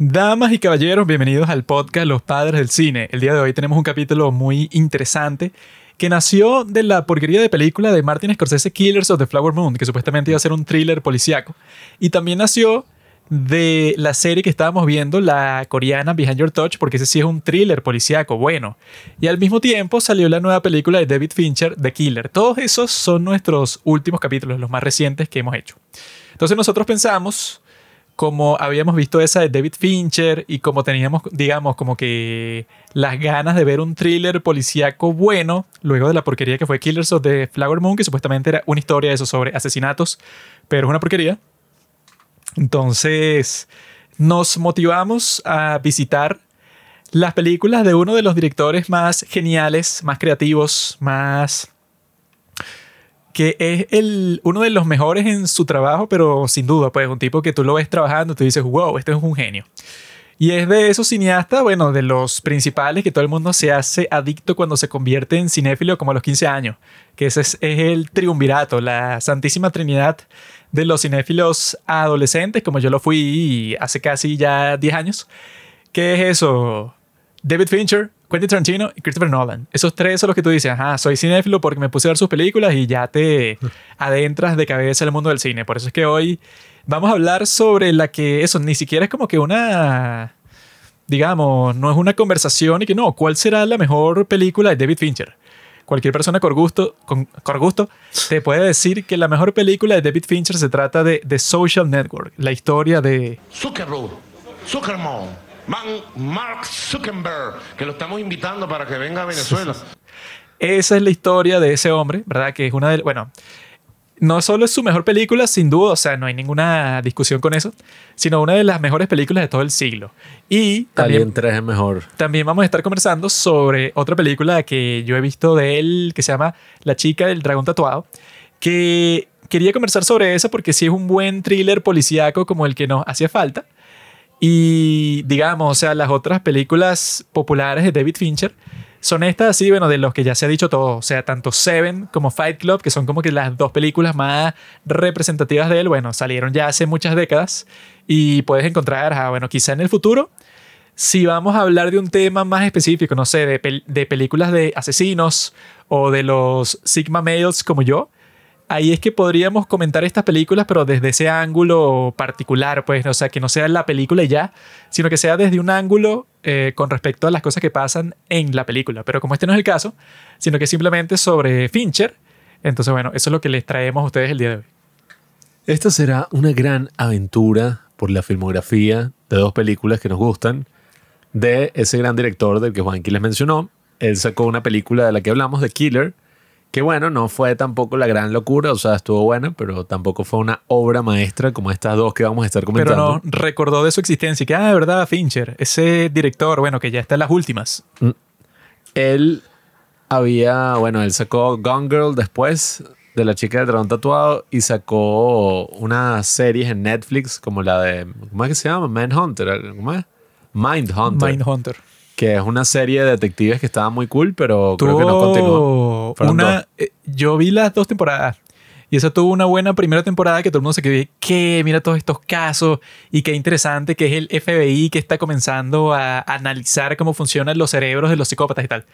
Damas y caballeros, bienvenidos al podcast Los Padres del Cine. El día de hoy tenemos un capítulo muy interesante que nació de la porquería de película de Martin Scorsese Killers of the Flower Moon, que supuestamente iba a ser un thriller policíaco. Y también nació de la serie que estábamos viendo, la coreana Behind Your Touch, porque ese sí es un thriller policíaco bueno. Y al mismo tiempo salió la nueva película de David Fincher, The Killer. Todos esos son nuestros últimos capítulos, los más recientes que hemos hecho. Entonces nosotros pensamos como habíamos visto esa de David Fincher y como teníamos, digamos, como que las ganas de ver un thriller policíaco bueno, luego de la porquería que fue Killers of the Flower Moon, que supuestamente era una historia de eso sobre asesinatos, pero es una porquería. Entonces, nos motivamos a visitar las películas de uno de los directores más geniales, más creativos, más que es el, uno de los mejores en su trabajo, pero sin duda, pues un tipo que tú lo ves trabajando, tú dices, wow, este es un genio. Y es de esos cineastas, bueno, de los principales que todo el mundo se hace adicto cuando se convierte en cinéfilo como a los 15 años, que ese es, es el triunvirato, la santísima trinidad de los cinéfilos adolescentes, como yo lo fui hace casi ya 10 años. ¿Qué es eso? David Fincher, Quentin Tarantino y Christopher Nolan. Esos tres son los que tú dices, ajá, soy cinéfilo porque me puse a ver sus películas y ya te adentras de cabeza en el mundo del cine. Por eso es que hoy vamos a hablar sobre la que eso ni siquiera es como que una, digamos, no es una conversación y que no, ¿cuál será la mejor película de David Fincher? Cualquier persona con gusto, con, gusto te puede decir que la mejor película de David Fincher se trata de The Social Network, la historia de... Zuckerberg, Zuckerman. Mark Zuckerberg, que lo estamos invitando para que venga a Venezuela. Esa es la historia de ese hombre, ¿verdad? Que es una de... Bueno, no solo es su mejor película, sin duda, o sea, no hay ninguna discusión con eso, sino una de las mejores películas de todo el siglo. Y también tres es mejor. También vamos a estar conversando sobre otra película que yo he visto de él, que se llama La chica del dragón tatuado, que quería conversar sobre esa porque sí es un buen thriller policíaco como el que nos hacía falta. Y digamos, o sea, las otras películas populares de David Fincher son estas así, bueno, de los que ya se ha dicho todo. O sea, tanto Seven como Fight Club, que son como que las dos películas más representativas de él, bueno, salieron ya hace muchas décadas. Y puedes encontrar, ah, bueno, quizá en el futuro, si vamos a hablar de un tema más específico, no sé, de, de películas de asesinos o de los Sigma Males como yo, ahí es que podríamos comentar estas películas, pero desde ese ángulo particular, pues, o sea, que no sea la película ya, sino que sea desde un ángulo eh, con respecto a las cosas que pasan en la película. Pero como este no es el caso, sino que simplemente sobre Fincher, entonces, bueno, eso es lo que les traemos a ustedes el día de hoy. Esta será una gran aventura por la filmografía de dos películas que nos gustan, de ese gran director del que Juanqui les mencionó. Él sacó una película de la que hablamos, The Killer, que bueno, no fue tampoco la gran locura, o sea, estuvo buena, pero tampoco fue una obra maestra como estas dos que vamos a estar comentando. Pero no recordó de su existencia, que, ah, de verdad, Fincher, ese director, bueno, que ya está en las últimas. Mm. Él había, bueno, él sacó Gone Girl después de La chica del dragón tatuado y sacó una serie en Netflix como la de, ¿cómo es que se llama? Manhunter, ¿cómo es? Mindhunter. Mindhunter que es una serie de detectives que estaba muy cool, pero creo que no continuó. Una, eh, yo vi las dos temporadas y esa tuvo una buena primera temporada que todo el mundo se quedó, que mira todos estos casos y qué interesante que es el FBI que está comenzando a analizar cómo funcionan los cerebros de los psicópatas y tal.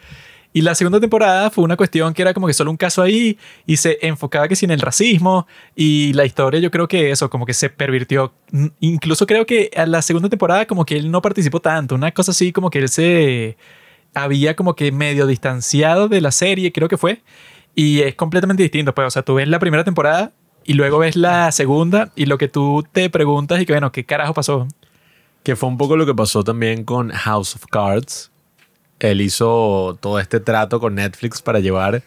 Y la segunda temporada fue una cuestión que era como que solo un caso ahí y se enfocaba que sin el racismo y la historia yo creo que eso como que se pervirtió. Incluso creo que a la segunda temporada como que él no participó tanto, una cosa así como que él se había como que medio distanciado de la serie, creo que fue. Y es completamente distinto, pues, o sea, tú ves la primera temporada y luego ves la segunda y lo que tú te preguntas y que, bueno, ¿qué carajo pasó? Que fue un poco lo que pasó también con House of Cards, él hizo todo este trato con Netflix para llevar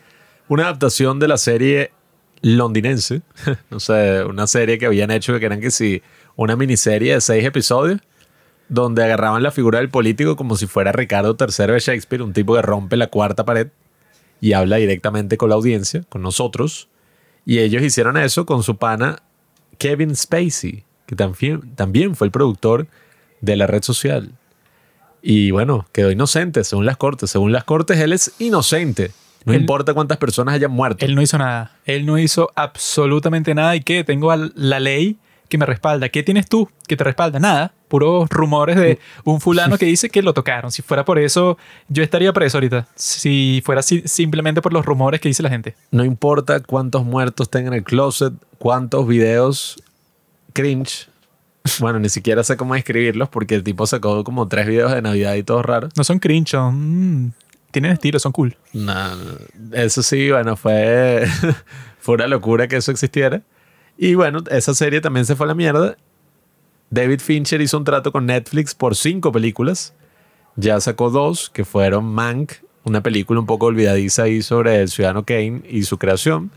una adaptación de la serie londinense, no sé, una serie que habían hecho que eran que sí, una miniserie de seis episodios, donde agarraban la figura del político como si fuera Ricardo III de Shakespeare, un tipo que rompe la cuarta pared y habla directamente con la audiencia, con nosotros. Y ellos hicieron eso con su pana Kevin Spacey, que también, también fue el productor de la red social. Y bueno, quedó inocente según las cortes. Según las cortes, él es inocente. No importa cuántas personas hayan muerto. Él no hizo nada. Él no hizo absolutamente nada. ¿Y qué? Tengo la ley que me respalda. ¿Qué tienes tú que te respalda? Nada. puros rumores de un fulano que dice que lo tocaron. Si fuera por eso, yo estaría preso ahorita. Si fuera si- simplemente por los rumores que dice la gente. No importa cuántos muertos tenga en el closet, cuántos videos cringe. Bueno, ni siquiera sé cómo escribirlos porque el tipo sacó como tres videos de Navidad y todos raros. No son cringe, son... mm, tienen estilo, son cool. No, no, eso sí, bueno, fue, fue una locura que eso existiera. Y bueno, esa serie también se fue a la mierda. David Fincher hizo un trato con Netflix por cinco películas. Ya sacó dos, que fueron Mank, una película un poco olvidadiza ahí sobre el ciudadano Kane y su creación.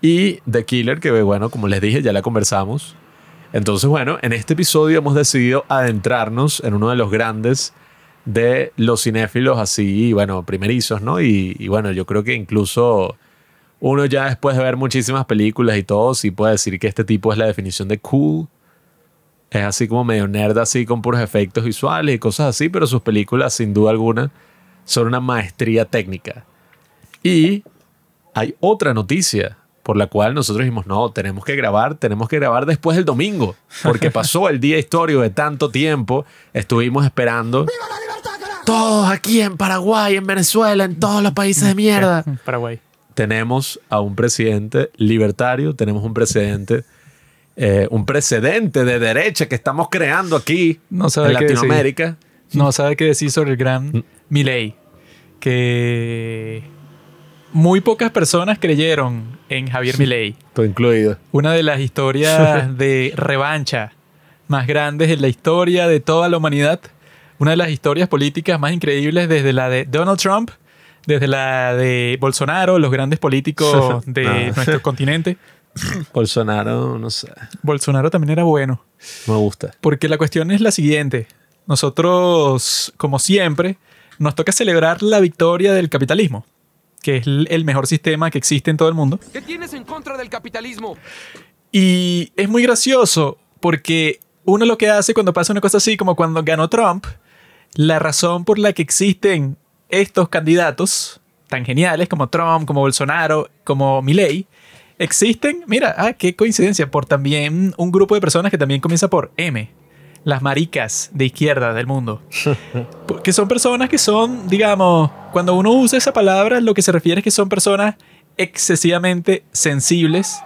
Y The Killer, que bueno, como les dije, ya la conversamos. Entonces, bueno, en este episodio hemos decidido adentrarnos en uno de los grandes de los cinéfilos así, bueno, primerizos, ¿no? Y, bueno, yo creo que incluso uno ya después de ver muchísimas películas y todo, sí puede decir que este tipo es la definición de cool. Es así como medio nerd, así con puros efectos visuales y cosas así, pero sus películas, sin duda alguna, son una maestría técnica. Y hay otra noticia por la cual nosotros dijimos, no, tenemos que grabar, tenemos que grabar después del domingo, porque pasó el día histórico de tanto tiempo, estuvimos esperando. Todos aquí en Paraguay, en Venezuela, en todos los países de mierda. Paraguay. Tenemos a un presidente libertario, tenemos un presidente, eh, un precedente de derecha que estamos creando aquí No sabe en qué decir. Latinoamérica. No sabe qué decir sobre el Mm. gran Milei. Que muy pocas personas creyeron en Javier Milei. Todo incluido. Una de las historias de revancha más grandes en la historia de toda la humanidad. Una de las historias políticas más increíbles desde la de Donald Trump, desde la de Bolsonaro, los grandes políticos de Ah. nuestro continente. Bolsonaro, no sé, Bolsonaro también era bueno. me gusta. Porque la cuestión es la siguiente. Nosotros, como siempre, nos toca celebrar la victoria del capitalismo, que es el mejor sistema que existe en todo el mundo. ¿Qué tienes en contra del capitalismo? Y es muy gracioso porque uno lo que hace cuando pasa una cosa así, como cuando ganó Trump, la razón por la que existen estos candidatos tan geniales como Trump, como Bolsonaro, como Milley, existen, mira, ah, qué coincidencia, por también un grupo de personas que también comienza por M, las maricas de izquierda del mundo. Porque son personas que son, digamos, cuando uno usa esa palabra, lo que se refiere es que son personas excesivamente sensibles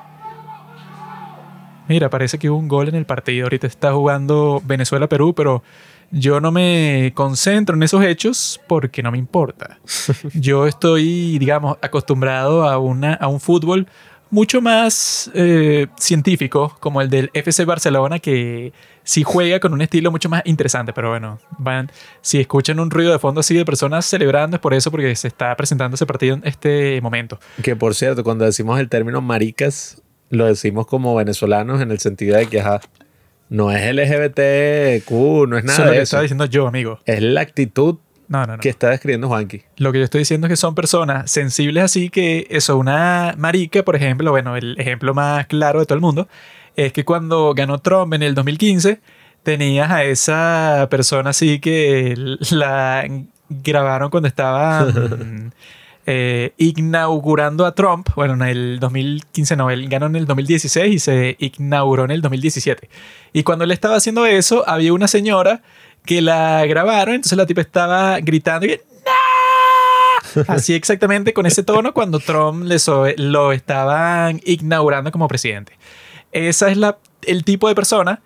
Mira, parece que hubo un gol en el partido. Ahorita está jugando Venezuela-Perú, pero yo no me concentro en esos hechos porque no me importa. Yo estoy, digamos, acostumbrado a, una, a un fútbol mucho más eh, científico, como el del FC Barcelona, que sí juega con un estilo mucho más interesante. Pero bueno, van, si escuchan un ruido de fondo así de personas celebrando, es por eso, porque se está presentando ese partido en este momento. Que por cierto, cuando decimos el término maricas, lo decimos como venezolanos en el sentido de que ajá, no es LGBTQ, no es Eso es nada lo que estaba diciendo yo, amigo. Es la actitud No, no, no. que está describiendo Juanqui. Lo que yo estoy diciendo es que son personas sensibles así que eso, una marica, por ejemplo, bueno, el ejemplo más claro de todo el mundo, es que cuando ganó Trump en el 2015, tenías a esa persona así que la grabaron cuando estaban eh, inaugurando a Trump, bueno, en el 2015 no, él ganó en el 2016 y se inauguró en el 2017. Y cuando él estaba haciendo eso, había una señora que la grabaron, entonces la tipa estaba gritando y "¡No!". Así exactamente con ese tono cuando Trump le lo estaban inaugurando como presidente. Esa es la, el tipo de persona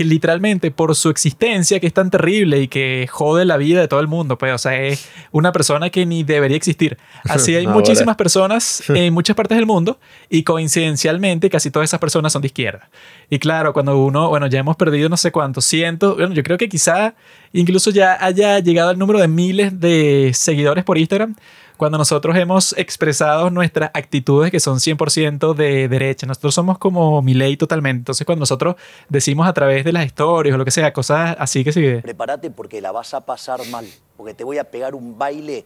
que literalmente por su existencia, que es tan terrible y que jode la vida de todo el mundo, pues, o sea, es una persona que ni debería existir. Así hay muchísimas personas en muchas partes del mundo y coincidencialmente casi todas esas personas son de izquierda. Y claro, cuando uno, bueno, ya hemos perdido no sé cuántos, cientos, bueno, yo creo que quizá incluso ya haya llegado al número de miles de seguidores por Instagram, cuando nosotros hemos expresado nuestras actitudes que son 100% de derecha. Nosotros somos como Milei totalmente. Entonces, cuando nosotros decimos a través de las historias o lo que sea, cosas así que sigue. Prepárate porque la vas a pasar mal, porque te voy a pegar un baile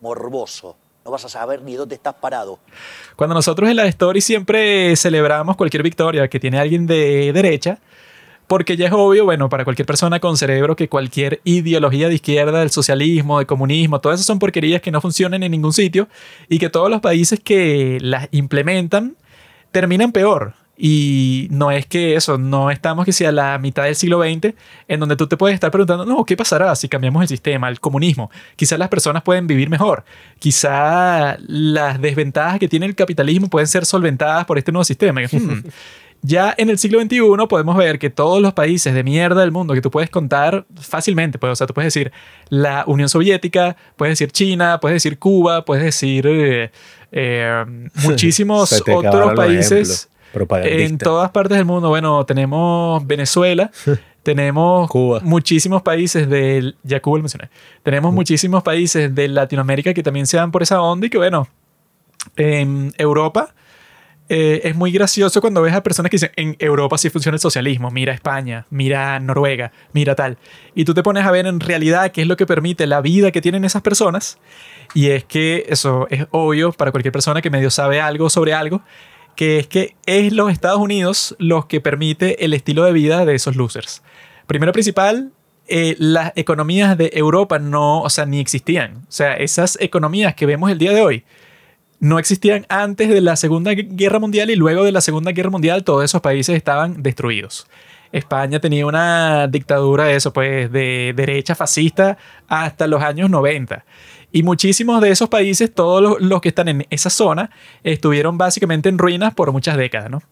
morboso. No vas a saber ni dónde estás parado. Cuando nosotros en la story siempre celebramos cualquier victoria que tiene alguien de derecha, porque ya es obvio, bueno, para cualquier persona con cerebro que cualquier ideología de izquierda, del socialismo, del comunismo, todas esas son porquerías que no funcionan en ningún sitio y que todos los países que las implementan terminan peor. Y no es que eso, no estamos que sea la mitad del siglo XX, en donde tú te puedes estar preguntando, no, ¿qué pasará si cambiamos el sistema, el comunismo? Quizás las personas pueden vivir mejor. Quizá las desventajas que tiene el capitalismo pueden ser solventadas por este nuevo sistema. ya en el siglo XXI podemos ver que todos los países de mierda del mundo que tú puedes contar fácilmente, pues, o sea, tú puedes decir la Unión Soviética, puedes decir China, puedes decir Cuba, puedes decir eh, eh, muchísimos otros países en todas partes del mundo. Bueno, tenemos Venezuela, tenemos Cuba. muchísimos países del... Ya Cuba lo mencioné. Tenemos muchísimos países de Latinoamérica que también se van por esa onda y que, bueno, en Europa eh, es muy gracioso cuando ves a personas que dicen, en Europa sí funciona el socialismo, mira España, mira Noruega, mira tal. Y tú te pones a ver en realidad qué es lo que permite la vida que tienen esas personas. Y es que eso es obvio para cualquier persona que medio sabe algo sobre algo, que es que es los Estados Unidos los que permite el estilo de vida de esos losers. Primero principal, eh, las economías de Europa no, o sea, ni existían. O sea, esas economías que vemos el día de hoy no existían antes de la Segunda Guerra Mundial y luego de la Segunda Guerra Mundial todos esos países estaban destruidos. España tenía una dictadura de eso, pues de derecha fascista hasta los años 90. Y muchísimos de esos países, todos los, que están en esa zona, estuvieron básicamente en ruinas por muchas décadas, ¿no?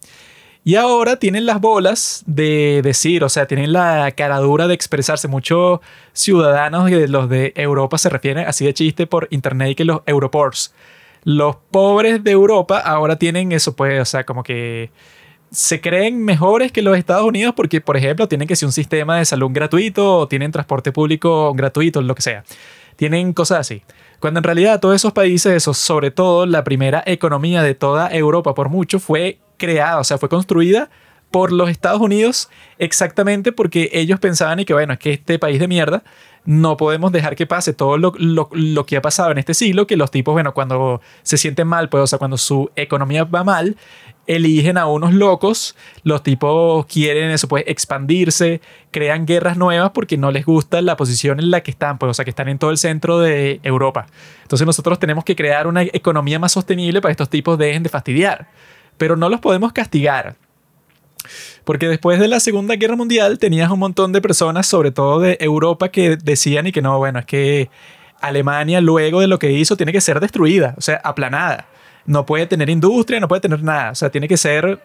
Y ahora tienen las bolas de decir, o sea, tienen la caradura de expresarse. Muchos ciudadanos de los de Europa se refieren así de chiste por internet que los Euroports. Los pobres de Europa ahora tienen eso, pues, o sea, como que se creen mejores que los Estados Unidos porque, por ejemplo, tienen que ser un sistema de salud gratuito o tienen transporte público gratuito, lo que sea. Tienen cosas así. Cuando en realidad todos esos países, esos, sobre todo la primera economía de toda Europa por mucho, fue creada, o sea, fue construida por los Estados Unidos exactamente porque ellos pensaban y que, bueno, es que este país de mierda no podemos dejar que pase todo lo, lo- lo que ha pasado en este siglo, que los tipos, bueno, cuando se sienten mal, pues, o sea, cuando su economía va mal, eligen a unos locos, los tipos quieren eso, pues, expandirse, crean guerras nuevas porque no les gusta la posición en la que están, pues, o sea, que están en todo el centro de Europa. Entonces nosotros tenemos que crear una economía más sostenible para que estos tipos dejen de fastidiar, pero no los podemos castigar. Porque después de la Segunda Guerra Mundial tenías un montón de personas, sobre todo de Europa, que decían y que no, bueno, es que Alemania luego de lo que hizo tiene que ser destruida, o sea, aplanada. No puede tener industria, no puede tener nada, o sea, tiene que ser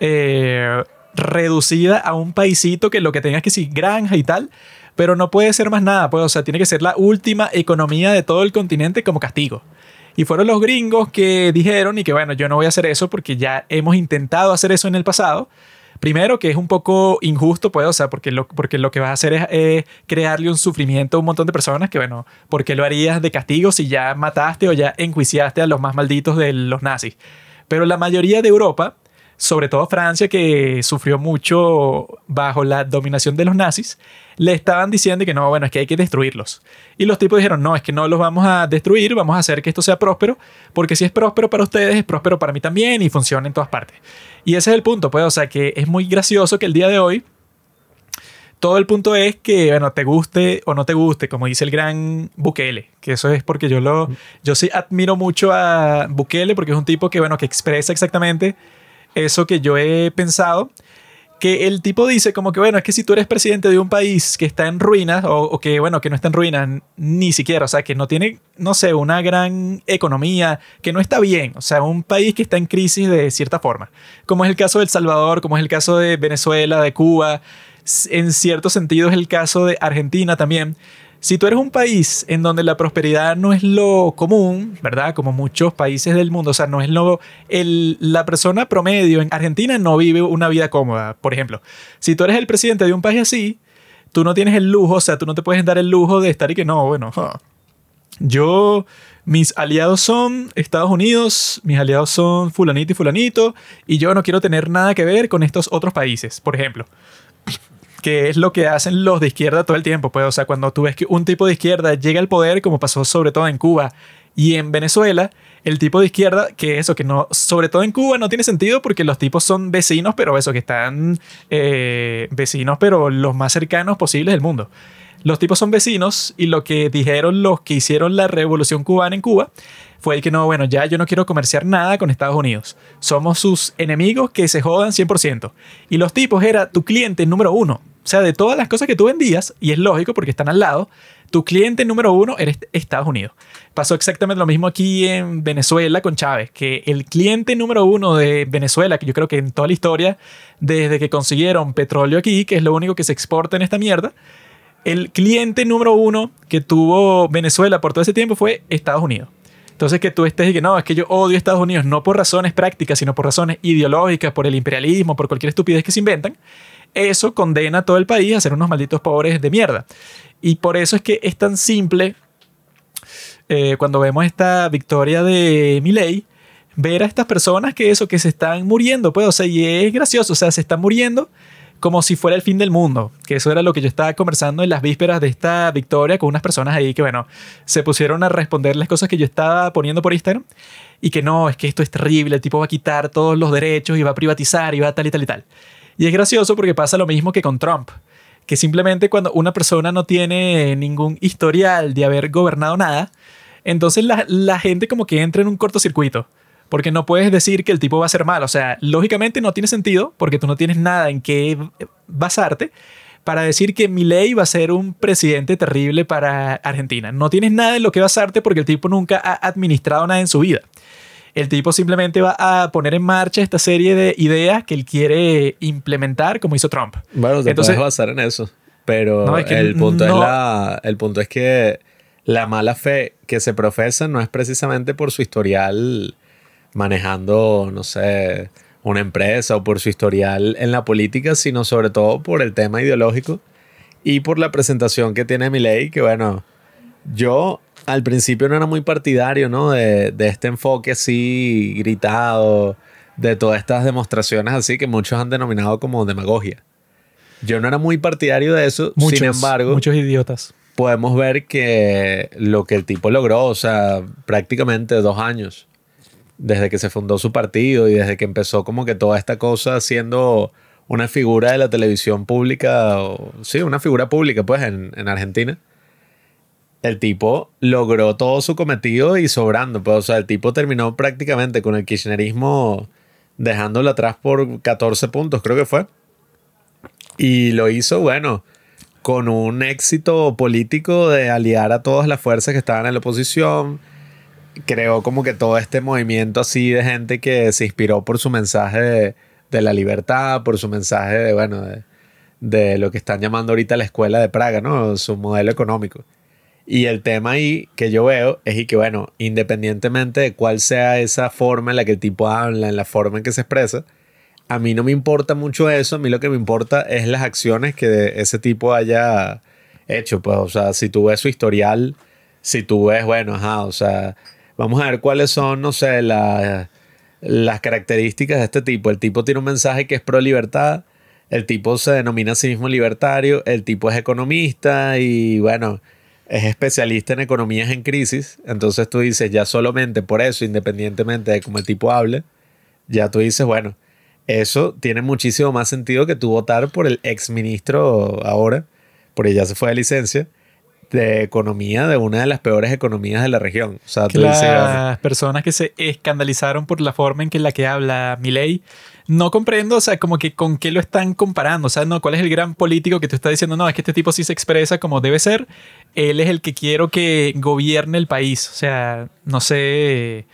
eh, reducida a un paisito que lo que tenga es que sí, granja y tal, pero no puede ser más nada, pues, o sea, tiene que ser la última economía de todo el continente como castigo. Y fueron los gringos que dijeron y que bueno, yo no voy a hacer eso porque ya hemos intentado hacer eso en el pasado. Primero, que es un poco injusto, pues, o sea, porque lo, porque lo que vas a hacer es eh, crearle un sufrimiento a un montón de personas que, bueno, ¿por qué lo harías de castigo si ya mataste o ya enjuiciaste a los más malditos de los nazis? Pero la mayoría de Europa, sobre todo Francia, que sufrió mucho bajo la dominación de los nazis, le estaban diciendo que no, bueno, es que hay que destruirlos. Y los tipos dijeron, no, es que no los vamos a destruir, vamos a hacer que esto sea próspero, porque si es próspero para ustedes, es próspero para mí también y funciona en todas partes. Y ese es el punto, pues, o sea, que es muy gracioso que el día de hoy todo el punto es que, bueno, te guste o no te guste, como dice el gran Bukele, que eso es porque yo lo, yo sí admiro mucho a Bukele porque es un tipo que, bueno, que expresa exactamente eso que yo he pensado, que el tipo dice como que, bueno, es que si tú eres presidente de un país que está en ruinas, o, que, bueno, que no está en ruinas ni siquiera, o sea, que no tiene, no sé, una gran economía, que no está bien, o sea, un país que está en crisis de cierta forma, como es el caso de El Salvador, como es el caso de Venezuela, de Cuba, en cierto sentido es el caso de Argentina también. Si tú eres un país en donde la prosperidad no es lo común, ¿verdad? Como muchos países del mundo, o sea, no es lo... El, la persona promedio en Argentina no vive una vida cómoda, por ejemplo. Si tú eres el presidente de un país así, tú no tienes el lujo, o sea, tú no te puedes dar el lujo de estar y que no, bueno, yo, mis aliados son Estados Unidos, mis aliados son fulanito y fulanito, y yo no quiero tener nada que ver con estos otros países, por ejemplo que es lo que hacen los de izquierda todo el tiempo. Pues, o sea, cuando tú ves que un tipo de izquierda llega al poder, como pasó sobre todo en Cuba y en Venezuela, el tipo de izquierda, que eso, que no, sobre todo en Cuba no tiene sentido porque los tipos son vecinos, pero eso, que están eh, vecinos, pero los más cercanos posibles del mundo. Los tipos son vecinos y lo que dijeron los que hicieron la revolución cubana en Cuba fue que no, bueno, ya yo no quiero comerciar nada con Estados Unidos. Somos sus enemigos que se jodan 100%. Y los tipos era tu cliente número uno. O sea, de todas las cosas que tú vendías, y es lógico porque están al lado, tu cliente número uno eres Estados Unidos. Pasó exactamente lo mismo aquí en Venezuela con Chávez, que el cliente número uno de Venezuela, que yo creo que en toda la historia, desde que consiguieron petróleo aquí, que es lo único que se exporta en esta mierda, el cliente número uno que tuvo Venezuela por todo ese tiempo fue Estados Unidos. Entonces que tú estés y que no, es que yo odio a Estados Unidos, no por razones prácticas, sino por razones ideológicas, por el imperialismo, por cualquier estupidez que se inventan, eso condena a todo el país a ser unos malditos pobres de mierda. Y por eso es que es tan simple eh, cuando vemos esta victoria de Milei, ver a estas personas que eso, que se están muriendo, pues, o sea, y es gracioso, o sea, se están muriendo como si fuera el fin del mundo, que eso era lo que yo estaba conversando en las vísperas de esta victoria con unas personas ahí que, bueno, se pusieron a responder las cosas que yo estaba poniendo por Instagram y que no, es que esto es terrible, el tipo va a quitar todos los derechos y va a privatizar y va a tal y tal y tal. Y es gracioso porque pasa lo mismo que con Trump, que simplemente cuando una persona no tiene ningún historial de haber gobernado nada, entonces la, la gente como que entra en un cortocircuito porque no puedes decir que el tipo va a ser mal. O sea, lógicamente no tiene sentido porque tú no tienes nada en qué basarte para decir que Milei va a ser un presidente terrible para Argentina. No tienes nada en lo que basarte porque el tipo nunca ha administrado nada en su vida. El tipo simplemente va a poner en marcha esta serie de ideas que él quiere implementar como hizo Trump. Bueno, te Entonces- puedes basar en eso. Pero No, es que el, punto es no- la, el punto es que la mala fe que se profesa no es precisamente por su historial manejando, no sé, una empresa o por su historial en la política, sino sobre todo por el tema ideológico y por la presentación que tiene Milei, que bueno, yo al principio no era muy partidario, ¿no? De, de este enfoque así gritado, de todas estas demostraciones así que muchos han denominado como demagogia. Yo no era muy partidario de eso, Muchos, sin embargo, muchos idiotas. podemos ver que lo que el tipo logró, o sea, prácticamente dos años, desde que se fundó su partido y desde que empezó como que toda esta cosa siendo una figura de la televisión pública, sí, una figura pública pues en, en Argentina, el tipo logró todo su cometido y sobrando, pues, o sea, el tipo terminó prácticamente con el kirchnerismo dejándolo atrás por 14 puntos, creo que fue. Y lo hizo, bueno, con un éxito político de aliar a todas las fuerzas que estaban en la oposición. Creó como que todo este movimiento así de gente que se inspiró por su mensaje de, de la libertad, por su mensaje de, bueno, de, de lo que están llamando ahorita la escuela de Praga, ¿no? Su modelo económico. Y el tema ahí que yo veo es y que, bueno, independientemente de cuál sea esa forma en la que el tipo habla, en la forma en que se expresa, a mí no me importa mucho eso, a mí lo que me importa es las acciones que ese tipo haya hecho, pues, o sea, si tú ves su historial, si tú ves, bueno, ajá, o sea, vamos a ver cuáles son, no sé, la- las características de este tipo. El tipo tiene un mensaje que es pro libertad, el tipo se denomina a sí mismo libertario, el tipo es economista y, bueno, es especialista en economías en crisis, entonces tú dices, ya solamente por eso, independientemente de cómo el tipo hable, ya tú dices, bueno, eso tiene muchísimo más sentido que tú votar por el ex ministro ahora, porque ya se fue de licencia, de economía de una de las peores economías de la región. O sea, tú dices, Las personas que se escandalizaron por la forma en que la que habla Milei, no comprendo, o sea, como que con qué lo están comparando, o sea, no, cuál es el gran político que tú estás diciendo, no, es que este tipo sí se expresa como debe ser, él es el que quiero que gobierne el país, o sea, no sé,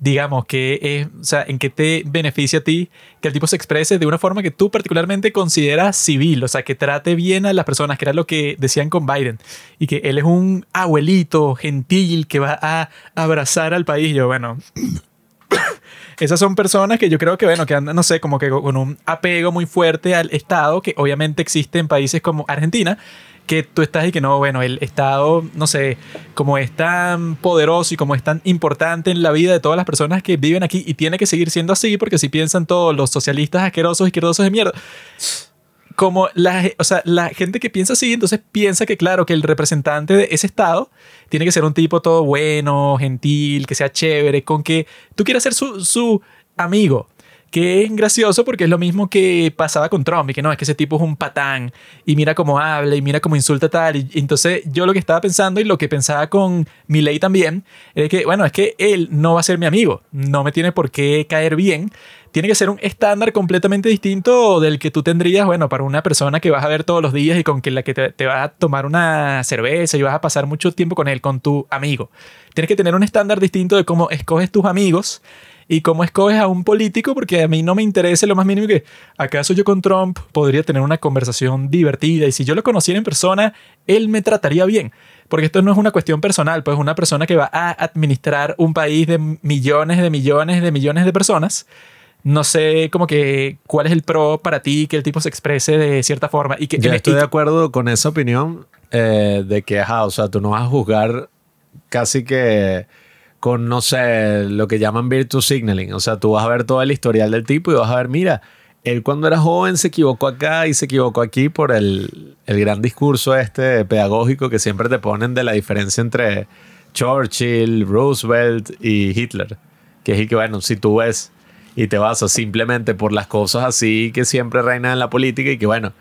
digamos, que o sea, en qué te beneficia a ti que el tipo se exprese de una forma que tú particularmente consideras civil, o sea, que trate bien a las personas, que era lo que decían con Biden, y que él es un abuelito gentil que va a abrazar al país. Yo, bueno, esas son personas que yo creo que, bueno, que andan, no sé, como que con un apego muy fuerte al Estado, que obviamente existe en países como Argentina, que tú estás y que no, bueno, el Estado, no sé, como es tan poderoso y como es tan importante en la vida de todas las personas que viven aquí y tiene que seguir siendo así, porque si piensan todos los socialistas asquerosos, izquierdosos de mierda, como la, o sea, la gente que piensa así, entonces piensa que, claro, que el representante de ese estado tiene que ser un tipo todo bueno, gentil, que sea chévere, con que tú quieras ser su, su amigo, que es gracioso porque es lo mismo que pasaba con Trump y que no, es que ese tipo es un patán y mira cómo habla y mira cómo insulta tal. Y, entonces yo lo que estaba pensando y lo que pensaba con Milei también es que, bueno, es que él no va a ser mi amigo, no me tiene por qué caer bien. Tiene que ser un estándar completamente distinto del que tú tendrías, bueno, para una persona que vas a ver todos los días y con que la que te, te vas a tomar una cerveza y vas a pasar mucho tiempo con él, con tu amigo. Tienes que tener un estándar distinto de cómo escoges tus amigos y cómo escoges a un político, porque a mí no me interesa lo más mínimo que acaso yo con Trump podría tener una conversación divertida y si yo lo conociera en persona, él me trataría bien. Porque esto no es una cuestión personal, pues una persona que va a administrar un país de millones de millones de millones de personas. No sé como que cuál es el pro para ti que el tipo se exprese de cierta forma. Y que, Yo estoy de acuerdo con esa opinión eh, de que, ajá, o sea, tú no vas a juzgar casi que con, no sé, lo que llaman virtue signaling. O sea, tú vas a ver todo el historial del tipo y vas a ver, mira, él cuando era joven se equivocó acá y se equivocó aquí por el, el gran discurso este pedagógico que siempre te ponen de la diferencia entre Churchill, Roosevelt y Hitler. Que es y que, bueno, si tú ves y te basas simplemente por las cosas así que siempre reinan en la política y que, bueno,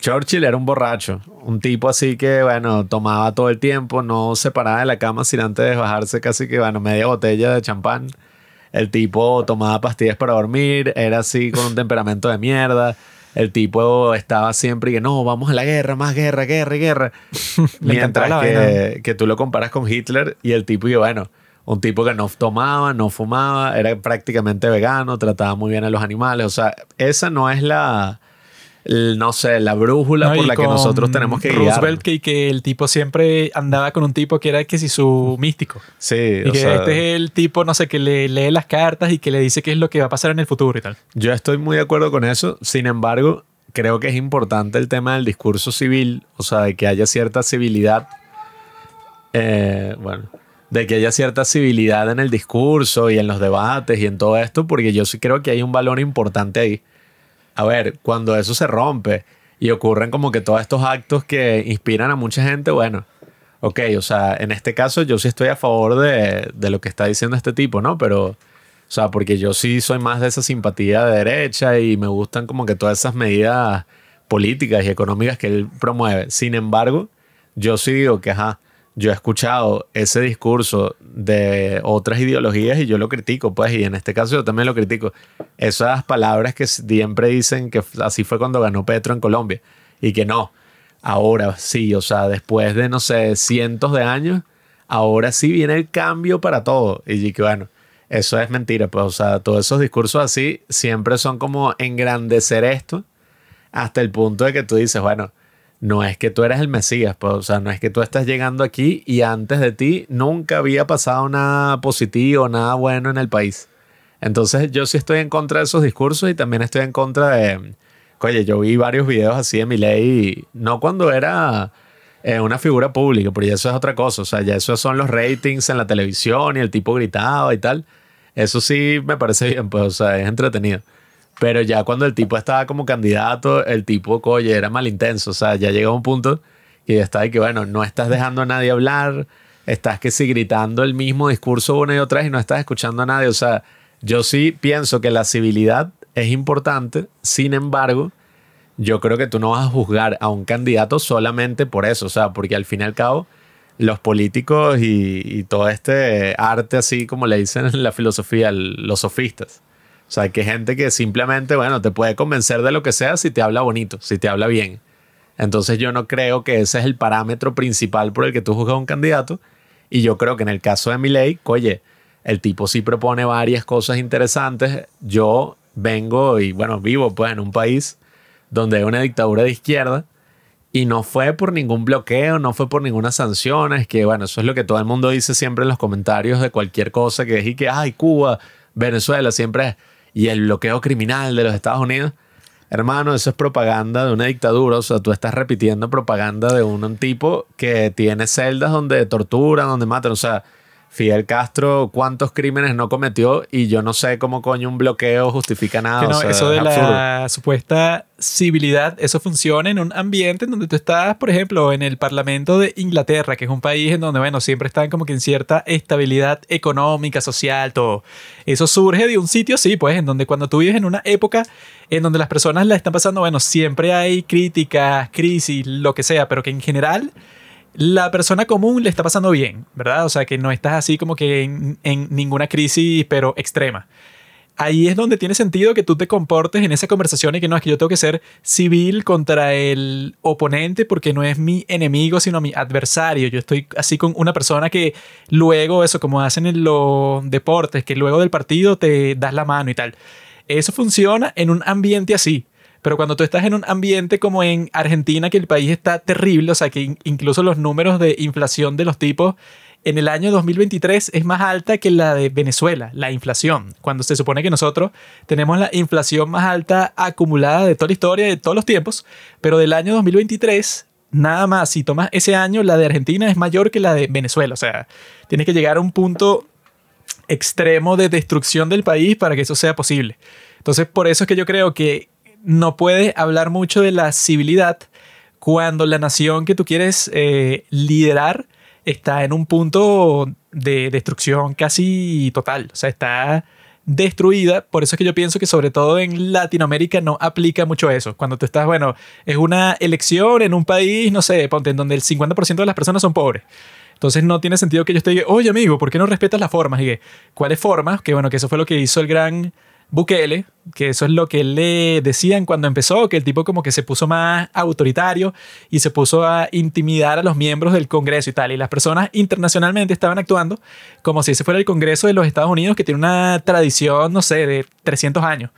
Churchill era un borracho, un tipo así que, bueno, tomaba todo el tiempo, no se paraba de la cama sin antes bajarse casi que, bueno, media botella de champán. El tipo tomaba pastillas para dormir, era así con un temperamento de mierda. El tipo estaba siempre y que no, vamos a la guerra, más guerra, guerra guerra. Mientras que, que tú lo comparas con Hitler y el tipo, y bueno, un tipo que no tomaba, no fumaba, era prácticamente vegano, trataba muy bien a los animales. O sea, esa no es la, no sé, la brújula No, por la que nosotros tenemos que guiar. Roosevelt, que, que el tipo siempre andaba con un tipo que era que si su místico. Sí, Y o que sea, este es el tipo, no sé, que le lee las cartas y que le dice qué es lo que va a pasar en el futuro y tal. yo estoy muy de acuerdo con eso. Sin embargo, creo que es importante el tema del discurso civil, o sea, de que haya cierta civilidad. eh, bueno, de que haya cierta civilidad en el discurso y en los debates y en todo esto, porque yo sí creo que hay un valor importante ahí. A ver, cuando eso se rompe y ocurren como que todos estos actos que inspiran a mucha gente, bueno, ok, o sea, en este caso yo sí estoy a favor de, de lo que está diciendo este tipo, ¿no? Pero, o sea, porque yo sí soy más de esa simpatía de derecha y me gustan como que todas esas medidas políticas y económicas que él promueve. Sin embargo, yo sí digo que, ajá, yo he escuchado ese discurso de otras ideologías y yo lo critico, pues, y en este caso yo también lo critico. Esas palabras que siempre dicen que así fue cuando ganó Petro en Colombia y que no, ahora sí, o sea, después de, no sé, cientos de años, ahora sí viene el cambio para todo. Y que bueno, eso es mentira, pues, o sea, todos esos discursos así siempre son como engrandecer esto hasta el punto de que tú dices, bueno, no es que tú eres el Mesías, pues, o sea, no es que tú estás llegando aquí y antes de ti nunca había pasado nada positivo, nada bueno en el país. Entonces yo sí estoy en contra de esos discursos y también estoy en contra de, oye, yo vi varios videos así de Milei, no cuando era eh, una figura pública, pero ya eso es otra cosa, o sea, ya eso son los ratings en la televisión y el tipo gritaba y tal. Eso sí me parece bien, pues, o sea, es entretenido. Pero ya cuando el tipo estaba como candidato, el tipo, oye, era mal intenso. O sea, ya llegó un punto que ya está de que, bueno, no estás dejando a nadie hablar, estás que sí gritando el mismo discurso una y otra vez y no estás escuchando a nadie. O sea, yo sí pienso que la civilidad es importante, sin embargo, yo creo que tú no vas a juzgar a un candidato solamente por eso. O sea, porque al fin y al cabo, los políticos y, y todo este arte, así como le dicen en la filosofía, los sofistas. O sea, que gente que simplemente, bueno, te puede convencer de lo que sea si te habla bonito, si te habla bien. Entonces yo no creo que ese es el parámetro principal por el que tú juzgas a un candidato. Y yo creo que en el caso de Milei, oye, el tipo sí propone varias cosas interesantes. Yo vengo y, bueno, vivo pues en un país donde hay una dictadura de izquierda y no fue por ningún bloqueo, no fue por ninguna sanción. Es que, bueno, eso es lo que todo el mundo dice siempre en los comentarios de cualquier cosa que es y que, ay, Cuba, Venezuela, siempre es. Y el bloqueo criminal de los Estados Unidos. Hermano, eso es propaganda de una dictadura. O sea, tú estás repitiendo propaganda de un, tipo que tiene celdas donde torturan, donde matan. O sea, Fidel Castro cuántos crímenes no cometió y yo no sé cómo coño un bloqueo justifica nada. Que no, o sea, eso de es la supuesta civilidad, eso funciona en un ambiente en donde tú estás, por ejemplo, en el Parlamento de Inglaterra, que es un país en donde, bueno, siempre están como que en cierta estabilidad económica, social, todo. Eso surge de un sitio así, pues, en donde cuando tú vives en una época en donde las personas la están pasando, bueno, siempre hay críticas, crisis, lo que sea, pero que en general la persona común le está pasando bien, ¿verdad? O sea, que no estás así como que en, ninguna crisis, pero extrema. Ahí es donde tiene sentido que tú te comportes en esa conversación y que no es que yo tengo que ser civil contra el oponente porque no es mi enemigo, sino mi adversario. Yo estoy así con una persona que luego, eso como hacen en los deportes, que luego del partido te das la mano y tal. Eso funciona en un ambiente así. Pero cuando tú estás en un ambiente como en Argentina, que el país está terrible, o sea, que in- incluso los números de inflación de los tipos en el año 2023 es más alta que la de Venezuela, la inflación, cuando se supone que nosotros tenemos la inflación más alta acumulada de toda la historia, de todos los tiempos, pero del año 2023, nada más, si tomas ese año, la de Argentina es mayor que la de Venezuela, o sea, tienes que llegar a un punto extremo de destrucción del país para que eso sea posible. Entonces, por eso es que yo creo que no puedes hablar mucho de la civilidad cuando la nación que tú quieres eh, liderar está en un punto de destrucción casi total. O sea, está destruida. Por eso es que yo pienso que sobre todo en Latinoamérica no aplica mucho eso. Cuando tú estás, bueno, es una elección en un país, no sé, ponte en donde el 50% de las personas son pobres. Entonces no tiene sentido que yo esté, oye amigo, ¿por qué no respetas las formas? Y que, ¿cuáles formas? Que bueno, que eso fue lo que hizo el gran Bukele, que eso es lo que le decían cuando empezó, que el tipo como que se puso más autoritario y se puso a intimidar a los miembros del Congreso y tal. Y las personas internacionalmente estaban actuando como si ese fuera el Congreso de los Estados Unidos, que tiene una tradición, no sé, de 300 años.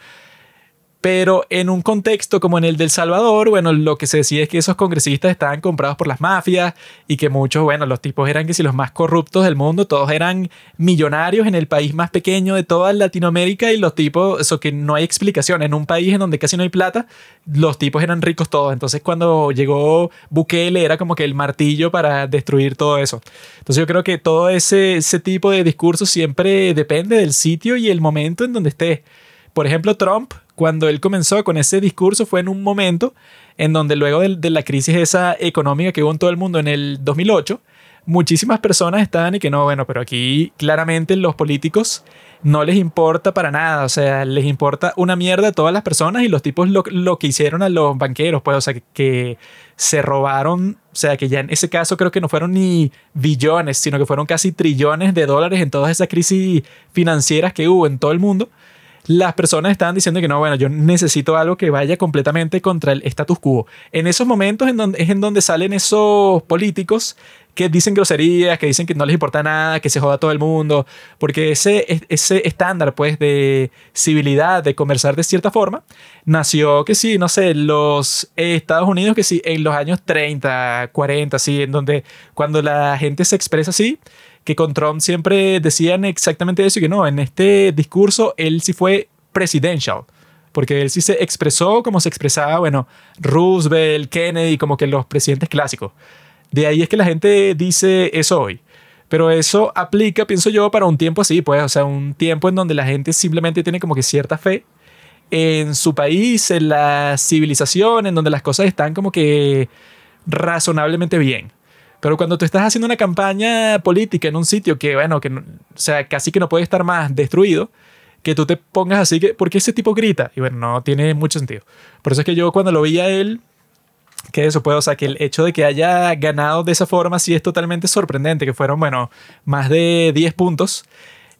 Pero en un contexto como en el del Salvador, bueno, lo que se decía es que esos congresistas estaban comprados por las mafias y que muchos, bueno, los tipos eran que si los más corruptos del mundo, todos eran millonarios en el país más pequeño de toda Latinoamérica y los tipos, eso que no hay explicación, en un país en donde casi no hay plata, los tipos eran ricos todos. Entonces cuando llegó Bukele era como que el martillo para destruir todo eso. Entonces yo creo que todo ese, ese tipo de discurso siempre depende del sitio y el momento en donde esté. Por ejemplo, Trump, cuando él comenzó con ese discurso, fue en un momento en donde luego de, la crisis esa económica que hubo en todo el mundo en el 2008, muchísimas personas estaban y que no, bueno, pero aquí claramente los políticos no les importa para nada, o sea, les importa una mierda a todas las personas y los tipos lo, lo que hicieron a los banqueros, pues, o sea, que, que, se robaron, o sea, que ya en ese caso creo que no fueron ni billones, sino que fueron casi trillones de dólares en todas esas crisis financieras que hubo en todo el mundo las personas estaban diciendo que no, bueno, yo necesito algo que vaya completamente contra el status quo. En esos momentos en donde, es en donde salen esos políticos que dicen groserías, que dicen que no les importa nada, que se joda todo el mundo, porque ese, ese estándar pues de civilidad, de conversar de cierta forma, nació que sí, no sé, los Estados Unidos que sí, en los años 30, 40, sí, en donde cuando la gente se expresa así, que con Trump siempre decían exactamente eso y que no, en este discurso él sí fue presidential, porque él sí se expresó como se expresaba, bueno, Roosevelt, Kennedy, como que los presidentes clásicos. De ahí es que la gente dice eso hoy. Pero eso aplica, pienso yo, para un tiempo así, pues, o sea, un tiempo en donde la gente simplemente tiene como que cierta fe en su país, en la civilización, en donde las cosas están como que razonablemente bien. Pero cuando tú estás haciendo una campaña política en un sitio que, bueno, que, o sea, casi que no puede estar más destruido, que tú te pongas así que, ¿por qué ese tipo grita? Y bueno, no tiene mucho sentido. Por eso es que yo cuando lo vi a él, que eso puede, o sea, que el hecho de que haya ganado de esa forma sí es totalmente sorprendente, que fueron, bueno, más de 10 puntos.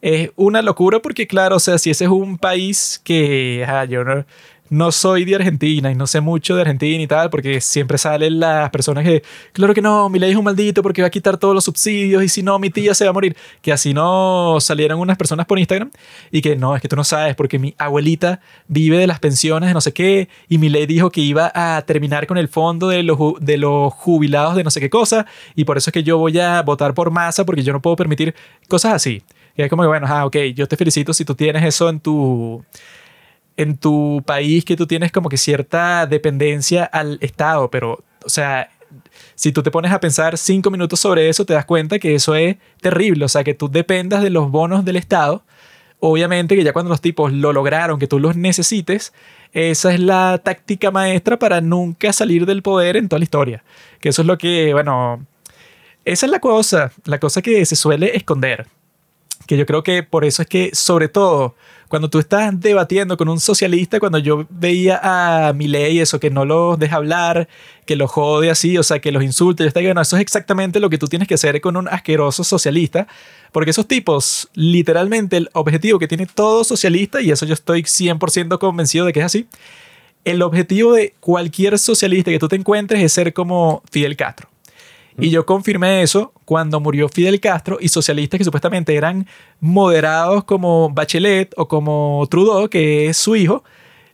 Es una locura porque, claro, o sea, si ese es un país que, ah, yo no soy de Argentina y no sé mucho de Argentina y tal, porque siempre salen las personas que, claro que no, mi ley es un maldito porque va a quitar todos los subsidios y si no, mi tía se va a morir. Que así no salieron unas personas por Instagram y que no, es que tú no sabes porque mi abuelita vive de las pensiones de no sé qué y mi ley dijo que iba a terminar con el fondo de los, de los jubilados de no sé qué cosa y por eso es que yo voy a votar por masa porque yo no puedo permitir cosas así. Y es como que, bueno, ah, ok, yo te felicito si tú tienes eso en tu en tu país que tú tienes como que cierta dependencia al Estado, pero, o sea, si tú te pones a pensar cinco minutos sobre eso, te das cuenta que eso es terrible. O sea, que tú dependas de los bonos del Estado. Obviamente que ya cuando los tipos lo lograron, que tú los necesites, esa es la táctica maestra para nunca salir del poder en toda la historia. Que eso es lo que, bueno, esa es la cosa, la cosa que se suele esconder. Que yo creo que por eso es que, sobre todo, cuando tú estás debatiendo con un socialista, cuando yo veía a Milei, eso que no los deja hablar, que los jode así, o sea, que los insulte, yo estaba eso es exactamente lo que tú tienes que hacer con un asqueroso socialista, porque esos tipos, literalmente, el objetivo que tiene todo socialista, y eso yo estoy 100% convencido de que es así, el objetivo de cualquier socialista que tú te encuentres es ser como Fidel Castro. Y yo confirmé eso cuando murió Fidel Castro y socialistas que supuestamente eran moderados como Bachelet o como Trudeau, que es su hijo,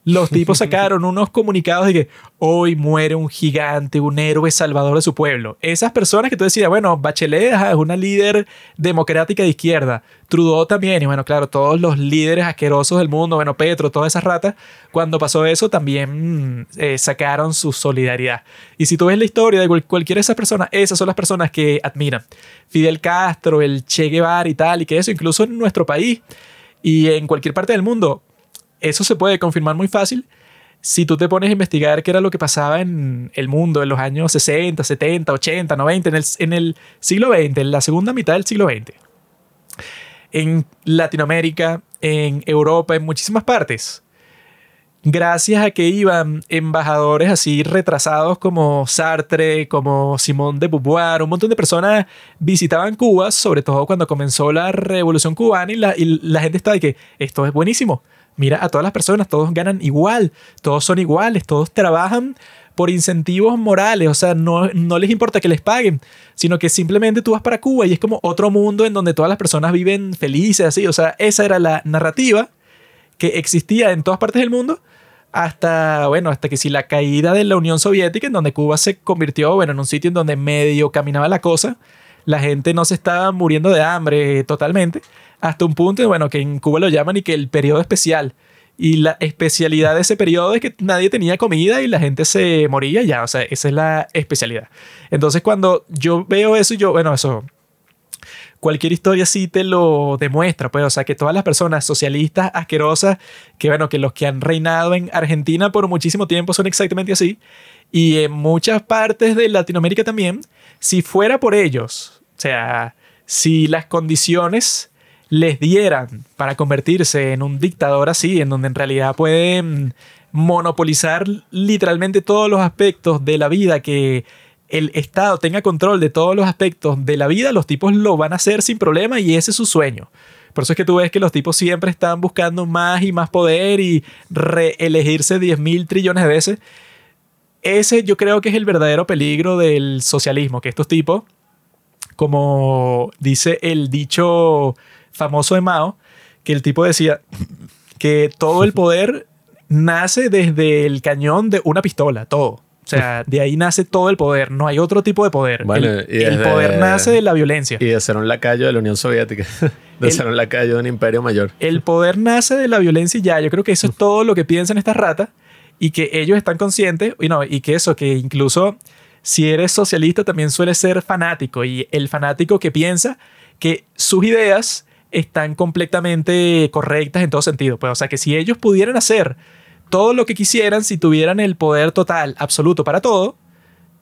los tipos sacaron unos comunicados de que hoy muere un gigante, un héroe salvador de su pueblo. Esas personas que tú decías, bueno, Bachelet es una líder democrática de izquierda, Trudeau también, y bueno, claro, todos los líderes asquerosos del mundo, bueno, Petro, todas esas ratas, cuando pasó eso también eh, sacaron su solidaridad. Y si tú ves la historia de cualquiera de esas personas, esas son las personas que admiran. Fidel Castro, el Che Guevara y tal, y que eso incluso en nuestro país y en cualquier parte del mundo eso se puede confirmar muy fácil si tú te pones a investigar qué era lo que pasaba en el mundo en los años 60, 70, 80, 90, en el, siglo XX, en la segunda mitad del siglo XX. En Latinoamérica, en Europa, en muchísimas partes. Gracias a que iban embajadores así retrasados como Sartre, como Simón de Beauvoir, un montón de personas visitaban Cuba, sobre todo cuando comenzó la revolución cubana y la, y la gente estaba de que esto es buenísimo Mira a todas las personas, todos ganan igual, todos son iguales, todos trabajan por incentivos morales, o sea, no, no les importa que les paguen, sino que simplemente tú vas para Cuba y es como otro mundo en donde todas las personas viven felices, así, o sea, esa era la narrativa que existía en todas partes del mundo hasta, bueno, hasta que si la caída de la Unión Soviética, en donde Cuba se convirtió, bueno, en un sitio en donde medio caminaba la cosa, la gente no se estaba muriendo de hambre totalmente, hasta un punto, bueno, que en Cuba lo llaman y que el periodo especial. Y la especialidad de ese periodo es que nadie tenía comida y la gente se moría ya. O sea, esa es la especialidad. Entonces, cuando yo veo eso, yo, bueno, eso. Cualquier historia sí te lo demuestra, pues, o sea, que todas las personas socialistas asquerosas, que bueno, que los que han reinado en Argentina por muchísimo tiempo son exactamente así, y en muchas partes de Latinoamérica también, si fuera por ellos, o sea, si las condiciones les dieran para convertirse en un dictador así, en donde en realidad pueden monopolizar literalmente todos los aspectos de la vida, que el Estado tenga control de todos los aspectos de la vida, los tipos lo van a hacer sin problema y ese es su sueño. Por eso es que tú ves que los tipos siempre están buscando más y más poder y reelegirse 10 mil trillones de veces. Ese yo creo que es el verdadero peligro del socialismo, que estos tipos, como dice el dicho famoso de Mao, que el tipo decía que todo el poder nace desde el cañón de una pistola, todo. O sea, de ahí nace todo el poder. No hay otro tipo de poder. el, poder nace de la violencia. Y de ser un lacayo de la Unión Soviética. De ser un lacayo de un imperio mayor. El poder nace de la violencia y ya. Yo creo que eso es todo lo que piensan estas ratas. Y que ellos están conscientes. Y, no, y que eso, que incluso si eres socialista también suele ser fanático. Y el fanático que piensa que sus ideas están completamente correctas en todo sentido. Pues, o sea, que si ellos pudieran hacer todo lo que quisieran, si tuvieran el poder total, absoluto para todo,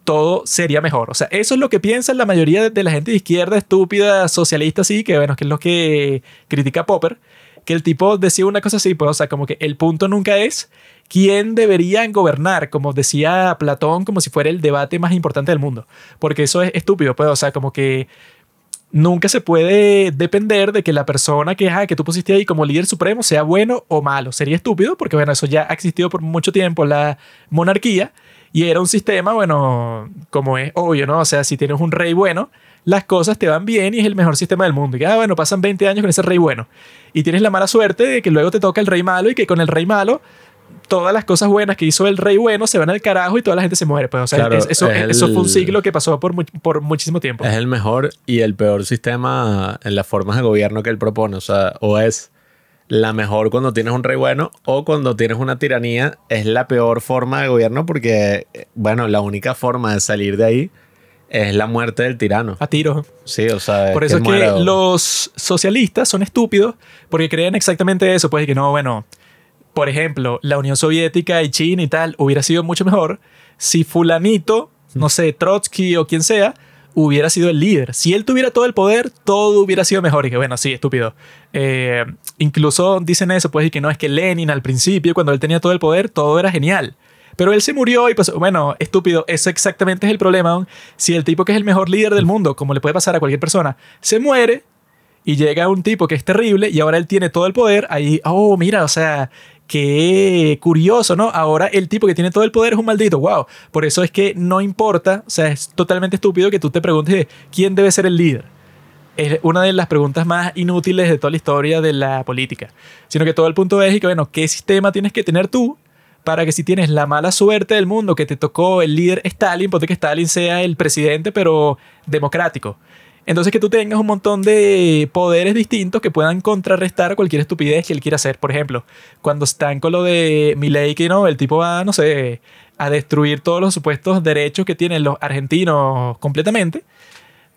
todo sería mejor. O sea, eso es lo que piensa la mayoría de la gente de izquierda, estúpida, socialista, así, que bueno, que es lo que critica Popper, que el tipo decía una cosa así, pues, o sea, como que el punto nunca es quién debería gobernar, como decía Platón, como si fuera el debate más importante del mundo, porque eso es estúpido, pues, o sea, como que nunca se puede depender de que la persona que, que tú pusiste ahí como líder supremo sea bueno o malo. Sería estúpido porque, bueno, eso ya ha existido por mucho tiempo, la monarquía, y era un sistema, bueno, como es obvio, ¿no? O sea, si tienes un rey bueno, las cosas te van bien y es el mejor sistema del mundo. Y ah, bueno, pasan 20 años con ese rey bueno. Y tienes la mala suerte de que luego te toca el rey malo y que con el rey malo todas las cosas buenas que hizo el rey bueno se van al carajo y toda la gente se muere. Pues, o sea, eso, eso, fue un siglo que pasó por, por muchísimo tiempo. Es el mejor y el peor sistema en las formas de gobierno que él propone. O sea, o es la mejor cuando tienes un rey bueno o cuando tienes una tiranía es la peor forma de gobierno porque, bueno, la única forma de salir de ahí es la muerte del tirano. A tiro. Sí, o sea, Por eso es que los socialistas son estúpidos porque creen exactamente eso. Pues que no, bueno, por ejemplo, la Unión Soviética y China y tal hubiera sido mucho mejor si fulanito, no sé, Trotsky o quien sea, hubiera sido el líder. Si él tuviera todo el poder, todo hubiera sido mejor. Y que bueno, sí, estúpido. Eh, incluso dicen eso, pues, y que no es que Lenin al principio, cuando él tenía todo el poder, todo era genial. Pero él se murió y pues, bueno, estúpido, eso exactamente es el problema. Si el tipo que es el mejor líder del mundo, como le puede pasar a cualquier persona, se muere y llega un tipo que es terrible y ahora él tiene todo el poder, ahí, oh, mira, o sea, qué curioso, ¿no? Ahora el tipo que tiene todo el poder es un maldito, wow. Por eso es que no importa, o sea, es totalmente estúpido que tú te preguntes quién debe ser el líder. Es una de las preguntas más inútiles de toda la historia de la política. Sino que todo el punto es que, bueno, ¿qué sistema tienes que tener tú para que si tienes la mala suerte del mundo que te tocó el líder Stalin, ponte que Stalin sea el presidente, pero democrático. Entonces que tú tengas un montón de poderes distintos que puedan contrarrestar cualquier estupidez que él quiera hacer. Por ejemplo, cuando están con lo de Milei, que no, el tipo va, no sé, a destruir todos los supuestos derechos que tienen los argentinos completamente.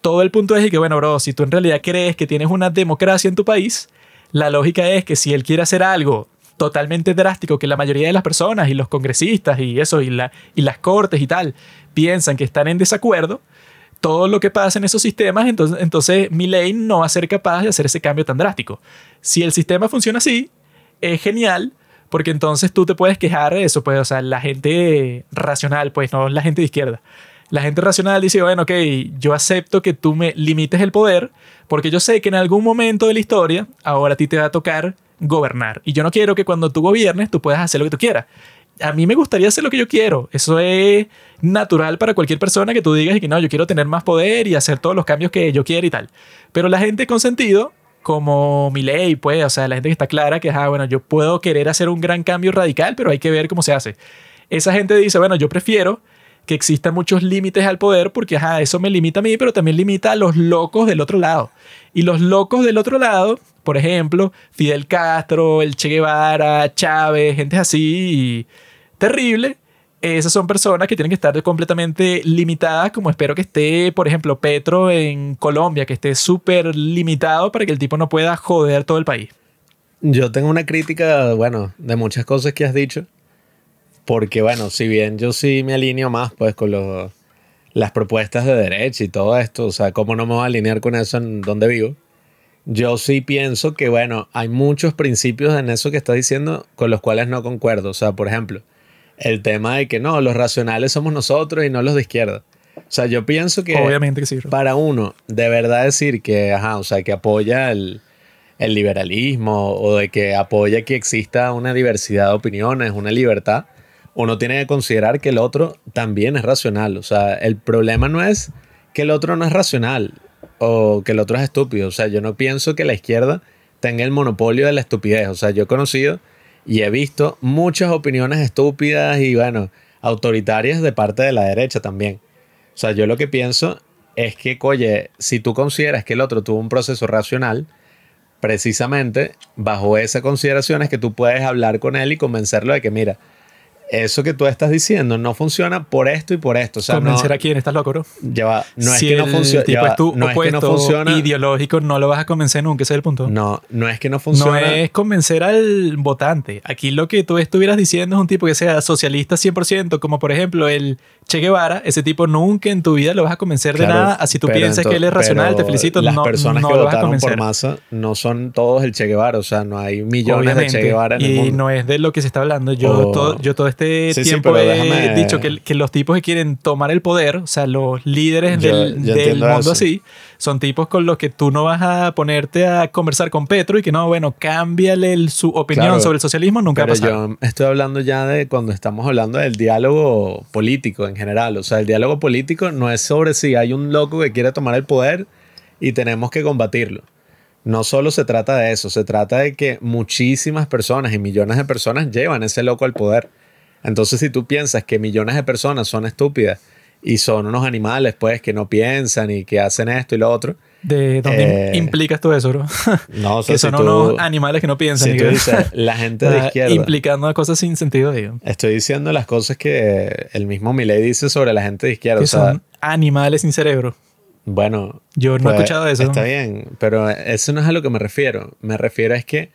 Todo el punto es que, bueno, bro, si tú en realidad crees que tienes una democracia en tu país, la lógica es que si él quiere hacer algo totalmente drástico que la mayoría de las personas y los congresistas y eso y, y las cortes y tal piensan que están en desacuerdo, todo lo que pasa en esos sistemas, entonces, entonces Milley no va a ser capaz de hacer ese cambio tan drástico. Si el sistema funciona así, es genial, porque entonces tú te puedes quejar de eso, pues, o sea, la gente racional, pues, no la gente de izquierda. La gente racional dice, bueno, ok, yo acepto que tú me limites el poder, porque yo sé que en algún momento de la historia, ahora a ti te va a tocar gobernar. Y yo no quiero que cuando tú gobiernes tú puedas hacer lo que tú quieras. A mí me gustaría hacer lo que yo quiero. Eso es natural para cualquier persona que tú digas que no, yo quiero tener más poder y hacer todos los cambios que yo quiera y tal. Pero la gente con sentido, como mi ley, pues, o sea, la gente que está clara que, ah, bueno, yo puedo querer hacer un gran cambio radical, pero hay que ver cómo se hace. Esa gente dice, bueno, yo prefiero que existan muchos límites al poder porque, ajá, eso me limita a mí, pero también limita a los locos del otro lado. Y los locos del otro lado, por ejemplo, Fidel Castro, el Che Guevara, Chávez, gente así terrible, esas son personas que tienen que estar completamente limitadas, como espero que esté, por ejemplo, Petro en Colombia, que esté súper limitado para que el tipo no pueda joder todo el país. Yo tengo una crítica, bueno, de muchas cosas que has dicho. Porque, bueno, si bien yo sí me alineo más, pues, con los, las propuestas de derecha y todo esto, o sea, ¿cómo no me voy a alinear con eso en donde vivo? Yo sí pienso que, bueno, hay muchos principios en eso que estás diciendo con los cuales no concuerdo. O sea, por ejemplo, el tema de que no, los racionales somos nosotros y no los de izquierda. O sea, yo pienso que Obviamente que sí. para uno de verdad decir que, ajá, o sea, que apoya el, el liberalismo o de que apoya que exista una diversidad de opiniones, una libertad, uno tiene que considerar que el otro también es racional. O sea, el problema no es que el otro no es racional o que el otro es estúpido. O sea, yo no pienso que la izquierda tenga el monopolio de la estupidez. O sea, yo he conocido y he visto muchas opiniones estúpidas y, bueno, autoritarias de parte de la derecha también. O sea, yo lo que pienso es que, oye, si tú consideras que el otro tuvo un proceso racional, precisamente bajo esa consideración es que tú puedes hablar con él y convencerlo de que, mira, eso que tú estás diciendo no funciona por esto y por esto. O sea, Convencer no, a quién estás loco, bro. ya va, no es si que no funciona. tipo es tu no es que no funciona. ideológico, no lo vas a convencer nunca, ese es el punto. No, no es que no No funciona. es convencer al votante. Aquí lo que tú estuvieras diciendo es un tipo que sea socialista 100%, como por ejemplo el Che Guevara. Ese tipo nunca en tu vida lo vas a convencer de Claro, nada. Así tú piensas que él es racional, te felicito. Las no, personas no que lo vas a votaron por masa no son todos el Che Guevara. O sea, no hay millones Obviamente. de Che Guevara en el y mundo. no es de lo que se está hablando. Yo, O- todo, yo todo este Sí, sí, tiempo pero he déjame- dicho que, que los tipos que quieren tomar el poder, o sea, los líderes Yo- del, yo del mundo eso. así, son tipos con los que tú no vas a ponerte a conversar con Petro y que no, bueno, cámbiale el- su opinión Claro, sobre el socialismo, nunca Pero pasar. yo estoy hablando ya de cuando estamos hablando del diálogo político en general. O sea, el diálogo político no es sobre si hay un loco que quiere tomar el poder y tenemos que combatirlo. No solo se trata de eso, se trata de que muchísimas personas y millones de personas llevan ese loco al poder. Entonces, si tú piensas que millones de personas son estúpidas y son unos animales, pues, que no piensan y que hacen esto y lo otro, ¿De dónde Eh, implicas tú eso, bro? No, o sea, que si son tú- unos animales que no piensan. Si y tú que- dices, la gente de izquierda. Implicando cosas sin sentido, digo. Estoy diciendo las cosas que el mismo Milei dice sobre la gente de izquierda. Que o sea, son animales sin cerebro. bueno. Yo no he escuchado eso. Está bien, pero eso no es a lo que me refiero. Me refiero es que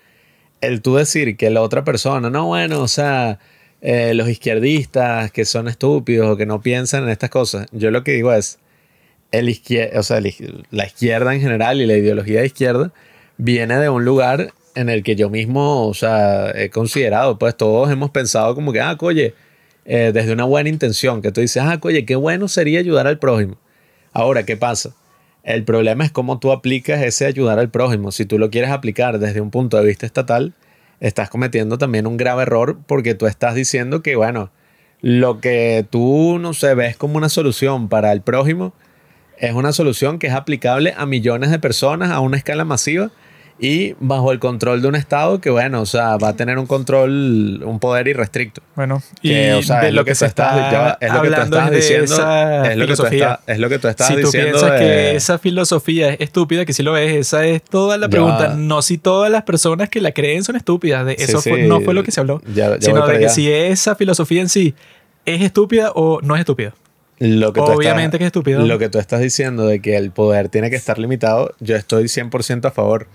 el tú decir que la otra persona, no, bueno, o sea, eh, los izquierdistas que son estúpidos o que no piensan en estas cosas. Yo lo que digo es, el o sea, la izquierda en general y la ideología de izquierda viene de un lugar en el que yo mismo, o sea, he considerado, pues todos hemos pensado como que, ah, oye, eh, desde una buena intención, que tú dices, ah, oye, qué bueno sería ayudar al prójimo. Ahora, ¿qué pasa? El problema es cómo tú aplicas ese ayudar al prójimo. Si tú lo quieres aplicar desde un punto de vista estatal, estás cometiendo también un grave error porque tú estás diciendo que, bueno, lo que tú, no sé, ves como una solución para el prójimo es una solución que es aplicable a millones de personas a una escala masiva y bajo el control de un Estado que, bueno, o sea, va a tener un control, un poder irrestricto. Bueno, y Que, o sea, de es lo que, que se está va, es lo que tú estás es diciendo, es lo que tú estás- es lo que tú estás si tú diciendo piensas de- que esa filosofía es estúpida, que si lo ves, esa es toda la Ya. pregunta. No si todas las personas que la creen son estúpidas. De Sí, eso fue- sí. no fue lo que se habló. Ya- ya voy sino de que si esa filosofía en sí es estúpida o no es estúpida. Lo que Obviamente estás- que es estúpido. Lo que tú estás diciendo de que el poder tiene que estar limitado, yo estoy 100% a favor.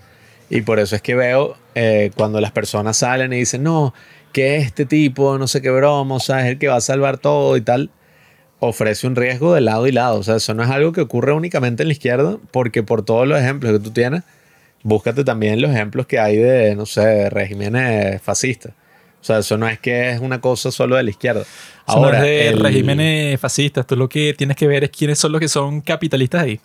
Y por eso es que veo eh, cuando las personas salen y dicen, no, que este tipo, no sé qué broma, o sea, es el que va a salvar todo y tal, ofrece un riesgo de lado y lado. O sea, eso no es algo que ocurre únicamente en la izquierda, porque por todos los ejemplos que tú tienes, búscate también los ejemplos que hay de, no sé, de regímenes fascistas. O sea, eso no es que es una cosa solo de la izquierda. Eso no es Ahora, de el- regímenes fascistas. Tú lo que tienes que ver es quiénes son los que son capitalistas ahí.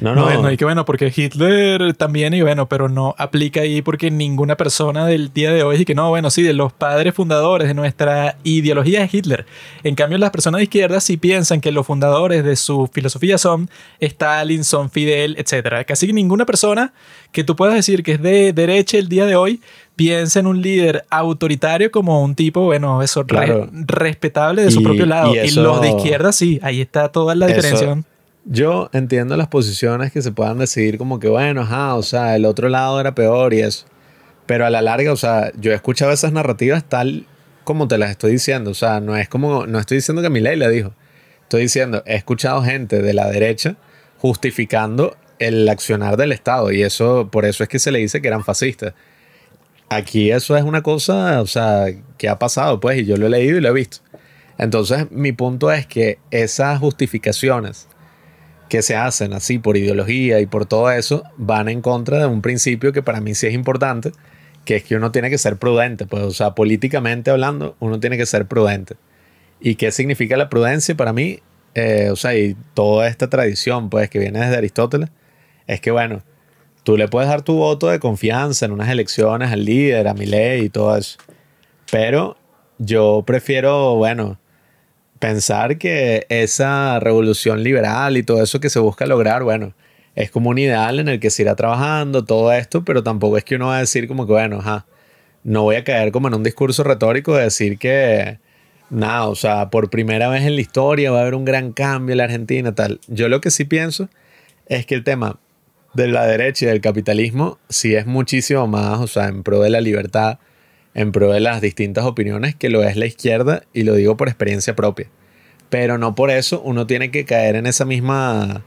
No, No, no, no, y que bueno, porque Hitler también, y bueno, pero no aplica ahí porque ninguna persona del día de hoy y que no, bueno, sí, de los padres fundadores de nuestra ideología es Hitler. En cambio, las personas de izquierda sí piensan que los fundadores de su filosofía son Stalin, son Fidel, etc. Casi que ninguna persona que tú puedas decir que es de derecha el día de hoy piensa en un líder autoritario como un tipo, bueno, eso, re- Claro. respetable de su propio lado. y Y, eso- los de izquierda sí, ahí está toda la Eso- diferencia. Yo entiendo las posiciones que se puedan decidir como que, bueno, ajá, o sea, el otro lado era peor y eso. Pero a la larga, o sea, yo he escuchado esas narrativas tal como te las estoy diciendo. O sea, no es como, no estoy diciendo que Milei la dijo. Estoy diciendo, he escuchado gente de la derecha justificando el accionar del Estado y eso, por eso es que se le dice que eran fascistas. Aquí eso es una cosa, o sea, que ha pasado, pues, y yo lo he leído y lo he visto. Entonces, mi punto es que esas justificaciones que se hacen así por ideología y por todo eso van en contra de un principio que para mí sí es importante, que es que uno tiene que ser prudente, pues, o sea, políticamente hablando, uno tiene que ser prudente. ¿Y qué significa la prudencia para mí? Eh, o sea, y toda esta tradición, pues, que viene desde Aristóteles, es que, bueno, tú le puedes dar tu voto de confianza en unas elecciones al líder, a mi ley y todo eso. Pero yo prefiero, bueno, pensar que esa revolución liberal y todo eso que se busca lograr, bueno, es como un ideal en el que se irá trabajando todo esto, pero tampoco es que uno va a decir como que, bueno, no voy a caer como en un discurso retórico de decir que, nada, o sea, por primera vez en la historia va a haber un gran cambio en la Argentina, tal. Yo lo que sí pienso es que el tema de la derecha y del capitalismo sí es muchísimo más, o sea, en pro de la libertad, en pro de las distintas opiniones que lo es la izquierda y lo digo por experiencia propia. Pero no por eso uno tiene que caer en esa misma,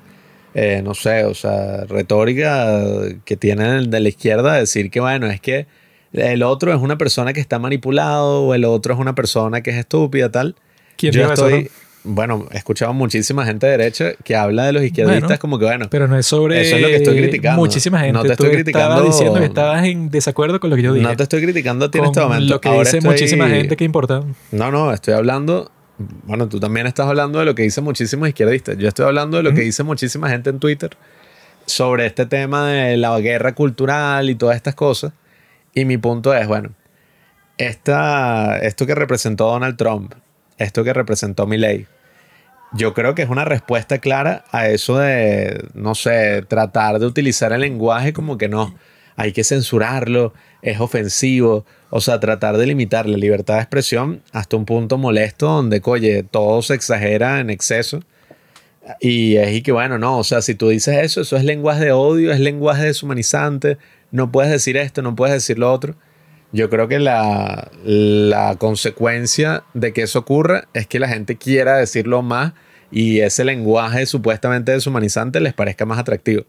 eh, no sé, o sea, retórica que tiene el de la izquierda, decir que bueno, es que el otro es una persona que está manipulado o el otro es una persona que es estúpida, tal. ¿Quién Yo eso, estoy, no? Bueno, he escuchado muchísima gente de derecha que habla de los izquierdistas Bueno, como que bueno, Pero no es sobre Eso es lo que estoy criticando. muchísima gente. No te Tú estoy estabas criticando- diciendo que estabas en desacuerdo con lo que yo dije. no te estoy criticando a ti en este momento. lo que Ahora dice estoy- muchísima gente que importa. No, no, estoy hablando. Bueno, tú también estás hablando de lo que dice muchísimos izquierdistas. Yo estoy hablando de lo que dice muchísima gente en Twitter sobre este tema de la guerra cultural y todas estas cosas. Y mi punto es, bueno, esta, esto que representó Donald Trump, esto que representó Milley, yo creo que es una respuesta clara a eso de, no sé, tratar de utilizar el lenguaje como que no, hay que censurarlo, es ofensivo, o sea, tratar de limitar la libertad de expresión hasta un punto molesto donde, oye, todo se exagera en exceso Y es y que bueno, no, o sea, si tú dices eso, eso es lenguaje de odio, es lenguaje deshumanizante, no puedes decir esto, no puedes decir lo otro. Yo creo que la, la consecuencia de que eso ocurra es que la gente quiera decirlo más y ese lenguaje supuestamente deshumanizante les parezca más atractivo.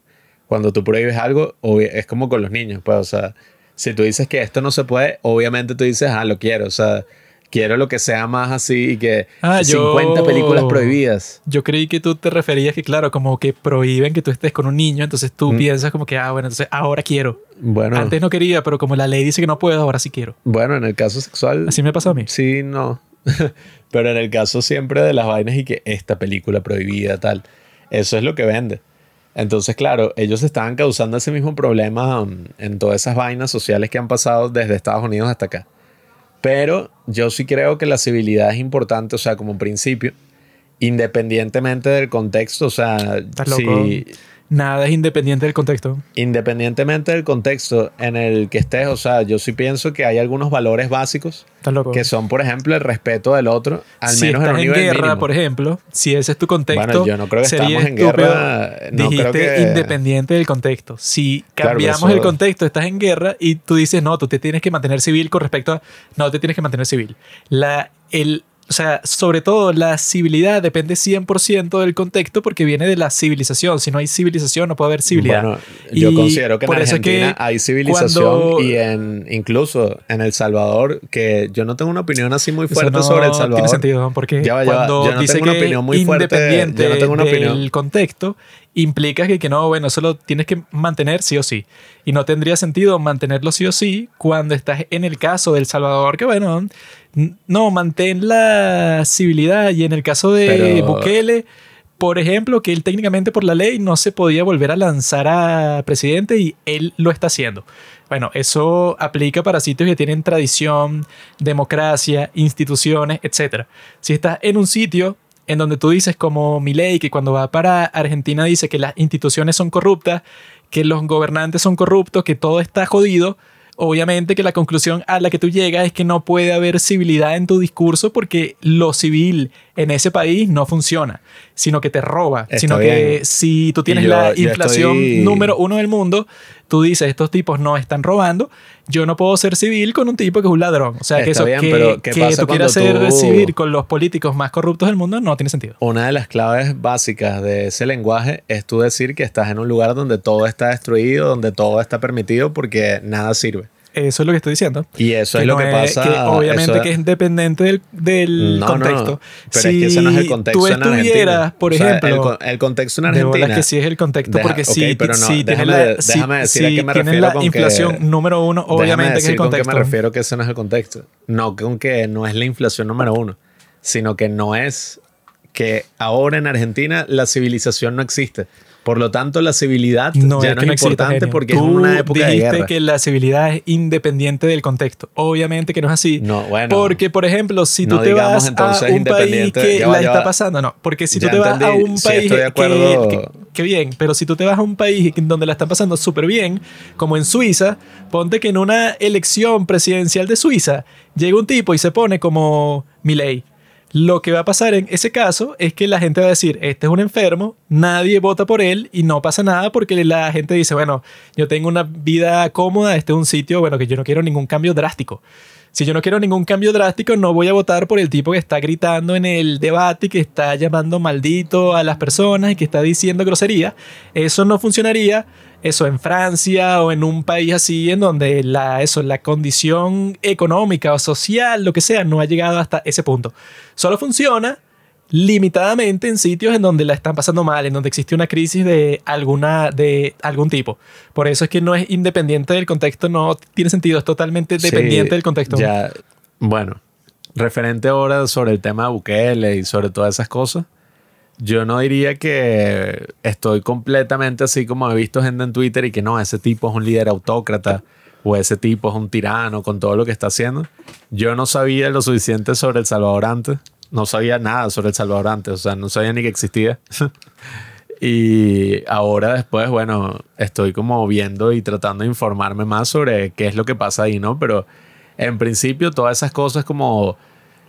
Cuando tú prohíbes algo, es como con los niños, pues, o sea, si tú dices que esto no se puede, obviamente tú dices, ah, lo quiero, o sea, quiero lo que sea más así y que Ah, yo- 50 películas prohibidas. Yo creí que tú te referías que, claro, como que prohíben que tú estés con un niño, entonces tú Mm. piensas como que, ah, bueno, entonces ahora quiero. Bueno, Antes no quería, pero como la ley dice que no puedo, ahora sí quiero. bueno, en el caso sexual, Así me pasó a mí. sí, no. Pero en el caso siempre de las vainas y que esta película prohibida, tal, eso es lo que vende. Entonces, claro, ellos estaban causando ese mismo problema um, en todas esas vainas sociales que han pasado desde Estados Unidos hasta acá. Pero yo sí creo que la civilidad es importante, o sea, como principio, independientemente del contexto, o sea, si, Nada es independiente del contexto. independientemente del contexto en el que estés, o sea, yo sí pienso que hay algunos valores básicos que son, por ejemplo, el respeto del otro, al si menos en estás un en nivel guerra, mínimo. por ejemplo, si ese es tu contexto, Bueno, yo no creo que estamos en guerra, no Dijiste creo que- independiente del contexto. Si Claro, cambiamos eso- el contexto, estás en guerra y tú dices, no, tú te tienes que mantener civil con respecto a... No, te tienes que mantener civil. La, el, o sea, sobre todo la civilidad depende 100% del contexto porque viene de la civilización. Si no hay civilización, no puede haber civilidad. Bueno, yo Y considero que en eso es Argentina que hay civilización cuando- y en incluso en El Salvador, que yo no tengo una opinión así muy fuerte no sobre El Salvador. Tiene sentido, porque Ya va, ya va. Yo no tengo una opinión muy fuerte, independiente yo no tengo una del opinión. contexto, implica que, que no, bueno, eso lo tienes que mantener sí o sí. Y no tendría sentido mantenerlo sí o sí cuando estás en el caso del Salvador, que bueno, no, mantén la civilidad. Y en el caso de Pero- Bukele, por ejemplo, que él técnicamente por la ley no se podía volver a lanzar a presidente y él lo está haciendo. Bueno, eso aplica para sitios que tienen tradición, democracia, instituciones, etc. Si estás en un sitio en donde tú dices como Milei que cuando va para Argentina dice que las instituciones son corruptas, que los gobernantes son corruptos, que todo está jodido, obviamente que la conclusión a la que tú llegas es que no puede haber civilidad en tu discurso porque lo civil en ese país no funciona, sino que te roba, Está sino bien. que si tú tienes yo- la inflación estoy- número uno del mundo, tú dices, estos tipos no están robando, yo no puedo ser civil con un tipo que es un ladrón. O sea, que Está eso bien, que, pero ¿qué que pasa tú quieras cuando ser tú- civil con los políticos más corruptos del mundo no tiene sentido. Una de las claves básicas de ese lenguaje es tú decir que estás en un lugar donde todo está destruido, donde todo está permitido porque nada sirve. Eso es lo que estoy diciendo. Y eso es no lo que pasa. que obviamente eso- que es dependiente del, del No, no, contexto. pero es que ese no es el Si contexto tú estuvieras, por O sea, ejemplo, el, con- el contexto en de Argentina. que sí es el contexto, Deja- porque ok, si, pero no, si déjame- la, si- déjame decir a si qué me refiero la con que- inflación número uno, obviamente que es el decir con qué contexto. me refiero que ese no es el contexto. No con que no es la inflación número uno, sino que no es que ahora en Argentina la civilización no existe. Por lo tanto, la civilidad No ya es no que es no importante genio. porque Tú es una época de dijiste guerra. que la civilidad es independiente del contexto. Obviamente que no es así. No, bueno. Porque, por ejemplo, si tú No te digamos vas a un país que Ya la ya está pasando, no. Porque si tú te vas a un Sí, país estoy de que, acuerdo. que- que bien, pero si tú te vas a un país donde la están pasando súper bien, como en Suiza, ponte que en una elección presidencial de Suiza llega un tipo y se pone como Milei. Lo que va a pasar en ese caso es que la gente va a decir, este es un enfermo, nadie vota por él y no pasa nada porque la gente dice, bueno, yo tengo una vida cómoda, este es un sitio, bueno, que yo no quiero ningún cambio drástico. Si yo no quiero ningún cambio drástico, no voy a votar por el tipo que está gritando en el debate que está llamando maldito a las personas y que está diciendo grosería. Eso no funcionaría. Eso en Francia o en un país así en donde la, eso, la condición económica o social, lo que sea, no ha llegado hasta ese punto. Solo funciona limitadamente en sitios en donde la están pasando mal, en donde existe una crisis de alguna de algún tipo. Por eso es que no es independiente del contexto, no tiene sentido, es totalmente Sí, dependiente del contexto. Ya, bueno, referente ahora sobre el tema de Bukele y sobre todas esas cosas, yo no diría que estoy completamente así como he visto gente en Twitter y que no, ese tipo es un líder autócrata o ese tipo es un tirano con todo lo que está haciendo. Yo no sabía lo suficiente sobre El Salvador antes, no sabía nada sobre El Salvador antes, o sea, no sabía ni que existía. Y ahora después, bueno, estoy como viendo y tratando de informarme más sobre qué es lo que pasa ahí, ¿no? Pero en principio todas esas cosas como,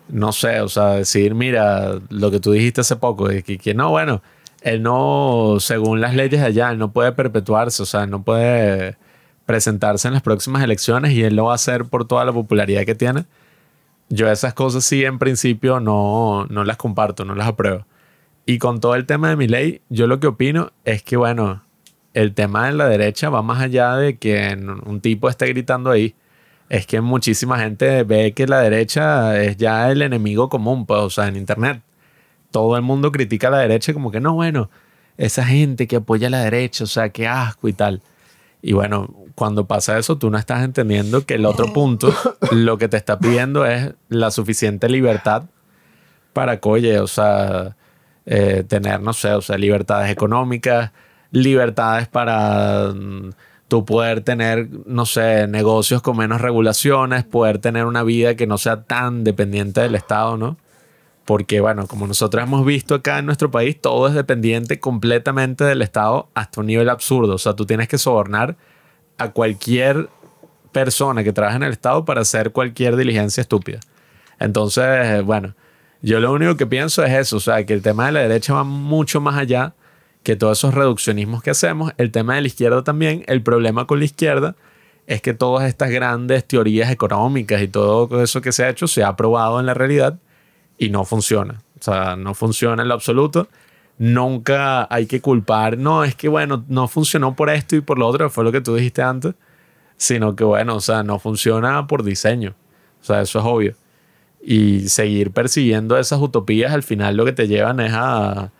no sé, o sea, decir, mira, lo que tú dijiste hace poco, de que, que no, bueno, él no, según las leyes de allá, él no puede perpetuarse, o sea, no puede presentarse en las próximas elecciones y él lo va a hacer por toda la popularidad que tiene. Yo esas cosas sí en principio no, no las comparto, no las apruebo. Y con todo el tema de mi ley, yo lo que opino es que, bueno, el tema de la derecha va más allá de que un tipo esté gritando ahí. Es que muchísima gente ve que la derecha es ya el enemigo común, pues, o sea, en Internet todo el mundo critica a la derecha como que no, bueno, esa gente que apoya a la derecha, o sea, qué asco y tal. Y bueno, cuando pasa eso, tú no estás entendiendo que el otro punto, lo que te está pidiendo es la suficiente libertad para que, oye, o sea, eh, tener, no sé, o sea, libertades económicas, libertades para mm, tú poder tener, no sé, negocios con menos regulaciones, poder tener una vida que no sea tan dependiente del Estado, ¿no? Porque, bueno, como nosotros hemos visto acá en nuestro país, todo es dependiente completamente del Estado hasta un nivel absurdo. O sea, tú tienes que sobornar a cualquier persona que trabaja en el Estado para hacer cualquier diligencia estúpida. Entonces, bueno, yo lo único que pienso es eso. O sea, que el tema de la derecha va mucho más allá que todos esos reduccionismos que hacemos. El tema de la izquierda también. El problema con la izquierda es que todas estas grandes teorías económicas y todo eso que se ha hecho se ha probado en la realidad y no funciona. O sea, no funciona en lo absoluto. Nunca hay que culpar, no, es que bueno, no funcionó por esto y por lo otro, fue lo que tú dijiste antes, sino que bueno, o sea, no funciona por diseño. O sea, eso es obvio. Y seguir persiguiendo esas utopías al final lo que te llevan es a,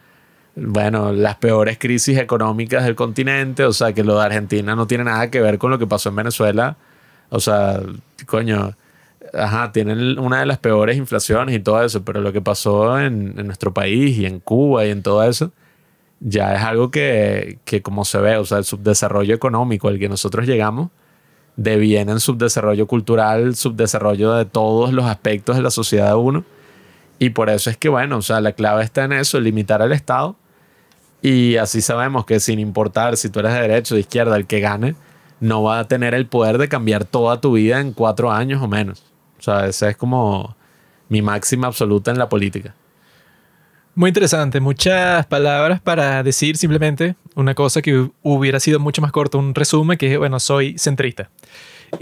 bueno, las peores crisis económicas del continente, o sea, que lo de Argentina no tiene nada que ver con lo que pasó en Venezuela. O sea, coño, ajá, tienen una de las peores inflaciones y todo eso, pero lo que pasó en, nuestro país y en Cuba y en todo eso, ya es algo que, que, como se ve, o sea, el subdesarrollo económico al que nosotros llegamos, deviene en subdesarrollo cultural, subdesarrollo de todos los aspectos de la sociedad de uno. Y por eso es que, bueno, o sea, la clave está en eso, limitar al Estado. Y así sabemos que sin importar si tú eres de derecha o de izquierda, el que gane no va a tener el poder de cambiar toda tu vida en cuatro años o menos. O sea, esa es como mi máxima absoluta en la política. Muy interesante, muchas palabras para decir simplemente una cosa que hubiera sido mucho más corto, un resumen que es, bueno, soy centrista.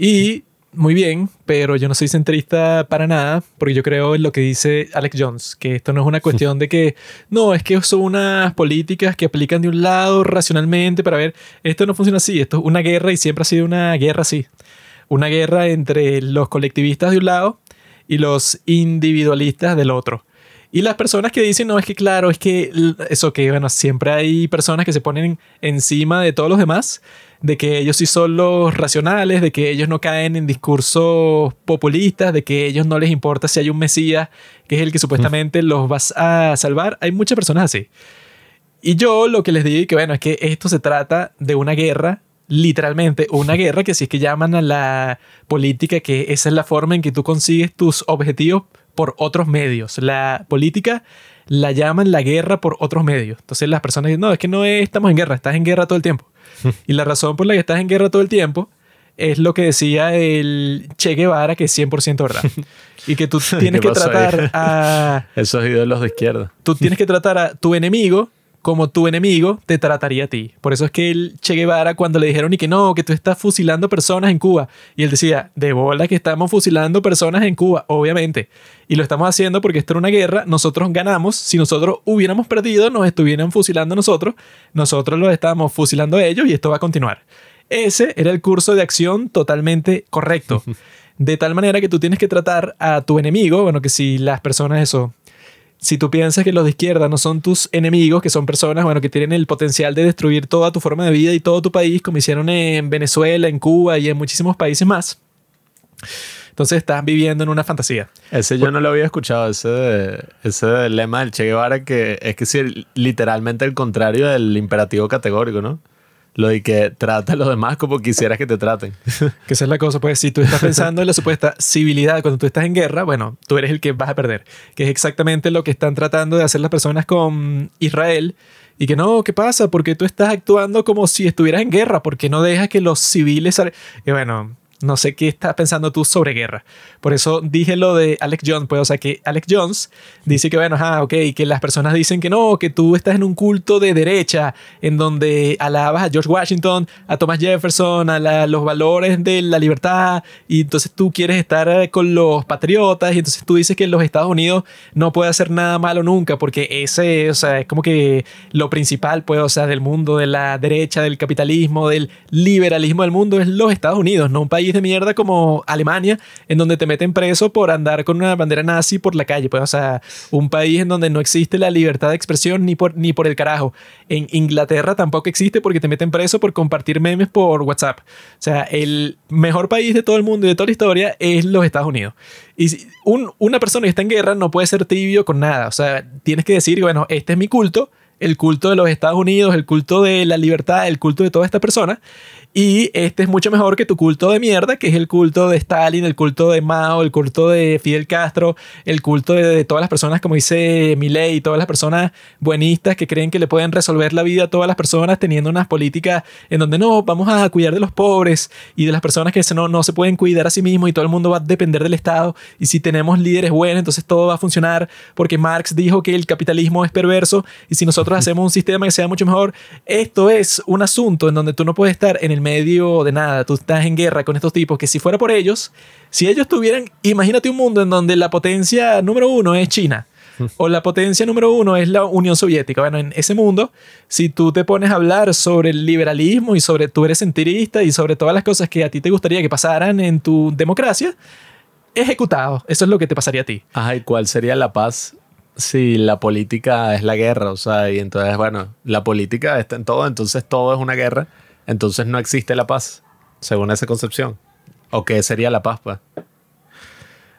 Y muy bien, pero yo no soy centrista para nada, porque yo creo en lo que dice Alex Jones, que esto no es una cuestión de que, no, es que son unas políticas que aplican de un lado racionalmente para ver, esto no funciona así, esto es una guerra y siempre ha sido una guerra así una guerra entre los colectivistas de un lado y los individualistas del otro. Y las personas que dicen, no, es que claro, es que eso que, bueno, siempre hay personas que se ponen encima de todos los demás, de que ellos sí son los racionales, de que ellos no caen en discursos populistas, de que ellos no les importa si hay un Mesías, que es el que supuestamente los va a salvar. Hay muchas personas así. Y yo lo que les digo, que bueno, es que esto se trata de una guerra literalmente una guerra que si es que llaman a la política que esa es la forma en que tú consigues tus objetivos por otros medios. La política la llaman la guerra por otros medios. Entonces las personas dicen, no, es que no estamos en guerra, estás en guerra todo el tiempo. y la razón por la que estás en guerra todo el tiempo es lo que decía el Che Guevara, que es 100% verdad. y que tú tienes que tratar a... Esos ídolos de izquierda. Tú tienes que tratar a tu enemigo como tu enemigo te trataría a ti. Por eso es que el Che Guevara, cuando le dijeron y que no, que tú estás fusilando personas en Cuba, y él decía, de bola que estamos fusilando personas en Cuba, obviamente. Y lo estamos haciendo porque esto era una guerra, nosotros ganamos, si nosotros hubiéramos perdido, nos estuvieran fusilando a nosotros, nosotros los estábamos fusilando a ellos y esto va a continuar. Ese era el curso de acción totalmente correcto. De tal manera que tú tienes que tratar a tu enemigo, bueno, que si las personas eso si tú piensas que los de izquierda no son tus enemigos, que son personas, bueno, que tienen el potencial de destruir toda tu forma de vida y todo tu país, como hicieron en Venezuela, en Cuba y en muchísimos países más, entonces estás viviendo en una fantasía. Ese yo no lo había escuchado, ese, ese lema del Che Guevara, que es que es literalmente el contrario del imperativo categórico, ¿no? Lo de que trata a los demás como quisieras que te traten. que esa es la cosa, pues si tú estás pensando en la supuesta civilidad cuando tú estás en guerra, bueno, tú eres el que vas a perder. Que es exactamente lo que están tratando de hacer las personas con Israel. Y que no, ¿qué pasa? Porque tú estás actuando como si estuvieras en guerra, porque no dejas que los civiles... Y bueno, No sé qué estás pensando tú sobre guerra. Por eso dije lo de Alex Jones, pues, o sea, que Alex Jones dice que, bueno, ah, ok, que las personas dicen que no, que tú estás en un culto de derecha, en donde alabas a George Washington, a Thomas Jefferson, a los valores de la libertad, y entonces tú quieres estar eh, con los patriotas, y entonces tú dices que los Estados Unidos no puede hacer nada malo nunca, porque ese, o sea, es como que lo principal, pues, o sea, del mundo, de la derecha, del capitalismo, del liberalismo del mundo, es los Estados Unidos, no un país de mierda como Alemania, en donde te meten preso por andar con una bandera nazi por la calle, pues, o sea, un país en donde no existe la libertad de expresión ni por, ni por el carajo. En Inglaterra tampoco existe porque te meten preso por compartir memes por WhatsApp. O sea, el mejor país de todo el mundo y de toda la historia es los Estados Unidos. Y si- un- una persona que está en guerra no puede ser tibio con nada. O sea, tienes que decir, bueno, este es mi culto, el culto de los Estados Unidos, el culto de la libertad, el culto de toda esta persona. Y este es mucho mejor que tu culto de mierda, que es el culto de Stalin, el culto de Mao, el culto de Fidel Castro, el culto de, todas las personas, como dice Milei, todas las personas buenistas que creen que le pueden resolver la vida a todas las personas teniendo unas políticas en donde no, vamos a cuidar de los pobres y de las personas que no, no se pueden cuidar a sí mismos y todo el mundo va a depender del Estado. Y si tenemos líderes buenos, entonces todo va a funcionar porque Marx dijo que el capitalismo es perverso y si nosotros hacemos un sistema que sea mucho mejor, esto es un asunto en donde tú no puedes estar en el medio de nada, tú estás en guerra con estos tipos que si fuera por ellos, si ellos tuvieran, imagínate un mundo en donde la potencia número uno es China. O la potencia número uno es la Unión Soviética. Bueno, en ese mundo, si tú te pones a hablar sobre el liberalismo y sobre tú eres centrista y sobre todas las cosas que a ti te gustaría que pasaran en tu democracia, ejecutado. Eso es lo que te pasaría a ti. Ajá, ¿y cuál sería la paz si la política es la guerra? O sea, y entonces, bueno, la política está en todo, entonces todo es una guerra, entonces no existe la paz, según esa concepción. ¿O qué sería la paz, pues?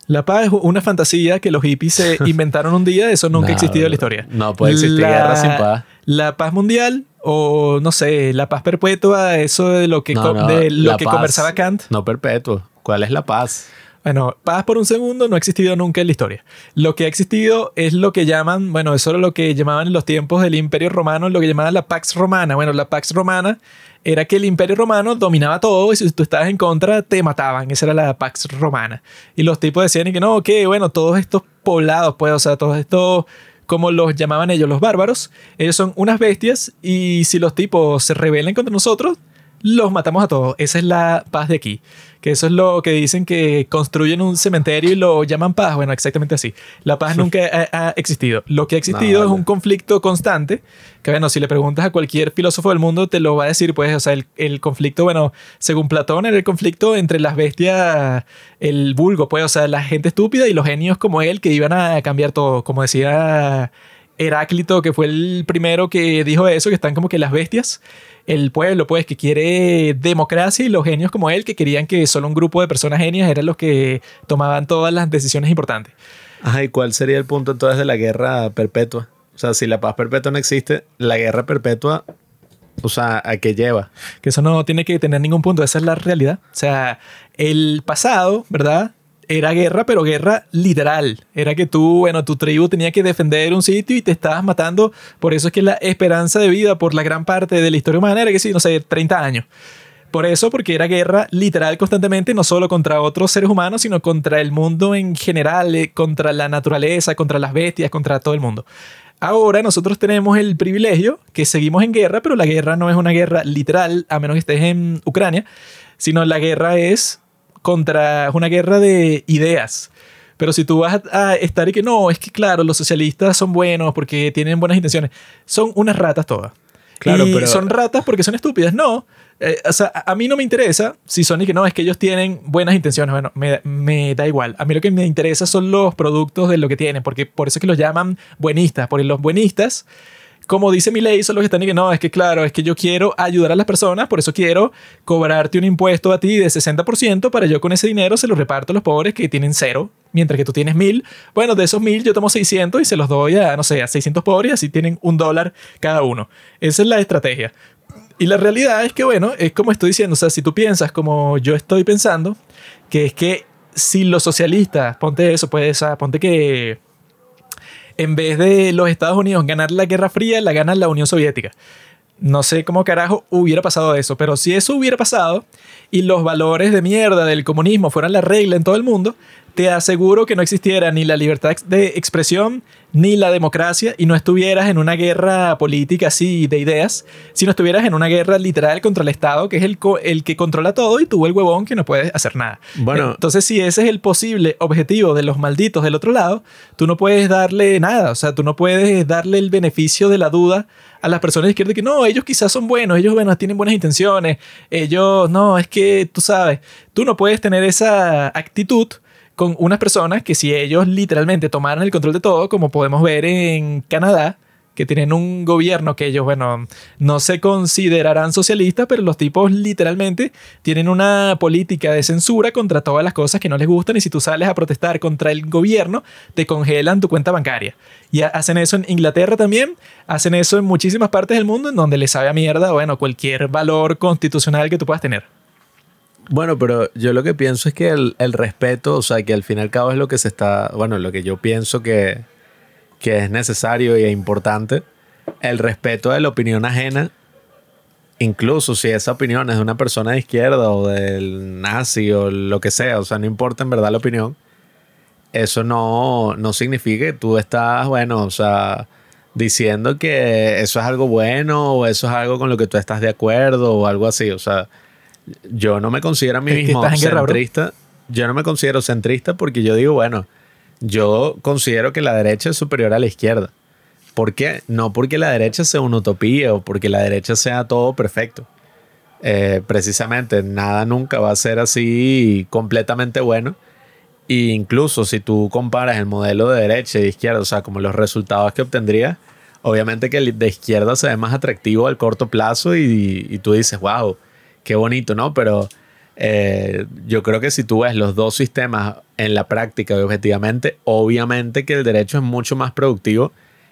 La paz es una fantasía que los hippies se inventaron un día, eso nunca ha No, existido en la historia. no puede existir guerra sin paz. La paz mundial o no sé, la paz perpetua, eso de lo que, No, no, de lo la que paz conversaba Kant. No perpetuo. ¿Cuál es la paz? Bueno, paz por un segundo no ha existido nunca en la historia. Lo que ha existido es lo que llaman, bueno, eso era lo que llamaban en los tiempos del Imperio Romano, lo que llamaban la Pax Romana. Bueno, la Pax Romana era que el Imperio Romano dominaba todo y si tú estabas en contra te mataban. Esa era la Pax Romana. Y los tipos decían que no, que bueno, todos estos poblados, pues, o sea, todos estos como los llamaban ellos, los bárbaros, ellos son unas bestias y si los tipos se rebelan contra nosotros, los matamos a todos. Esa es la paz de aquí. Que eso es lo que dicen que construyen un cementerio y lo llaman paz. Bueno, exactamente así. La paz nunca ha, ha existido. Lo que ha existido No, es un conflicto constante. Que bueno, si le preguntas a cualquier filósofo del mundo, te lo va a decir, pues, o sea, el, el conflicto, bueno, según Platón, era el conflicto entre las bestias, el vulgo, pues, o sea, la gente estúpida y los genios como él que iban a cambiar todo. Como decía Heráclito, que fue el primero que dijo eso, que están como que las bestias, el pueblo, pues, que quiere democracia y los genios como él, que querían que solo un grupo de personas genias eran los que tomaban todas las decisiones importantes. Ajá, ¿y cuál sería el punto entonces de la guerra perpetua? O sea, si la paz perpetua no existe, la guerra perpetua, o sea, ¿a qué lleva? Que eso no tiene que tener ningún punto, esa es la realidad. O sea, el pasado, ¿verdad? Era guerra, pero guerra literal. Era que tú, bueno, tu tribu tenía que defender un sitio y te estabas matando. Por eso es que la esperanza de vida por la gran parte de la historia humana era que sí, no sé, 30 años. Por eso, porque era guerra literal constantemente, no solo contra otros seres humanos, sino contra el mundo en general, eh, contra la naturaleza, contra las bestias, contra todo el mundo. Ahora nosotros tenemos el privilegio que seguimos en guerra, pero la guerra no es una guerra literal, a menos que estés en Ucrania, sino la guerra es contra es una guerra de ideas. Pero si tú vas a, estar y que no, es que claro, los socialistas son buenos porque tienen buenas intenciones, son unas ratas todas. Claro, y pero- son ratas porque son estúpidas. No, eh, o sea, a a mí no me interesa si son y que no, es que ellos tienen buenas intenciones. Bueno, me, me da igual. A mí lo que me interesa son los productos de lo que tienen, porque por eso es que los llaman buenistas, porque los buenistas, como dice mi ley, son los que están y que no, es que claro, es que yo quiero ayudar a las personas, por eso quiero cobrarte un impuesto a ti de 60% para yo con ese dinero se lo reparto a los pobres que tienen cero, mientras que tú tienes mil. Bueno, de esos mil yo tomo 600 y se los doy a, no sé, a 600 pobres y así tienen un dólar cada uno. Esa es la estrategia. Y la realidad es que, bueno, es como estoy diciendo, o sea, si tú piensas como yo estoy pensando, que es que si los socialistas, ponte eso, pues, ponte que en vez de los Estados Unidos ganar la Guerra Fría, la gana la Unión Soviética. No sé cómo carajo hubiera pasado eso, pero si eso hubiera pasado y los valores de mierda del comunismo fueran la regla en todo el mundo, te aseguro que no existiera ni la libertad de expresión ni la democracia y no estuvieras en una guerra política así de ideas, sino estuvieras en una guerra literal contra el Estado, que es el, co- el que controla todo y tú el huevón que no puedes hacer nada. Bueno. entonces si ese es el posible objetivo de los malditos del otro lado, tú no puedes darle nada, o sea, tú no puedes darle el beneficio de la duda a las personas de izquierda que no, ellos quizás son buenos, ellos bueno, tienen buenas intenciones, ellos no, es que tú sabes, tú no puedes tener esa actitud con unas personas que si ellos literalmente tomaran el control de todo, como podemos ver en Canadá, que tienen un gobierno que ellos, bueno, no se considerarán socialistas, pero los tipos literalmente tienen una política de censura contra todas las cosas que no les gustan y si tú sales a protestar contra el gobierno, te congelan tu cuenta bancaria. Y ha- hacen eso en Inglaterra también, hacen eso en muchísimas partes del mundo en donde les sabe a mierda, bueno, cualquier valor constitucional que tú puedas tener. Bueno, pero yo lo que pienso es que el, el respeto, o sea, que al fin y al cabo es lo que se está, bueno, lo que yo pienso que, que es necesario y importante, el respeto de la opinión ajena, incluso si esa opinión es de una persona de izquierda o del nazi o lo que sea, o sea, no importa en verdad la opinión, eso no, no significa que tú estás, bueno, o sea, diciendo que eso es algo bueno o eso es algo con lo que tú estás de acuerdo o algo así, o sea, yo no me considero a mí mismo centrista. Yo no me considero centrista porque yo digo, bueno, yo considero que la derecha es superior a la izquierda. ¿Por qué? No porque la derecha sea una utopía o porque la derecha sea todo perfecto. Eh, precisamente, nada nunca va a ser así completamente bueno. E incluso si tú comparas el modelo de derecha y de izquierda, o sea, como los resultados que obtendría, obviamente que el de izquierda se ve más atractivo al corto plazo y, y tú dices, wow, qué bonito, ¿no? Pero eh, yo creo que si tú ves los dos sistemas en la práctica y objetivamente, obviamente que el derecho es mucho más productivo,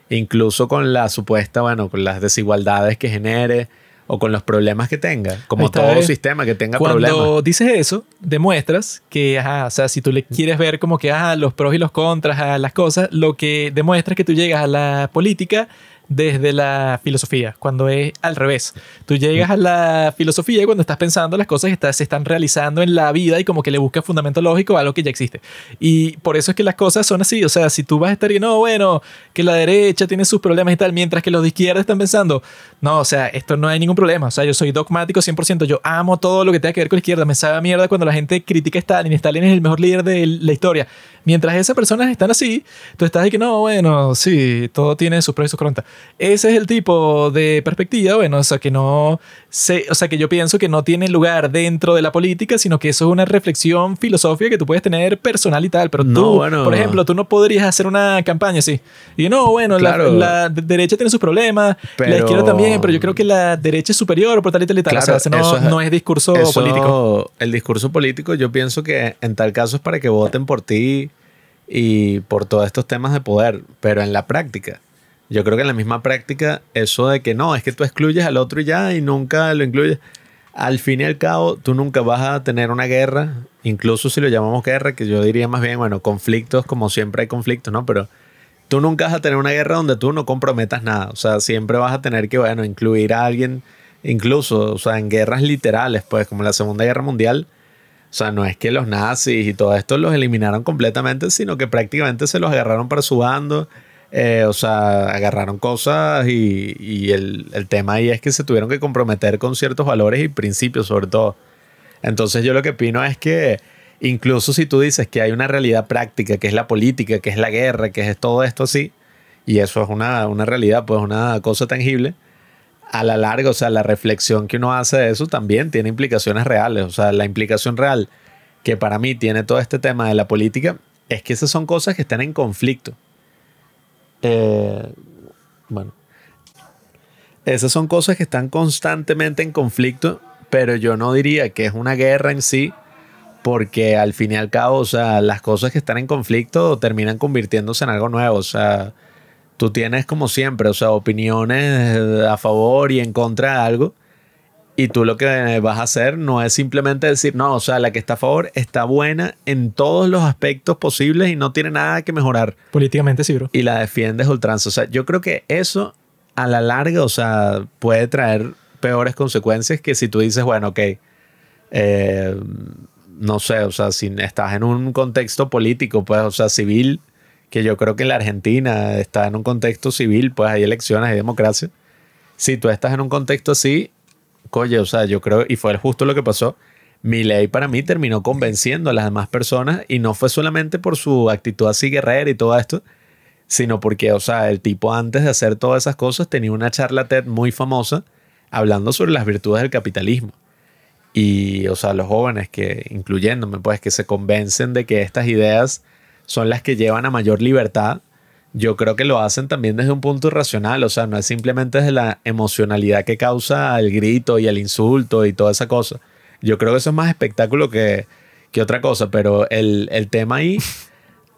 incluso con la supuesta, bueno, con las desigualdades que genere o con los problemas que tenga, como está, todo ¿eh? sistema que tenga Cuando problemas. dices eso, demuestras que, ajá, o sea, si tú le quieres ver como que, ajá, los pros y los contras a las cosas, lo que demuestra es que tú llegas a la política desde la filosofía, cuando es al revés. Tú llegas a la filosofía cuando estás pensando las cosas que se están realizando en la vida y como que le buscas fundamento lógico a algo que ya existe. Y por eso es que las cosas son así. O sea, si tú vas a estar y no, bueno, que la derecha tiene sus problemas y tal, mientras que los de izquierda están pensando, no, o sea, esto no hay ningún problema. O sea, yo soy dogmático 100%. Yo amo todo lo que tenga que ver con la izquierda. Me sabe a mierda cuando la gente critica a Stalin. Stalin es el mejor líder de la historia. Mientras esas personas están así, tú estás de que no, bueno, sí, todo tiene sus pros y sus contras. Ese es el tipo de perspectiva, bueno, o sea, que no sé, o sea, que yo pienso que no tiene lugar dentro de la política, sino que eso es una reflexión filosófica que tú puedes tener personal y tal. Pero No, tú, bueno. por ejemplo, tú no podrías hacer una campaña así. Y no, bueno, la- Claro. la, de- derecha tiene sus problemas, Pero- la izquierda también, pero yo creo que la derecha es superior por tal y tal y tal. Claro, o sea, no, eso es- no es discurso Eso, político. El discurso político, yo pienso que en tal caso es para que voten por ti y por todos estos temas de poder, pero en la práctica. Yo creo que en la misma práctica, eso de que no, es que tú excluyes al otro y ya y nunca lo incluyes. Al fin y al cabo, tú nunca vas a tener una guerra, incluso si lo llamamos guerra, que yo diría más bien, bueno, conflictos, como siempre hay conflictos, ¿no? Pero tú nunca vas a tener una guerra donde tú no comprometas nada. O sea, siempre vas a tener que, bueno, incluir a alguien, incluso, o sea, en guerras literales, pues, como la Segunda Guerra Mundial. O sea, no es que los nazis y todo esto los eliminaron completamente, sino que prácticamente se los agarraron para su bando. Eh, o sea, agarraron cosas y, el tema ahí es que se tuvieron que comprometer con ciertos valores y principios, sobre todo. Entonces, yo lo que opino es que incluso si tú dices que hay una realidad práctica, que es la política, que es la guerra, que es todo esto así, y eso es una, una realidad, pues una cosa tangible, a la larga, o sea, la reflexión que uno hace de eso también tiene implicaciones reales. O sea, la implicación real que para mí tiene todo este tema de la política es que esas son cosas que están en conflicto. Eh, bueno, esas son cosas que están constantemente en conflicto, pero yo no diría que es una guerra en sí, porque al fin y al cabo, o sea, las cosas que están en conflicto terminan convirtiéndose en algo nuevo. O sea, tú tienes como siempre, o sea, opiniones a favor y en contra de algo. Y tú lo que vas a hacer no es simplemente decir, no, o sea, la que está a favor está buena en todos los aspectos posibles y no tiene nada que mejorar. Políticamente sí, bro. Y la defiendes ultranza. O sea, yo creo que eso a la larga, o sea, puede traer peores consecuencias que si tú dices, bueno, ok, eh, no sé, o sea, si estás en un contexto político, pues, o sea, civil, que yo creo que la Argentina está en un contexto civil, pues hay elecciones, hay democracia. Si tú estás en un contexto así, coye, o sea, yo creo, y fue justo lo que pasó, mi ley para mí terminó convenciendo a las demás personas y no fue solamente por su actitud así guerrera y todo esto, sino porque, o sea, el tipo antes de hacer todas esas cosas tenía una charla TED muy famosa hablando sobre las virtudes del capitalismo. Y, o sea, los jóvenes que, incluyéndome, pues, que se convencen de que estas ideas son las que llevan a mayor libertad, yo creo que lo hacen también desde un punto irracional, o sea, no es simplemente desde la emocionalidad que causa el grito y el insulto y toda esa cosa. Yo creo que eso es más espectáculo que, que otra cosa, pero el, el tema ahí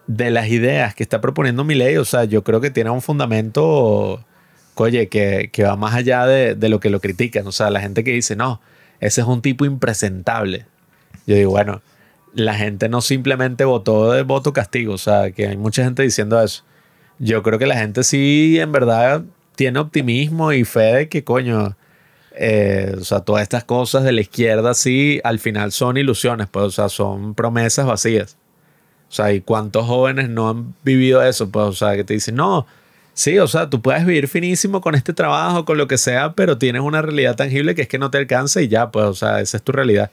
de las ideas que está proponiendo mi ley, o sea, yo creo que tiene un fundamento, oye, que, que va más allá de, de, lo que lo critican, o sea, la gente que dice, no, ese es un tipo impresentable. Yo digo, bueno, la gente no simplemente votó de voto castigo, o sea, que hay mucha gente diciendo eso. Yo creo que la gente sí, en verdad, tiene optimismo y fe de que, coño, eh, o sea, todas estas cosas de la izquierda sí, al final son ilusiones, pues, o sea, son promesas vacías. O sea, ¿y cuántos jóvenes no han vivido eso? Pues, o sea, que te dicen, no, sí, o sea, tú puedes vivir finísimo con este trabajo, con lo que sea, pero tienes una realidad tangible que es que no te alcanza y ya, pues, o sea, esa es tu realidad.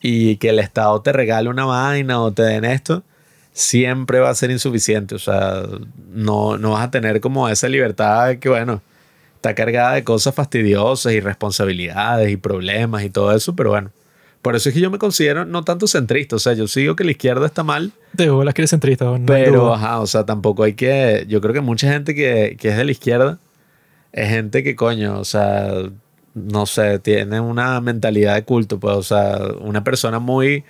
Y que el Estado te regale una vaina o te den esto, siempre va a ser insuficiente. O sea, no, no vas a tener como esa libertad que, bueno, está cargada de cosas fastidiosas y responsabilidades y problemas y todo eso, pero bueno. Por eso es que yo me considero no tanto centrista, o sea, yo sigo que la izquierda está mal. De bolas que eres centrista, no Pero, ajá, o sea, tampoco hay que. Yo creo que mucha gente que, que es de la izquierda es gente que, coño, o sea, no sé, tiene una mentalidad de culto, pues, o sea, una persona muy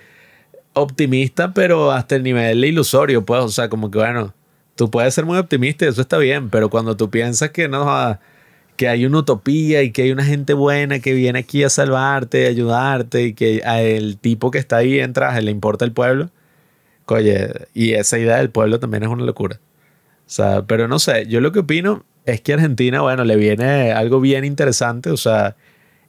optimista, pero hasta el nivel ilusorio, pues, o sea, como que, bueno, tú puedes ser muy optimista y eso está bien, pero cuando tú piensas que no que hay una utopía y que hay una gente buena que viene aquí a salvarte, a ayudarte y que el tipo que está ahí en traje le importa el pueblo. Oye, y esa idea del pueblo también es una locura. O sea, pero no sé, yo lo que opino es que Argentina, bueno, le viene algo bien interesante. O sea,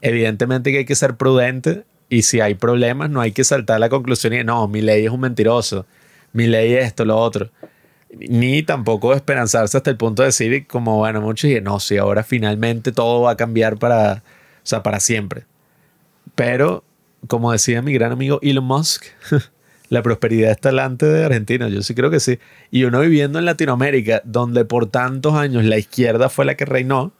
evidentemente que hay que ser prudente y si hay problemas no hay que saltar la conclusión y no, mi ley es un mentiroso, mi ley es esto, lo otro ni tampoco esperanzarse hasta el punto de decir como, bueno, muchos y no, si ahora finalmente todo va a cambiar para, o sea, para siempre. Pero, como decía mi gran amigo Elon Musk, la prosperidad está delante de Argentina, yo sí creo que sí. Y uno viviendo en Latinoamérica, donde por tantos años la izquierda fue la que reinó,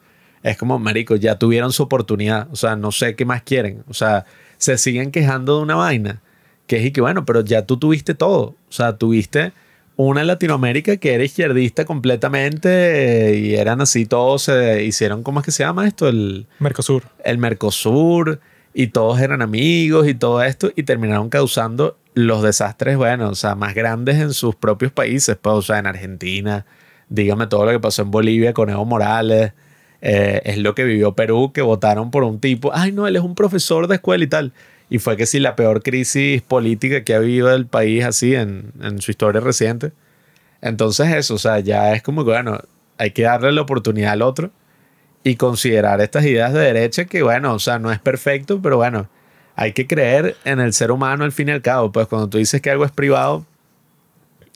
es como, marico, ya tuvieron su oportunidad, o sea, no sé qué más quieren, o sea, se siguen quejando de una vaina, que es y que bueno, pero ya tú tuviste todo, o sea, tuviste una Latinoamérica que era izquierdista completamente y eran así todos, se hicieron, ¿cómo es que se llama esto? El Mercosur. El Mercosur y todos eran amigos y todo esto y terminaron causando los desastres, bueno, o sea, más grandes en sus propios países, pues, o sea, en Argentina, dígame todo lo que pasó en Bolivia con Evo Morales, eh, es lo que vivió Perú, que votaron por un tipo, ay no, él es un profesor de escuela y tal y fue que sí, la peor crisis política que ha habido el país así en, en su historia reciente. Entonces eso, o sea, ya es como que, bueno, hay que darle la oportunidad al otro y considerar estas ideas de derecha que, bueno, o sea, no es perfecto, pero bueno, hay que creer en el ser humano al fin y al cabo. Pues cuando tú dices que algo es privado,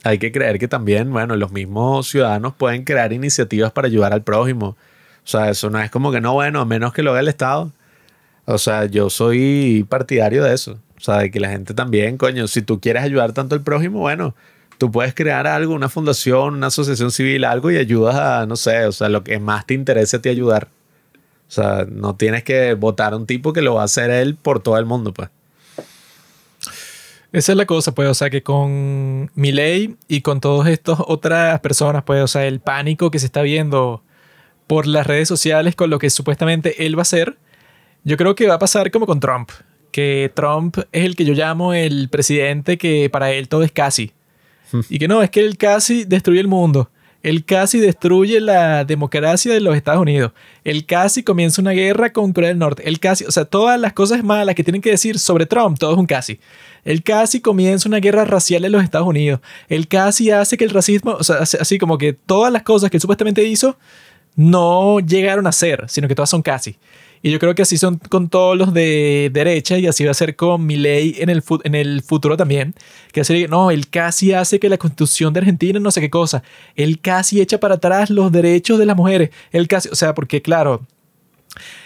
hay que creer que también, bueno, los mismos ciudadanos pueden crear iniciativas para ayudar al prójimo. O sea, eso no es como que no, bueno, a menos que lo haga el Estado. O sea, yo soy partidario de eso. O sea, de que la gente también, coño, si tú quieres ayudar tanto al prójimo, bueno, tú puedes crear algo, una fundación, una asociación civil, algo y ayudas a, no sé, o sea, lo que más te interese a ti ayudar. O sea, no tienes que votar a un tipo que lo va a hacer él por todo el mundo, pues. Esa es la cosa, pues, o sea, que con ley y con todas estas otras personas, pues, o sea, el pánico que se está viendo por las redes sociales con lo que supuestamente él va a hacer, yo creo que va a pasar como con Trump, que Trump es el que yo llamo el presidente que para él todo es casi. Y que no, es que él casi destruye el mundo. Él casi destruye la democracia de los Estados Unidos. Él casi comienza una guerra con Corea del Norte. Él casi, o sea, todas las cosas malas que tienen que decir sobre Trump, todo es un casi. Él casi comienza una guerra racial en los Estados Unidos. Él casi hace que el racismo, o sea, así como que todas las cosas que él supuestamente hizo, no llegaron a ser, sino que todas son casi. Y yo creo que así son con todos los de derecha y así va a ser con Milei en el, en el futuro también. Que así, no, él casi hace que la constitución de Argentina no sé qué cosa. Él casi echa para atrás los derechos de las mujeres. Él casi, o sea, porque claro,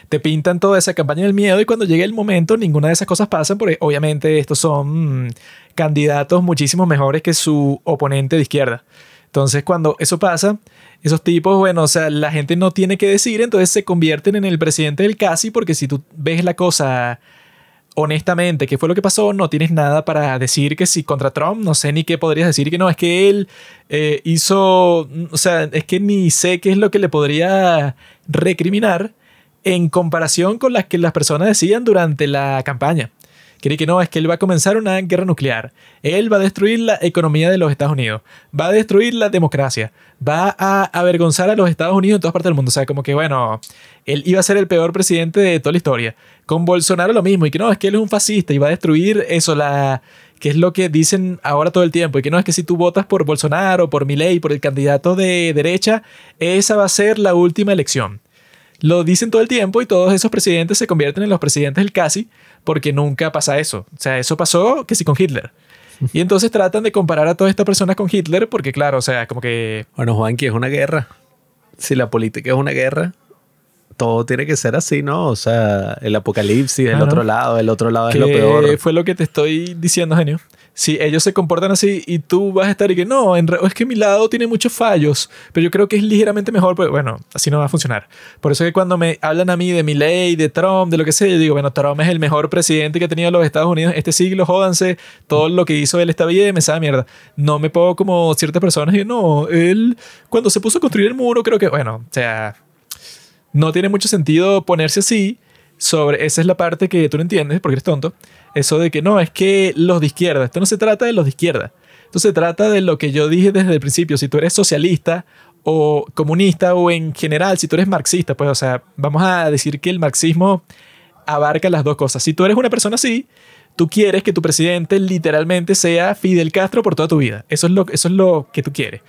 te pintan toda esa campaña del miedo y cuando llegue el momento ninguna de esas cosas pasan porque obviamente estos son mm, candidatos muchísimo mejores que su oponente de izquierda. Entonces cuando eso pasa, esos tipos, bueno, o sea, la gente no tiene que decir, entonces se convierten en el presidente del casi porque si tú ves la cosa honestamente qué fue lo que pasó, no tienes nada para decir que si contra Trump, no sé ni qué podrías decir que no, es que él eh, hizo, o sea, es que ni sé qué es lo que le podría recriminar en comparación con las que las personas decían durante la campaña. Quiere que no, es que él va a comenzar una guerra nuclear. Él va a destruir la economía de los Estados Unidos. Va a destruir la democracia. Va a avergonzar a los Estados Unidos en todas partes del mundo. O sea, como que, bueno, él iba a ser el peor presidente de toda la historia. Con Bolsonaro lo mismo. Y que no, es que él es un fascista y va a destruir eso, la que es lo que dicen ahora todo el tiempo. Y que no, es que si tú votas por Bolsonaro, por Milei, por el candidato de derecha, esa va a ser la última elección. Lo dicen todo el tiempo y todos esos presidentes se convierten en los presidentes del casi porque nunca pasa eso. O sea, eso pasó que sí con Hitler. Y entonces tratan de comparar a todas estas personas con Hitler porque, claro, o sea, como que... Bueno, Juanqui, es una guerra. Si la política es una guerra, todo tiene que ser así, ¿no? O sea, el apocalipsis, el Claro. otro lado, el otro lado es lo peor. fue lo que te estoy diciendo, genio. Si ellos se comportan así y tú vas a estar y que no, en es que mi lado tiene muchos fallos, pero yo creo que es ligeramente mejor, pues bueno, así no va a funcionar. Por eso es que cuando me hablan a mí de mi ley, de Trump, de lo que sea, yo digo, bueno, Trump es el mejor presidente que ha tenido los Estados Unidos este siglo, jódanse, todo lo que hizo él está bien, me sabe mierda. No me pongo como ciertas personas y no, él cuando se puso a construir el muro, creo que, bueno, o sea, no tiene mucho sentido ponerse así sobre esa es la parte que tú no entiendes porque eres tonto eso de que no es que los de izquierda esto no se trata de los de izquierda esto se trata de lo que yo dije desde el principio si tú eres socialista o comunista o en general si tú eres marxista pues o sea vamos a decir que el marxismo abarca las dos cosas si tú eres una persona así tú quieres que tu presidente literalmente sea Fidel Castro por toda tu vida eso es lo eso es lo que tú quieres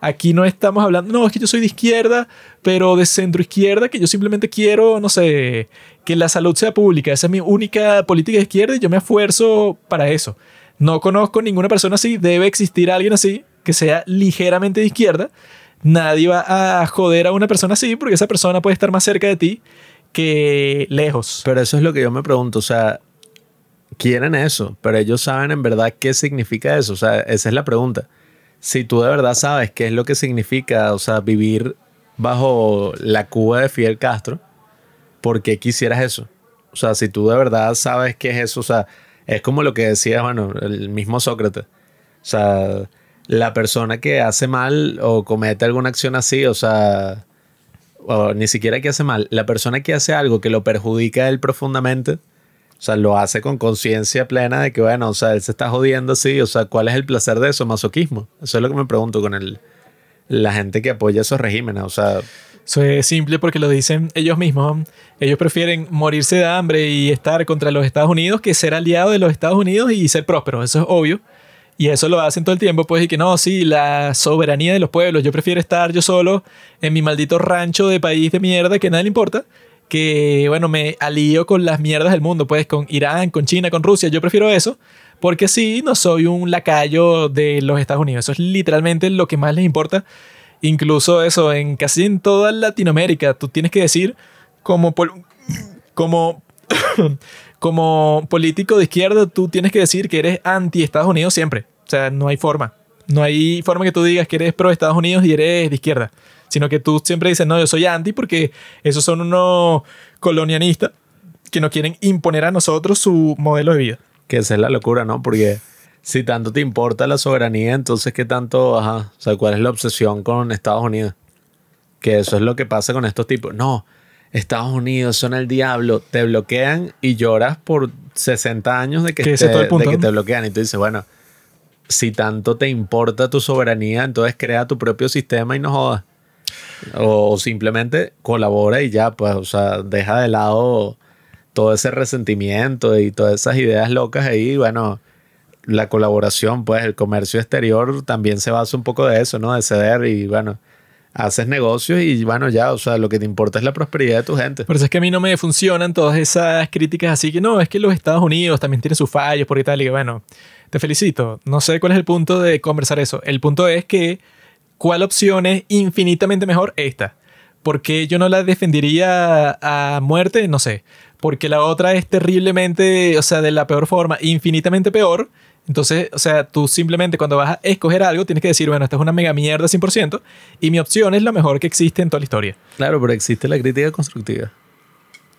Aquí no estamos hablando, no, es que yo soy de izquierda, pero de centro izquierda, que yo simplemente quiero, no sé, que la salud sea pública. Esa es mi única política de izquierda y yo me esfuerzo para eso. No conozco ninguna persona así, debe existir alguien así, que sea ligeramente de izquierda. Nadie va a joder a una persona así porque esa persona puede estar más cerca de ti que lejos. Pero eso es lo que yo me pregunto, o sea, quieren eso, pero ellos saben en verdad qué significa eso, o sea, esa es la pregunta. Si tú de verdad sabes qué es lo que significa, o sea, vivir bajo la Cuba de Fidel Castro, ¿por qué quisieras eso? O sea, si tú de verdad sabes qué es eso, o sea, es como lo que decía, bueno, el mismo Sócrates. O sea, la persona que hace mal o comete alguna acción así, o sea, o ni siquiera que hace mal, la persona que hace algo que lo perjudica a él profundamente, o sea, lo hace con conciencia plena de que, bueno, o sea, él se está jodiendo así, o sea, ¿cuál es el placer de eso? Masoquismo. Eso es lo que me pregunto con el, la gente que apoya esos regímenes, o sea, Eso es simple porque lo dicen ellos mismos. Ellos prefieren morirse de hambre y estar contra los Estados Unidos que ser aliado de los Estados Unidos y ser prósperos. Eso es obvio. Y eso lo hacen todo el tiempo. Pues y que no, sí, la soberanía de los pueblos. Yo prefiero estar yo solo en mi maldito rancho de país de mierda que a nadie le importa. Que, bueno, me alío con las mierdas del mundo. Pues con Irán, con China, con Rusia. Yo prefiero eso. Porque sí, no soy un lacayo de los Estados Unidos. Eso es literalmente lo que más les importa. Incluso eso, en casi en toda Latinoamérica, tú tienes que decir como, como, como político de izquierda, tú tienes que decir que eres anti Estados Unidos siempre. O sea, no hay forma. No hay forma que tú digas que eres pro Estados Unidos y eres de izquierda. Sino que tú siempre dices, no, yo soy anti porque esos son unos colonialistas que no quieren imponer a nosotros su modelo de vida. que esa es la locura, ¿no? Porque si tanto te importa la soberanía, entonces qué tanto, ajá, o sea, ¿cuál es la obsesión con Estados Unidos? Que eso es lo que pasa con estos tipos. No, Estados Unidos son el diablo, te bloquean y lloras por 60 años de que, te, de que te bloquean. Y tú dices, bueno, si tanto te importa tu soberanía, entonces crea tu propio sistema y no jodas. O, simplemente colabora y ya, pues, o sea, deja de lado todo ese resentimiento y todas esas ideas locas ahí. Bueno, la colaboración, pues, el comercio exterior también se basa un poco de eso, ¿no? De ceder y, bueno, haces negocios y bueno, ya, o sea, lo que te importa es la prosperidad de tu gente. Por eso es que a mí no me funcionan todas esas críticas así que no, es que los Estados Unidos también tienen sus fallos, porque tal, y bueno, te felicito. No sé cuál es el punto de conversar eso. El punto es que, ¿cuál opción es infinitamente mejor? Esta. porque yo no la defendería a muerte? No sé. Porque la otra es terriblemente, o sea, de la peor forma, infinitamente peor. Entonces, o sea, tú simplemente cuando vas a escoger algo tienes que decir, bueno, esta es una mega mierda 100% y mi opción es la mejor que existe en toda la historia. Claro, pero existe la crítica constructiva.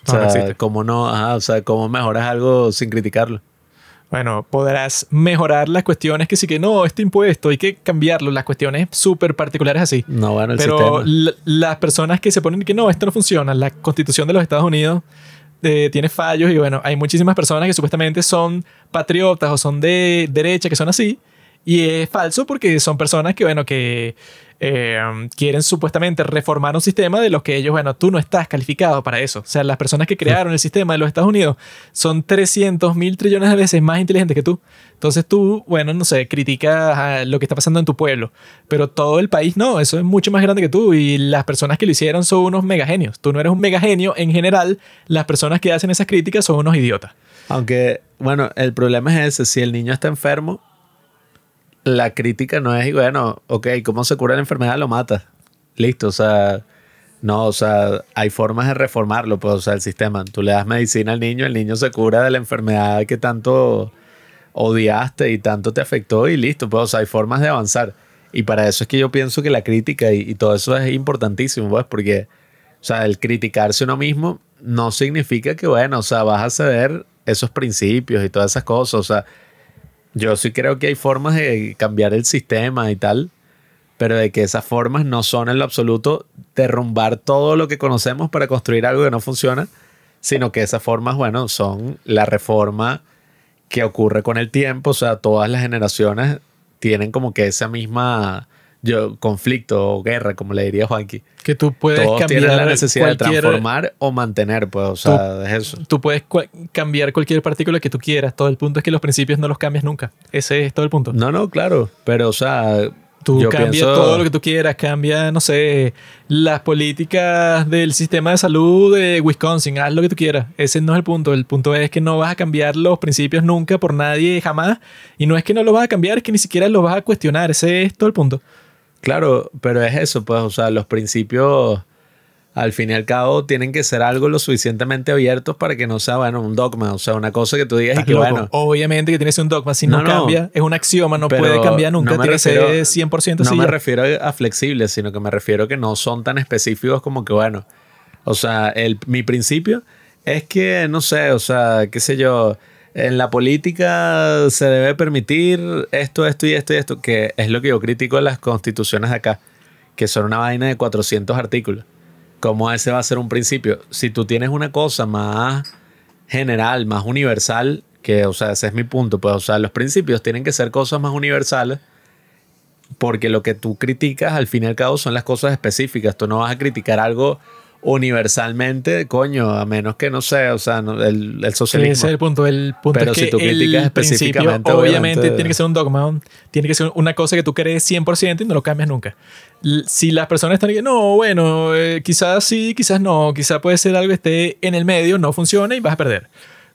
O No, sea. ¿cómo no? Ajá, o sea, ¿cómo mejoras algo sin criticarlo? Bueno, podrás mejorar las cuestiones que sí que no, este impuesto hay que cambiarlo, las cuestiones súper particulares así. No, bueno, el Pero sistema. las personas que se ponen que no, esto no funciona, la constitución de los Estados Unidos eh, tiene fallos y bueno, hay muchísimas personas que supuestamente son patriotas o son de derecha, que son así. Y es falso porque son personas que, bueno, que eh, quieren supuestamente reformar un sistema de los que ellos, bueno, tú no estás calificado para eso. O sea, las personas que crearon el sistema de los Estados Unidos son 300 mil trillones de veces más inteligentes que tú. Entonces tú, bueno, no sé, criticas lo que está pasando en tu pueblo, pero todo el país no, eso es mucho más grande que tú y las personas que lo hicieron son unos megagenios. Tú no eres un megagenio, en general, las personas que hacen esas críticas son unos idiotas. Aunque, bueno, el problema es ese. Si el niño está enfermo, la crítica no es, bueno, ok, ¿cómo se cura la enfermedad? Lo mata. Listo, o sea, no, o sea, hay formas de reformarlo, pues, o sea, el sistema. Tú le das medicina al niño, el niño se cura de la enfermedad que tanto odiaste y tanto te afectó y listo, pues, o sea, hay formas de avanzar. Y para eso es que yo pienso que la crítica y, y todo eso es importantísimo, pues, porque, o sea, el criticarse uno mismo no significa que, bueno, o sea, vas a ceder esos principios y todas esas cosas, o sea, yo sí creo que hay formas de cambiar el sistema y tal, pero de que esas formas no son en lo absoluto derrumbar todo lo que conocemos para construir algo que no funciona, sino que esas formas, bueno, son la reforma que ocurre con el tiempo, o sea, todas las generaciones tienen como que esa misma yo, conflicto o guerra, como le diría Juanqui. Que tú puedes Todos cambiar tienen la necesidad de transformar o mantener, pues, o sea, es eso. Tú puedes cambiar cualquier partícula que tú quieras. Todo el punto es que los principios no los cambias nunca. Ese es todo el punto. No, no, claro, pero, o sea, Tú cambias pienso- todo lo que tú quieras, cambia, no sé, las políticas del sistema de salud de Wisconsin, haz lo que tú quieras. Ese no es el punto. El punto es que no vas a cambiar los principios nunca por nadie jamás. Y no es que no los vas a cambiar, es que ni siquiera los vas a cuestionar. Ese es todo el punto. Claro, pero es eso, pues, o sea, los principios al fin y al cabo tienen que ser algo lo suficientemente abiertos para que no sea, bueno, un dogma, o sea, una cosa que tú digas y que, loco. bueno, Obviamente que tienes un dogma. Si no, No, no. cambia, es un axioma, no puede cambiar nunca. no me tiene que refiero- ser 100% no me refiero a flexibles, sino que me refiero a que no son tan específicos como que, bueno, o sea, el, mi principio es que, no sé, o sea, qué sé yo, en la política se debe permitir esto, esto y esto y esto, que es lo que yo critico de las constituciones de acá, que son una vaina de 400 artículos. ¿Cómo ese va a ser un principio? Si tú tienes una cosa más general, más universal, que, o sea, ese es mi punto, pues, o sea, los principios tienen que ser cosas más universales porque lo que tú criticas al fin y al cabo son las cosas específicas. Tú no vas a criticar algo universalmente, coño, a menos que no sé, o sea, no- el, el socialismo. ese es el punto. El punto Pero es si que tú criticas el principio, específicamente, obviamente, obviamente- tiene que ser un dogma. Tiene que ser una cosa que tú crees 100% y no lo cambias nunca. Si las personas están que no, bueno, eh, quizás sí, quizás no, quizás puede ser algo que esté en el medio, no funciona y vas a perder.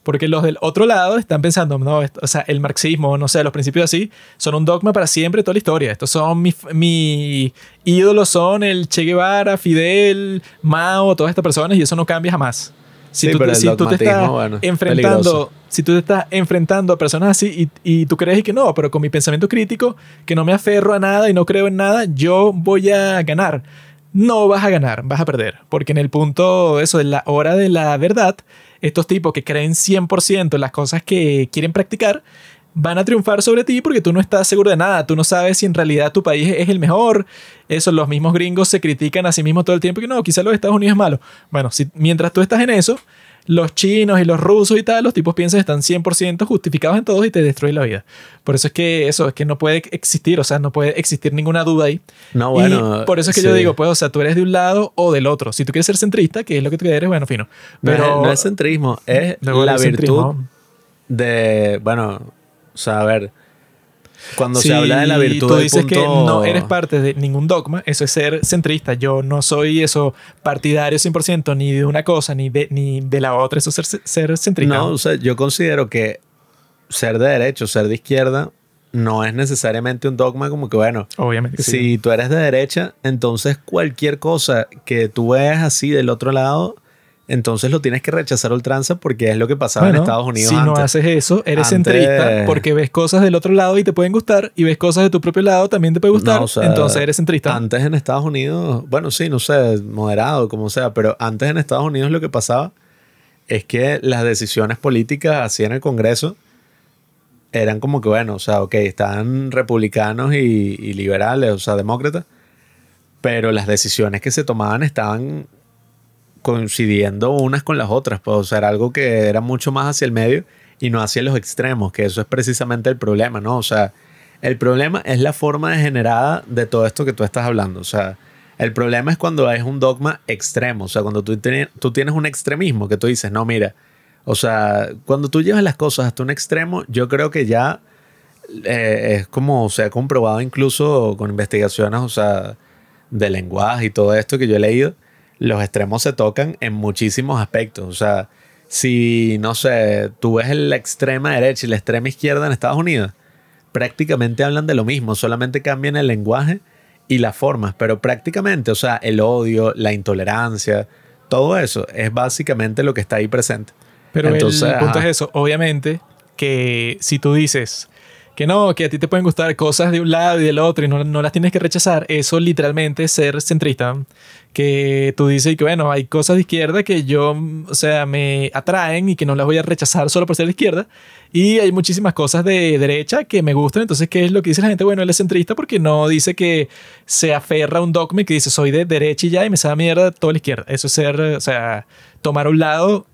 Porque los del otro lado están pensando, no, o sea, el marxismo, no sé, los principios así, son un dogma para siempre toda la historia. Estos son mis mi ídolos, son el Che Guevara, Fidel, Mao, todas estas personas y eso no cambia jamás. Si Sí, tú, pero el si tú te estás bueno, enfrentando, peligroso. si tú te estás enfrentando a personas así y, y tú crees que no, pero con mi pensamiento crítico, que no me aferro a nada y no creo en nada, yo voy a ganar. No vas a ganar, vas a perder. Porque en el punto, eso, de la hora de la verdad, estos tipos que creen 100% en las cosas que quieren practicar, van a triunfar sobre ti porque tú no estás seguro de nada. Tú no sabes si en realidad tu país es el mejor. Eso, los mismos gringos se critican a sí mismos todo el tiempo que no, quizás los Estados Unidos es malo. Bueno, si, mientras tú estás en eso, los chinos y los rusos y tal, los tipos piensan que están 100% justificados en todos y te destruyen la vida. Por eso es que eso, es que no puede existir, o sea, no puede existir ninguna duda ahí. No, bueno, Y por eso es que yo digo, pues, o sea, tú eres de un lado o del otro. Si tú quieres ser centrista, que es lo que tú eres, bueno, fino. No es- Pero no, es, centrismo, es la virtud de, bueno, o sea, a ver, Cuando Si se habla de la virtud tú dices que no eres parte de ningún dogma, eso es ser centrista. Yo no soy eso partidario 100% ni de una cosa ni de, ni de la otra. Eso es ser, ser centrista. No, o sea, yo considero que ser de derecha o ser de izquierda no es necesariamente un dogma como que, bueno, Obviamente que sí. si tú eres de derecha, entonces cualquier cosa que tú veas así del otro lado, entonces lo tienes que rechazar ultranza porque es lo que pasaba Bueno, en Estados Unidos si no antes. haces eso, eres Antes- centrista porque ves cosas del otro lado y te pueden gustar y ves cosas de tu propio lado también te puede gustar. No, o sea, entonces eres centrista. Antes en Estados Unidos, bueno, sí, no sé, moderado, como sea, pero antes en Estados Unidos lo que pasaba es que las decisiones políticas así en el Congreso eran como que, bueno, o sea, ok, estaban republicanos y, y liberales, o sea, demócratas, pero las decisiones que se tomaban estaban coincidiendo unas con las otras, pues, o sea, algo que era mucho más hacia el medio y no hacia los extremos, que eso es precisamente el problema, ¿no? O sea, el problema es la forma degenerada de todo esto que tú estás hablando, o sea, el problema es cuando es un dogma extremo, o sea, cuando tú tienes un extremismo que tú dices, no, mira, o sea, cuando tú llevas las cosas hasta un extremo, yo creo que ya eh, es como se ha comprobado incluso con investigaciones, o sea, de lenguaje y todo esto que yo he leído, los extremos se tocan en muchísimos aspectos. O sea, si, no sé, tú ves la extrema derecha y la extrema izquierda en Estados Unidos, prácticamente hablan de lo mismo, solamente cambian el lenguaje y las formas, pero prácticamente, o sea, el odio, la intolerancia, todo eso es básicamente lo que está ahí presente. Pero Entonces, el punto ajá. es eso. Obviamente que si tú dices que no, que a ti te pueden gustar cosas de un lado y del otro y no, no las tienes que rechazar, eso literalmente es ser centrista. Que tú dices que, bueno, hay cosas de izquierda que yo, o sea, me atraen y que no las voy a rechazar solo por ser de izquierda. Y hay muchísimas cosas de derecha que me gustan. Entonces, ¿qué es lo que dice la gente? Bueno, él es centrista porque no dice que se aferra a un dogma y que dice soy de derecha y ya y me sabe mierda toda la izquierda. Eso es ser, o sea, tomar un lado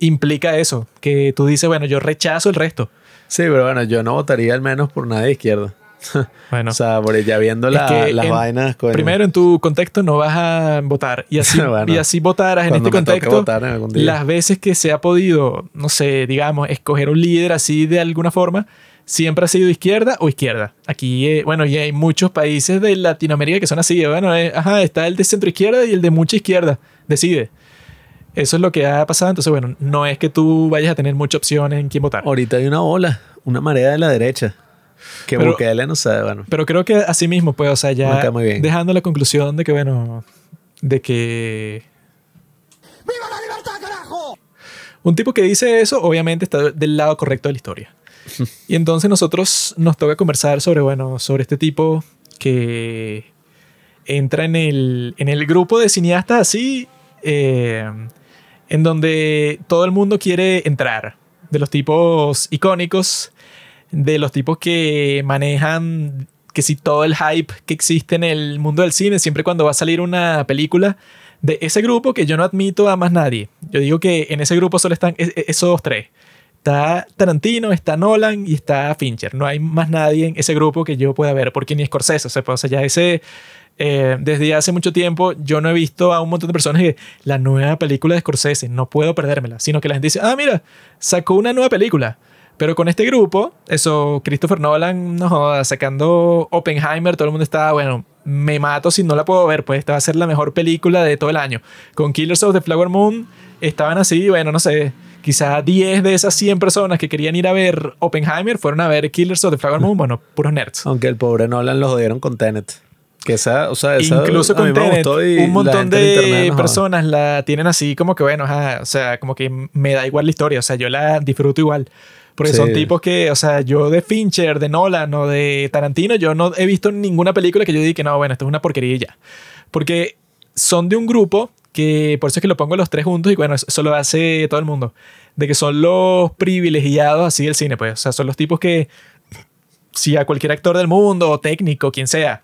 implica eso, que tú dices, bueno, yo rechazo el resto. Sí, pero bueno, yo no votaría al menos por nadie de izquierda. Bueno, O sea, por ya viendo es la- que las en- vainas. coño. primero en tu contexto no vas a votar y así, Bueno, y así votaras en este contexto. en. Las veces que se ha podido, no sé, digamos, escoger un líder así de alguna forma, siempre ha sido izquierda o izquierda. Aquí, eh, bueno, y hay muchos países de Latinoamérica que son así. Bueno, eh, ajá, está el de centro izquierda y el de mucha izquierda. Decide. Eso es lo que ha pasado. Entonces, bueno, no es que tú vayas a tener mucha opción en quién votar. Ahorita hay una ola, una marea de la derecha. Que Pero- Bukele no sabe, bueno. Pero creo que así mismo, pues, o sea, ya cae muy bien. dejando la conclusión de que, bueno, de que... ¡Viva la libertad, carajo! Un tipo que dice eso, obviamente está del lado correcto de la historia. Y entonces nosotros nos toca conversar sobre, bueno, sobre este tipo que entra en el, en el grupo de cineastas así, eh, en donde todo el mundo quiere entrar. De los tipos icónicos, de los tipos que manejan que si todo el hype que existe en el mundo del cine, siempre cuando va a salir una película de ese grupo que yo no admito a más nadie. Yo digo que en ese grupo solo están es- es- esos tres. Está Tarantino, está Nolan y está Fincher. No hay más nadie en ese grupo que yo pueda ver, porque ni Scorsese. O sea, pues, o ya ese... eh, desde hace mucho tiempo yo no he visto a un montón de personas que la nueva película de Scorsese, no puedo perdérmela, sino que la gente dice, ah, mira, sacó una nueva película. Pero con este grupo, eso, Christopher Nolan, no joda, sacando Oppenheimer, todo el mundo estaba, bueno, me mato si no la puedo ver, pues esta va a ser la mejor película de todo el año. Con Killers of the Flower Moon estaban así, bueno, no sé, quizá 10 de esas 100 personas que querían ir a ver Oppenheimer fueron a ver Killers of the Flower Moon, bueno, puros nerds. Aunque el pobre Nolan lo jodieron con Tenet. Que esa, o sea, esa Incluso con Tenet, un montón de internet, personas la tienen así como que, bueno, ajá, o sea, como que me da igual la historia, o sea, yo la disfruto igual. Porque Sí. son tipos que, o sea, yo de Fincher, de Nolan o de Tarantino, yo no he visto ninguna película que yo diga que no, bueno, esto es una porquería y ya. Porque son de un grupo que, por eso es que lo pongo los tres juntos y bueno, eso lo hace todo el mundo. De que son los privilegiados así del cine, pues. O sea, son los tipos que, si a cualquier actor del mundo o técnico, quien sea,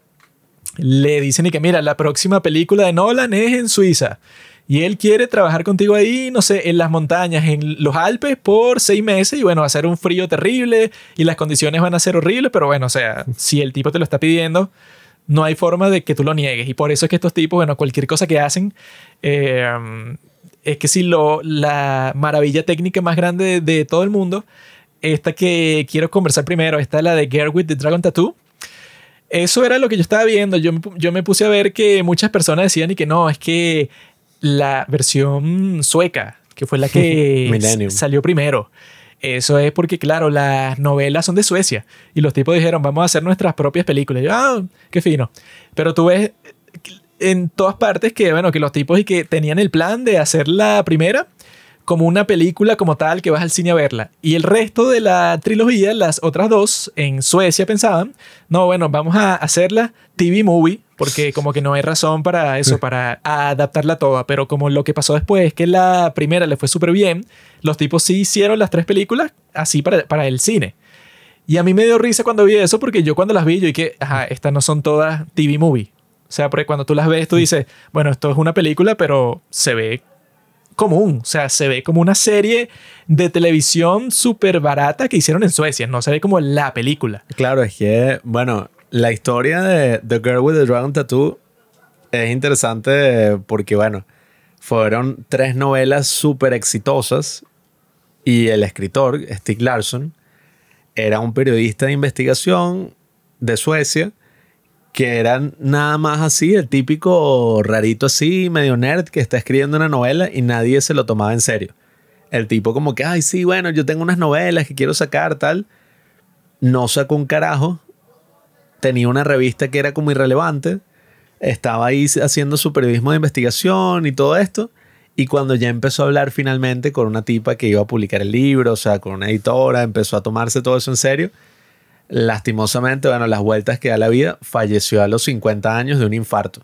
le dicen y que mira, la próxima película de Nolan es en Suiza. Y él quiere trabajar contigo ahí, no sé, en las montañas, en los Alpes por seis meses. Y bueno, va a ser un frío terrible y las condiciones van a ser horribles. Pero bueno, o sea, si el tipo te lo está pidiendo, no hay forma de que tú lo niegues. Y por eso es que estos tipos, bueno, cualquier cosa que hacen, eh, es que si lo, la maravilla técnica más grande de, de todo el mundo esta que quiero conversar primero, esta es la de Girl with the Dragon Tattoo. Eso era lo que yo estaba viendo. Yo, yo me puse a ver que muchas personas decían y que no, es que la versión sueca, que fue la que salió primero. Eso es porque, claro, las novelas son de Suecia y los tipos dijeron, vamos a hacer nuestras propias películas. Y yo, ah, qué fino. Pero tú ves en todas partes que, bueno, que los tipos y que tenían el plan de hacer la primera como una película como tal que vas al cine a verla. Y el resto de la trilogía, las otras dos, en Suecia pensaban, no, bueno, vamos a hacerla TV movie, porque como que no hay razón para eso, para adaptarla toda. Pero como lo que pasó después es que la primera le fue súper bien, los tipos sí hicieron las tres películas así para, para el cine. Y a mí me dio risa cuando vi eso, porque yo cuando las vi, yo dije, ajá, estas no son todas TV movie. O sea, porque cuando tú las ves, tú dices, bueno, esto es una película, pero se ve común. O sea, se ve como una serie de televisión súper barata que hicieron en Suecia. No se ve como la película. Claro, es que, bueno, la historia de The Girl with the Dragon Tattoo es interesante porque, bueno, fueron tres novelas súper exitosas y el escritor, Stig Larsson, era un periodista de investigación de Suecia que era nada más así, el típico rarito así, medio nerd que está escribiendo una novela y nadie se lo tomaba en serio. El tipo como que, ay, sí, bueno, yo tengo unas novelas que quiero sacar, tal. No sacó un carajo. Tenía una revista que era como irrelevante. Estaba ahí haciendo su periodismo de investigación y todo esto. Y cuando ya empezó a hablar finalmente con una tipa que iba a publicar el libro, o sea, con una editora, empezó a tomarse todo eso en serio. Lastimosamente, bueno, las vueltas que da la vida, falleció a los 50 años de un infarto.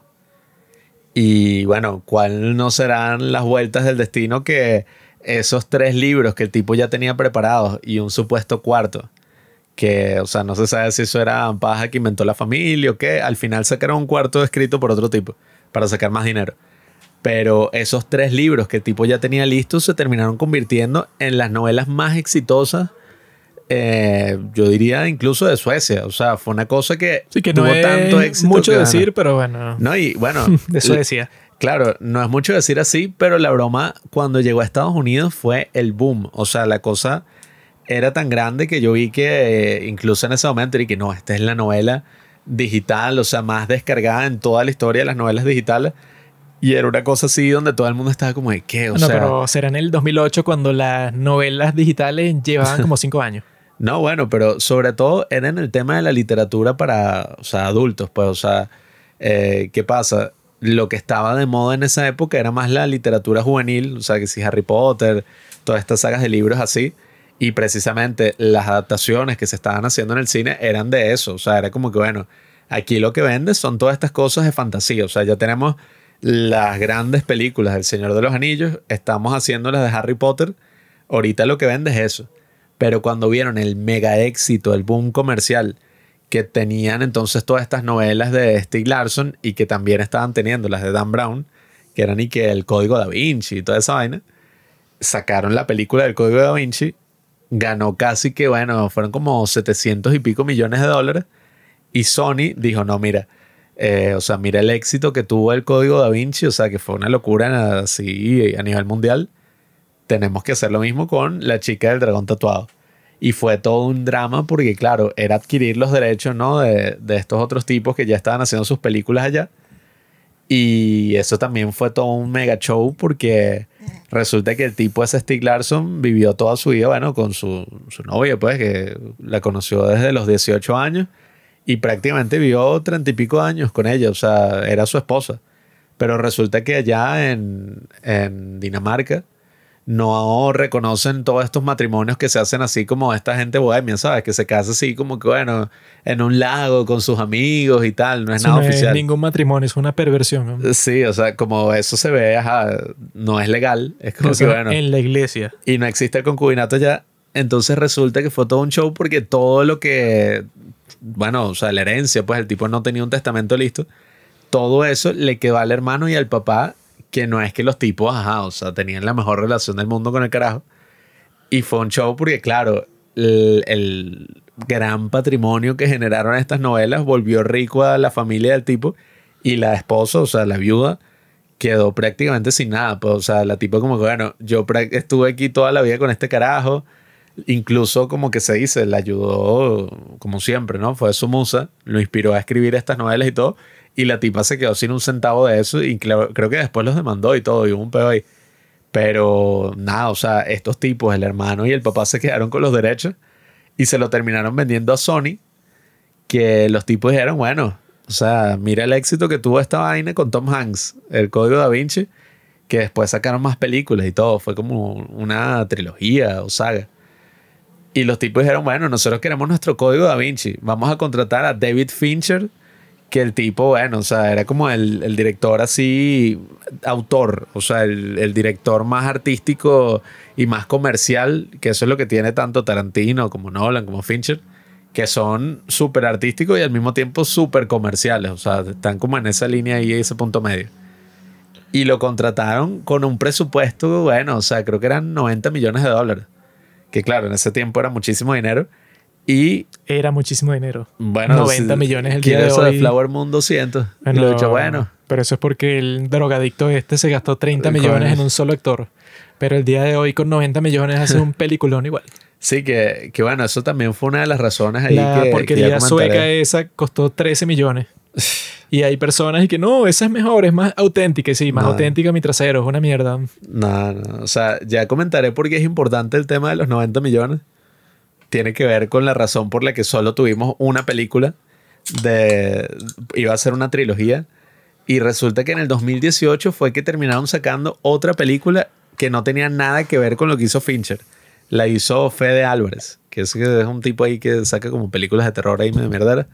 Y bueno, ¿cuál no serán las vueltas del destino que esos tres libros que el tipo ya tenía preparados y un supuesto cuarto? Que, o sea, no se sabe si eso era paja que inventó la familia o qué. Al final sacaron un cuarto escrito por otro tipo para sacar más dinero. Pero esos tres libros que el tipo ya tenía listos se terminaron convirtiendo en las novelas más exitosas, eh, yo diría incluso de Suecia. O sea, fue una cosa que, Sí, que tuvo no es tanto éxito. mucho que, decir, pero bueno, No, y bueno, de Suecia. Claro, no es mucho decir así, pero la broma cuando llegó a Estados Unidos fue el boom. O sea, la cosa era tan grande que yo vi que eh, incluso en ese momento y que no, esta es la novela digital, o sea, más descargada en toda la historia de las novelas digitales. Y era una cosa así donde todo el mundo estaba como de qué, o no, sea, pero será en el 2008 cuando las novelas digitales llevaban como cinco años. No, bueno, pero sobre todo era en el tema de la literatura para, o sea, adultos, pues, o sea, eh, ¿qué pasa? Lo que estaba de moda en esa época era más la literatura juvenil, o sea, que si Harry Potter, todas estas sagas de libros así, y precisamente las adaptaciones que se estaban haciendo en el cine eran de eso, o sea, era como que, bueno, aquí lo que vende son todas estas cosas de fantasía, o sea, ya tenemos las grandes películas del Señor de los Anillos, estamos haciendo las de Harry Potter, ahorita lo que vende es eso. Pero cuando vieron el mega éxito, el boom comercial que tenían entonces todas estas novelas de Stieg Larsson y que también estaban teniendo las de Dan Brown, que eran y que el Código Da Vinci y toda esa vaina, sacaron la película del Código Da Vinci, ganó casi que, bueno, fueron como 700 y pico millones de dólares y Sony dijo, no, mira, eh, o sea, mira el éxito que tuvo el Código Da Vinci, o sea, que fue una locura así a nivel mundial tenemos que hacer lo mismo con la chica del dragón tatuado. Y fue todo un drama porque, claro, era adquirir los derechos ¿no? de, de estos otros tipos que ya estaban haciendo sus películas allá. Y eso también fue todo un mega show porque resulta que el tipo ese Stieg Larsson vivió toda su vida, bueno, con su, su novia, pues, que la conoció desde los 18 años y prácticamente vivió treinta y pico años con ella, o sea, era su esposa. Pero resulta que allá en, en Dinamarca no reconocen todos estos matrimonios que se hacen así como esta gente bohemia, ¿sabes? Que se casa así como que, bueno, en un lago con sus amigos y tal, no es Eso nada no es ningún matrimonio, es una perversión. ¿no? Sí, o sea, como eso se ve, ajá, no es legal, es como Eso que, bueno, En la iglesia. y no existe el concubinato ya. Entonces resulta que fue todo un show porque todo lo que, bueno, o sea, la herencia, pues el tipo no tenía un testamento listo. Todo eso le quedó al hermano y al papá, que no es que los tipos, ajá, o sea, tenían la mejor relación del mundo con el carajo. Y fue un show porque, claro, el, el gran patrimonio que generaron estas novelas volvió rico a la familia del tipo y la esposa, o sea, la viuda, quedó prácticamente sin nada. Pues, o sea, la tipa como que, bueno, yo estuve aquí toda la vida con este carajo, Incluso como que se dice, le ayudó como siempre, ¿no? Fue su musa, lo inspiró a escribir estas novelas y todo. Y la tipa se quedó sin un centavo de eso y creo, que después los demandó y todo, y hubo un pedo ahí. Pero nada, o sea, estos tipos, el hermano y el papá se quedaron con los derechos y se lo terminaron vendiendo a Sony, que los tipos dijeron, bueno, o sea, mira el éxito que tuvo esta vaina con Tom Hanks, el Código da Vinci, que después sacaron más películas y todo, fue como una trilogía o saga. Y los tipos dijeron, bueno, nosotros queremos nuestro Código da Vinci, vamos a contratar a David Fincher, que el tipo, bueno, o sea, era como el, el director así, autor, o sea, el, el, director más artístico y más comercial, que eso es lo que tiene tanto Tarantino como Nolan, como Fincher, que son súper artísticos y al mismo tiempo súper comerciales, o sea, están como en esa línea ahí, ese punto medio. Y lo contrataron con un presupuesto, bueno, o sea, creo que eran 90 millones de dólares, que claro, en ese tiempo era muchísimo dinero. Y era muchísimo dinero. Bueno, 90 si millones el día de eso hoy. Flower Moon 200. Bueno, y lo he dicho, bueno. Pero eso es porque el drogadicto este se gastó 30 millones en un solo actor. Pero el día de hoy con 90 millones hace un peliculón igual. Sí, que, que bueno, eso también fue una de las razones ahí La que, porquería que sueca esa costó 13 millones. Y hay personas y que no, esa es mejor, es más auténtica. Sí, más No. auténtica mi trasero, es una mierda. No, no, o sea, ya comentaré por qué es importante el tema de los 90 millones. Tiene que ver con la razón por la que solo tuvimos una película de iba a ser una trilogía y resulta que en el 2018 fue que terminaron sacando otra película que no tenía nada que ver con lo que hizo Fincher. La hizo Fede Álvarez, que es, un tipo ahí que saca como películas de terror ahí de mierdera.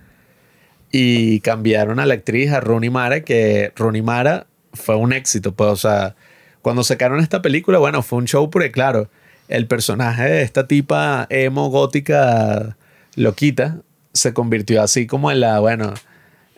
Y cambiaron a la actriz, a Rooney Mara, que Rooney Mara fue un éxito. Pues, o sea, cuando sacaron esta película, bueno, fue un show porque, claro, el personaje de esta tipa emo gótica loquita se convirtió así como en la, bueno,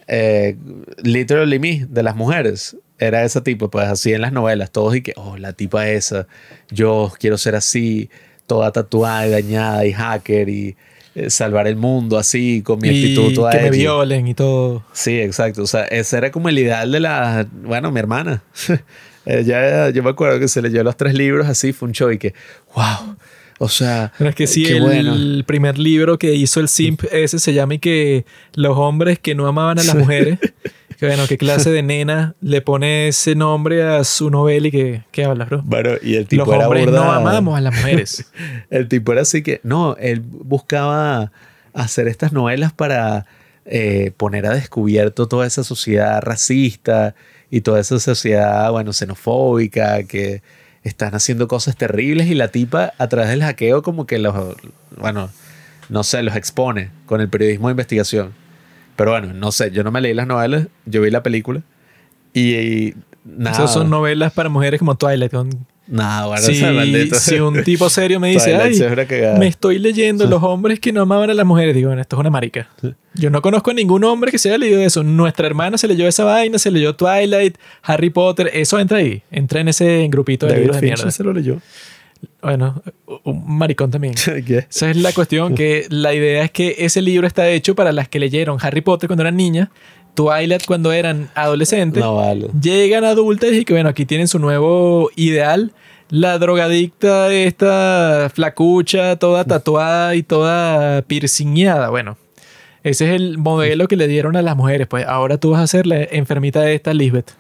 eh, literally me de las mujeres. Era ese tipo, pues así en las novelas, todos y que, oh, la tipa esa, yo quiero ser así, toda tatuada y dañada y hacker y eh, salvar el mundo así, con mi y actitud toda que me violen y todo. Sí, exacto. O sea, ese era como el ideal de la. Bueno, mi hermana. Ella, yo me acuerdo que se leyó los tres libros así, fue un show y que, wow. O sea, Pero es que sí, el bueno. primer libro que hizo el Simp ese se llama y que los hombres que no amaban a las mujeres, que bueno, qué clase de nena le pone ese nombre a su novela y que, ¿qué hablas, bro? Bueno, y el tipo Los era hombres burda- no amamos a las mujeres. El tipo era así que, no, él buscaba hacer estas novelas para eh, poner a descubierto toda esa sociedad racista y toda esa sociedad, bueno, xenofóbica, que están haciendo cosas terribles y la tipa a través del hackeo como que los, bueno, no sé, los expone con el periodismo de investigación. Pero bueno, no sé, yo no me leí las novelas, yo vi la película y, y nada. Esas son novelas para mujeres como Twilight. con- Nada, bueno, Si, maldito- si un tipo serio me dice, ay, sí es una cagada". me estoy leyendo los hombres que no amaban a las mujeres, digo, bueno, esto es una marica. Yo no conozco a ningún hombre que se haya leído eso. Nuestra hermana se leyó esa vaina, se leyó Twilight, Harry Potter, eso entra ahí, entra en ese grupito de David libros de Fincher mierda. se lo leyó. Bueno, un maricón también. ¿Qué? Esa es la cuestión, que la idea es que ese libro está hecho para las que leyeron Harry Potter cuando eran niñas, Twilight cuando eran adolescentes, No vale. llegan adultas y que bueno, aquí tienen su nuevo ideal. La drogadicta, esta flacucha, toda tatuada y toda piercingueada. Bueno, ese es el modelo que le dieron a las mujeres. Pues ahora tú vas a ser la enfermita de esta Lisbeth.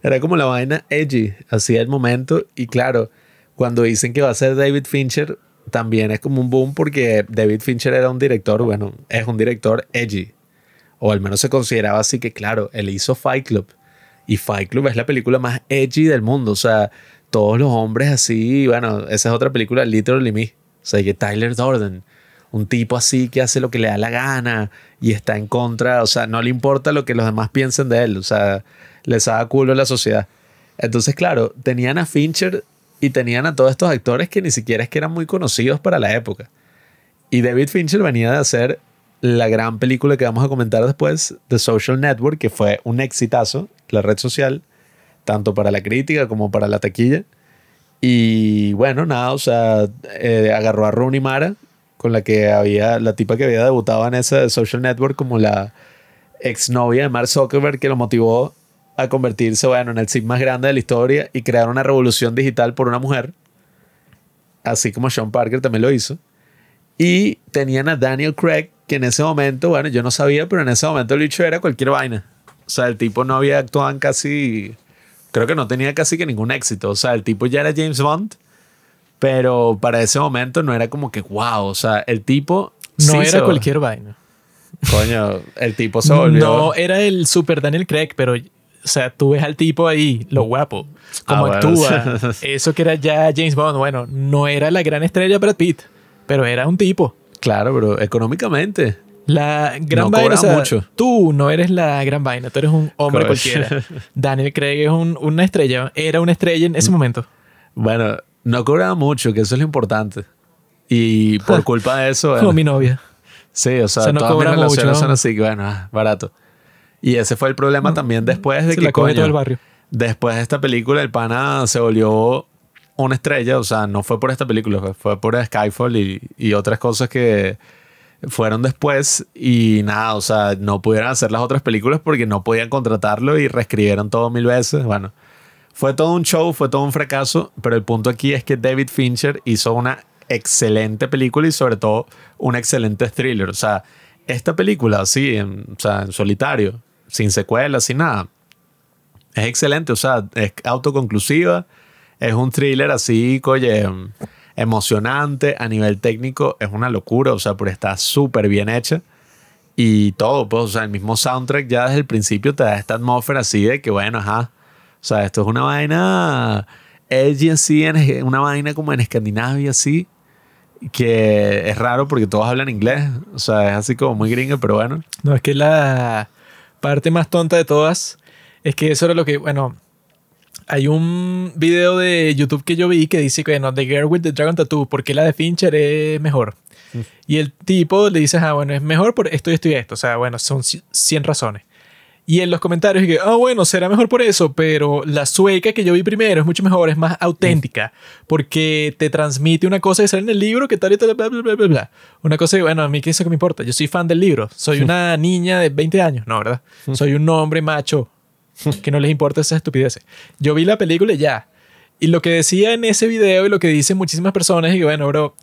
Era como la vaina edgy, así el momento. Y claro, cuando dicen que va a ser David Fincher, también es como un boom porque David Fincher era un director, bueno, es un director edgy. O al menos se consideraba así que, claro, él hizo Fight Club. Y Fight Club es la película más edgy del mundo. O sea, todos los hombres así, bueno, esa es otra película, Literally Me. O sea, que Tyler Durden, un tipo así que hace lo que le da la gana y está en contra, o sea, no le importa lo que los demás piensen de él, o sea, les da culo la sociedad. Entonces, claro, tenían a Fincher y tenían a todos estos actores que ni siquiera es que eran muy conocidos para la época. Y David Fincher venía de hacer la gran película que vamos a comentar después, The Social Network, que fue un exitazo, la red social, tanto para la crítica como para la taquilla. Y bueno, nada, o sea, eh, agarró a Rooney Mara, con la que había, la tipa que había debutado en ese Social Network como la exnovia de Mark Zuckerberg, que lo motivó a convertirse, bueno, en el sim más grande de la historia y crear una revolución digital por una mujer, así como Sean Parker también lo hizo. Y tenían a Daniel Craig, que en ese momento, bueno, yo no sabía, pero en ese momento el bicho era cualquier vaina. O sea, el tipo no había actuado en casi. Creo que no tenía casi que ningún éxito. O sea, el tipo ya era James Bond, pero para ese momento no era como que wow. O sea, el tipo. No sí era se- cualquier vaina. Coño, el tipo se volvió. No era el super Daniel Craig, pero, o sea, tú ves al tipo ahí, lo guapo, cómo Ah, bueno. actúa. Eso que era ya James Bond, bueno, no era la gran estrella Brad Pitt, pero era un tipo. Claro, pero económicamente. La gran No vaina, o sea, mucho. tú no eres la gran vaina, tú eres un hombre Coño. cualquiera. Daniel Craig es un- una estrella, era una estrella en ese momento. Bueno, no cobraba mucho, que eso es lo importante. Y por culpa de eso. Como mi novia. Sí, o sea, O sea, no todas mis cobra relaciones mucho. son así, que bueno, ah, barato. Y ese fue el problema también después de Se que, la coño, todo el barrio. después de esta película, el pana se volvió una estrella. O sea, no fue por esta película, fue- fue por Skyfall y, y otras cosas que fueron después. Y nada, o sea, no pudieron hacer las otras películas porque no podían contratarlo y reescribieron todo mil veces. Bueno, fue todo un show, fue todo un fracaso, pero el punto aquí es que David Fincher hizo una excelente película y sobre todo un excelente thriller. O sea, esta película así, en, o sea, en solitario, sin secuelas, sin nada, es excelente. O sea, es autoconclusiva, es un thriller así, oye, emocionante, a nivel técnico es una locura, o sea, pero está súper bien hecha. Y todo, pues, o sea, el mismo soundtrack ya desde el principio te da esta atmósfera así de que, bueno, ajá. O sea, esto es una vaina edgy así, una vaina como en Escandinavia así, que es raro porque todos hablan inglés. O sea, es así como muy gringo, pero bueno. No, es que la parte más tonta de todas es que eso era lo que, bueno, hay un video de YouTube que yo vi que dice que, bueno, The Girl with the Dragon Tattoo, porque la de Fincher es mejor. Y el tipo le dice, ah, bueno, es mejor por esto y esto y esto. O sea, bueno, son ci- 100 razones. Y en los comentarios, que, ah, bueno, será mejor por eso, pero la sueca que yo vi primero es mucho mejor, es más auténtica, porque te transmite una cosa que sale en el libro que tal y tal, bla, bla, bla, bla, bla. Una cosa que, bueno, a mí qué eso que me importa, yo soy fan del libro, soy una niña de 20 años, no, ¿verdad? Soy un hombre macho que no les importa esas estupideces. Yo vi la película y ya. Y lo que decía en ese video y lo que dicen muchísimas personas es que, bueno, bro,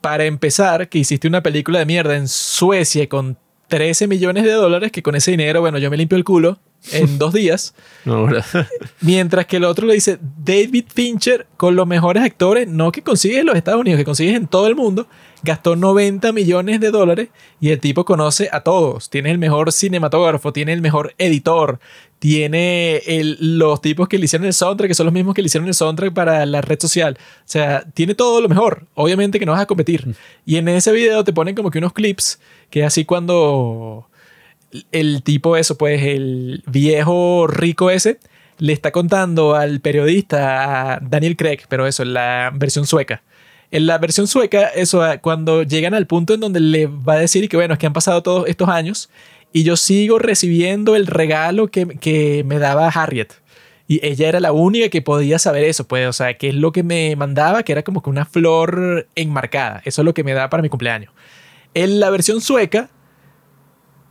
para empezar, que hiciste una película de mierda en Suecia con 13 millones de dólares, que con ese dinero, bueno, yo me limpio el culo en dos días. No, bro. Mientras que el otro le dice, David Fincher, con los mejores actores, no que consigues en los Estados Unidos, que consigues en todo el mundo, gastó 90 millones de dólares y el tipo conoce a todos. Tiene el mejor cinematógrafo, tiene el mejor editor, tiene el- los tipos que le hicieron el soundtrack, que son los mismos que le hicieron el soundtrack para la red social. O sea, tiene todo lo mejor. Obviamente que no vas a competir. Y en ese video te ponen como que unos clips, que así cuando el tipo eso, pues el viejo rico ese, le está contando al periodista a Daniel Craig, pero eso, en la versión sueca. En la versión sueca, eso, ah, cuando llegan al punto en donde le va a decir que bueno, es que han pasado todos estos años y yo sigo recibiendo el regalo que, que me daba Harriet. Y ella era la única que podía saber eso, pues, o sea, que es lo que me mandaba, que era como que una flor enmarcada. Eso es lo que me da para mi cumpleaños. En la versión sueca,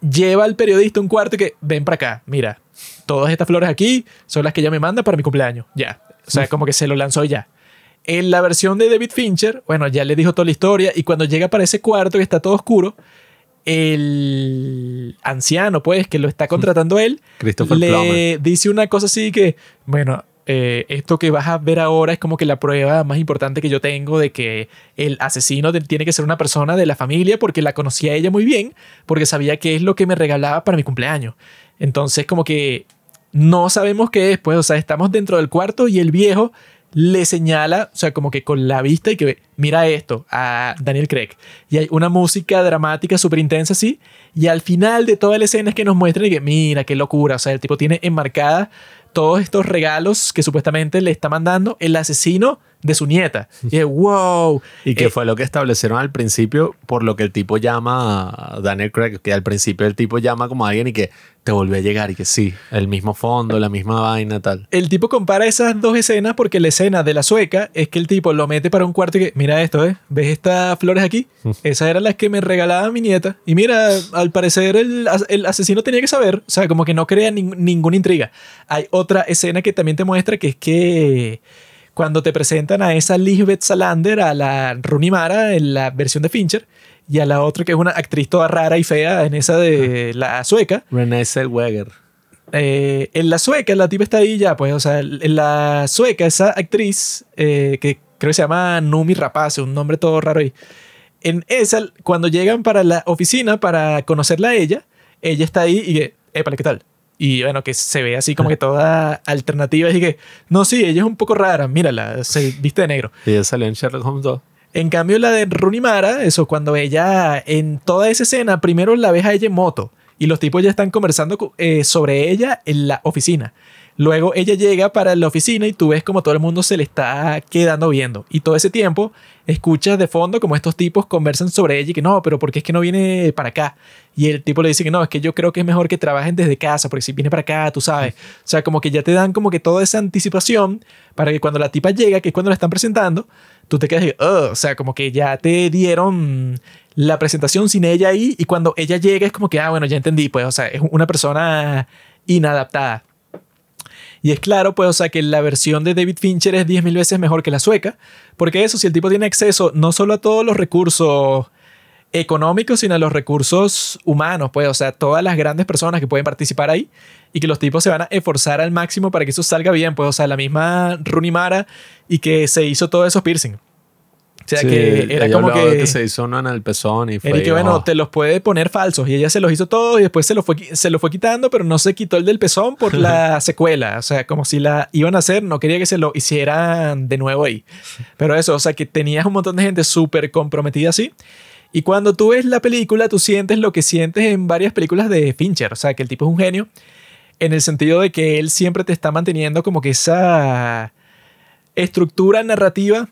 lleva al periodista un cuarto y que ven para acá, mira, todas estas flores aquí son las que ella me manda para mi cumpleaños, ya. O sea, como que se lo lanzó ya. En la versión de David Fincher, bueno, ya le dijo toda la historia y cuando llega para ese cuarto que está todo oscuro, el anciano, pues, que lo está contratando él, Christopher le Plummer. dice una cosa así que, bueno, eh, esto que vas a ver ahora es como que la prueba más importante que yo tengo de que el asesino de- tiene que ser una persona de la familia porque la conocía ella muy bien, porque sabía qué es lo que me regalaba para mi cumpleaños. Entonces, como que no sabemos qué es, pues, o sea, estamos dentro del cuarto y el viejo le señala, o sea, como que con la vista y que mira esto a Daniel Craig. Y hay una música dramática súper intensa así. Y al final de toda la escena es que nos muestran y que mira qué locura. O sea, el tipo tiene enmarcada todos estos regalos que supuestamente le está mandando el asesino de su nieta. Y es wow. Y que Eh, fue lo que establecieron al principio, por lo que el tipo llama a Daniel Craig, que al principio el tipo llama como a alguien y que te volvió a llegar y que sí, el mismo fondo, la misma vaina, tal. el tipo compara esas dos escenas porque la escena de la sueca es que el tipo lo mete para un cuarto y que, mira esto, ¿eh? ¿Ves estas flores aquí? Esas eran las que me regalaba mi nieta. Y mira, al parecer el, el asesino tenía que saber, o sea, como que no crea nin- ninguna intriga. Hay otra escena que también te muestra que es que cuando te presentan a esa Lisbeth Salander, a la Rooney Mara en la versión de Fincher, y a la otra que es una actriz toda rara y fea en esa de la sueca. Renée Zellweger. Eh, en la sueca, la tipa está ahí ya, pues, o sea, en la sueca, esa actriz eh, que creo que se llama Numi Rapace, un nombre todo raro ahí. En esa, cuando llegan para la oficina para conocerla a ella, ella está ahí y que, épale, ¿qué tal? Y bueno, que se ve así como que toda alternativa y que, no, sí, ella es un poco rara, mírala, se viste de negro. Y ella salió en Sherlock Holmes 2. En cambio, la de Rooney Mara, eso, cuando ella, en toda esa escena, primero la ves a ella en moto y los tipos ya están conversando co- eh, sobre ella en la oficina. Luego ella llega para la oficina y tú ves como todo el mundo se le está quedando viendo. Y todo ese tiempo escuchas de fondo como estos tipos conversan sobre ella y que no, pero ¿por qué es que no viene para acá? Y el tipo le dice que no, es que yo creo que es mejor que trabajen desde casa, porque si viene para acá, tú sabes. O sea, como que ya te dan como que toda esa anticipación para que cuando la tipa llega, que es cuando la están presentando, tú te quedas y, "Ugh", o sea, como que ya te dieron la presentación sin ella ahí y cuando ella llega es como que, ah, bueno, ya entendí, pues, o sea, es una persona inadaptada. Y es claro, pues, o sea, que la versión de David Fincher es 10.000 veces mejor que la sueca, porque eso, si el tipo tiene acceso no solo a todos los recursos económicos, sino a los recursos humanos, pues, o sea, todas las grandes personas que pueden participar ahí y que los tipos se van a esforzar al máximo para que eso salga bien, pues, o sea, la misma Rooney Mara y que se hizo todos esos piercing. O sea, Sí, que era como de que... se en el pezón y fue. Era y que bueno, oh. te los puede poner falsos. Y ella se los hizo todos y después se, lo fue, se lo fue quitando, pero no se quitó el del pezón por la secuela. O sea, como si la iban a hacer, no quería que se lo hicieran de nuevo ahí. Pero eso, o sea, que tenías un montón de gente súper comprometida así. Y cuando tú ves la película, tú sientes lo que sientes en varias películas de Fincher. O sea, que el tipo es un genio en el sentido de que él siempre te está manteniendo como que esa estructura narrativa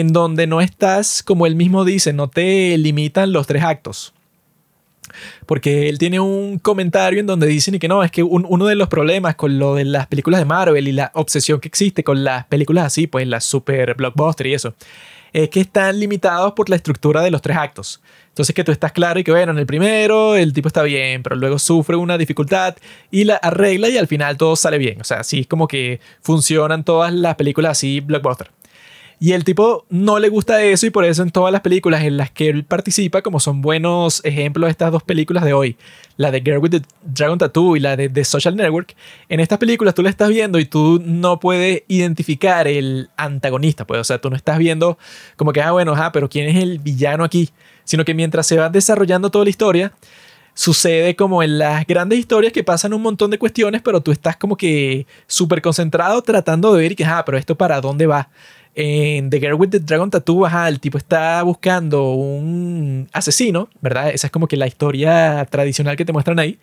en donde no estás, como él mismo dice, no te limitan los tres actos. Porque él tiene un comentario en donde dicen que no, es que un- uno de los problemas con lo de las películas de Marvel y la obsesión que existe con las películas así, pues las super blockbuster y eso, es que están limitados por la estructura de los tres actos. Entonces que tú estás claro y que bueno, en el primero el tipo está bien, pero luego sufre una dificultad y la arregla y al final todo sale bien. O sea, así es como que funcionan todas las películas así blockbuster. Y el tipo no le gusta eso y por eso en todas las películas en las que él participa, como son buenos ejemplos estas dos películas de hoy, la de Girl with the Dragon Tattoo y la de The Social Network, en estas películas tú la estás viendo y tú no puedes identificar el antagonista, pues, o sea, tú no estás viendo como que, ah, bueno, ah, pero ¿quién es el villano aquí? Sino que mientras se va desarrollando toda la historia, sucede como en las grandes historias que pasan un montón de cuestiones, pero tú estás como que súper concentrado tratando de ver y que, ah, pero esto para dónde va. En The Girl with the Dragon Tattoo, ajá, el tipo está buscando un asesino, ¿verdad? Esa es como que la historia tradicional que te muestran ahí.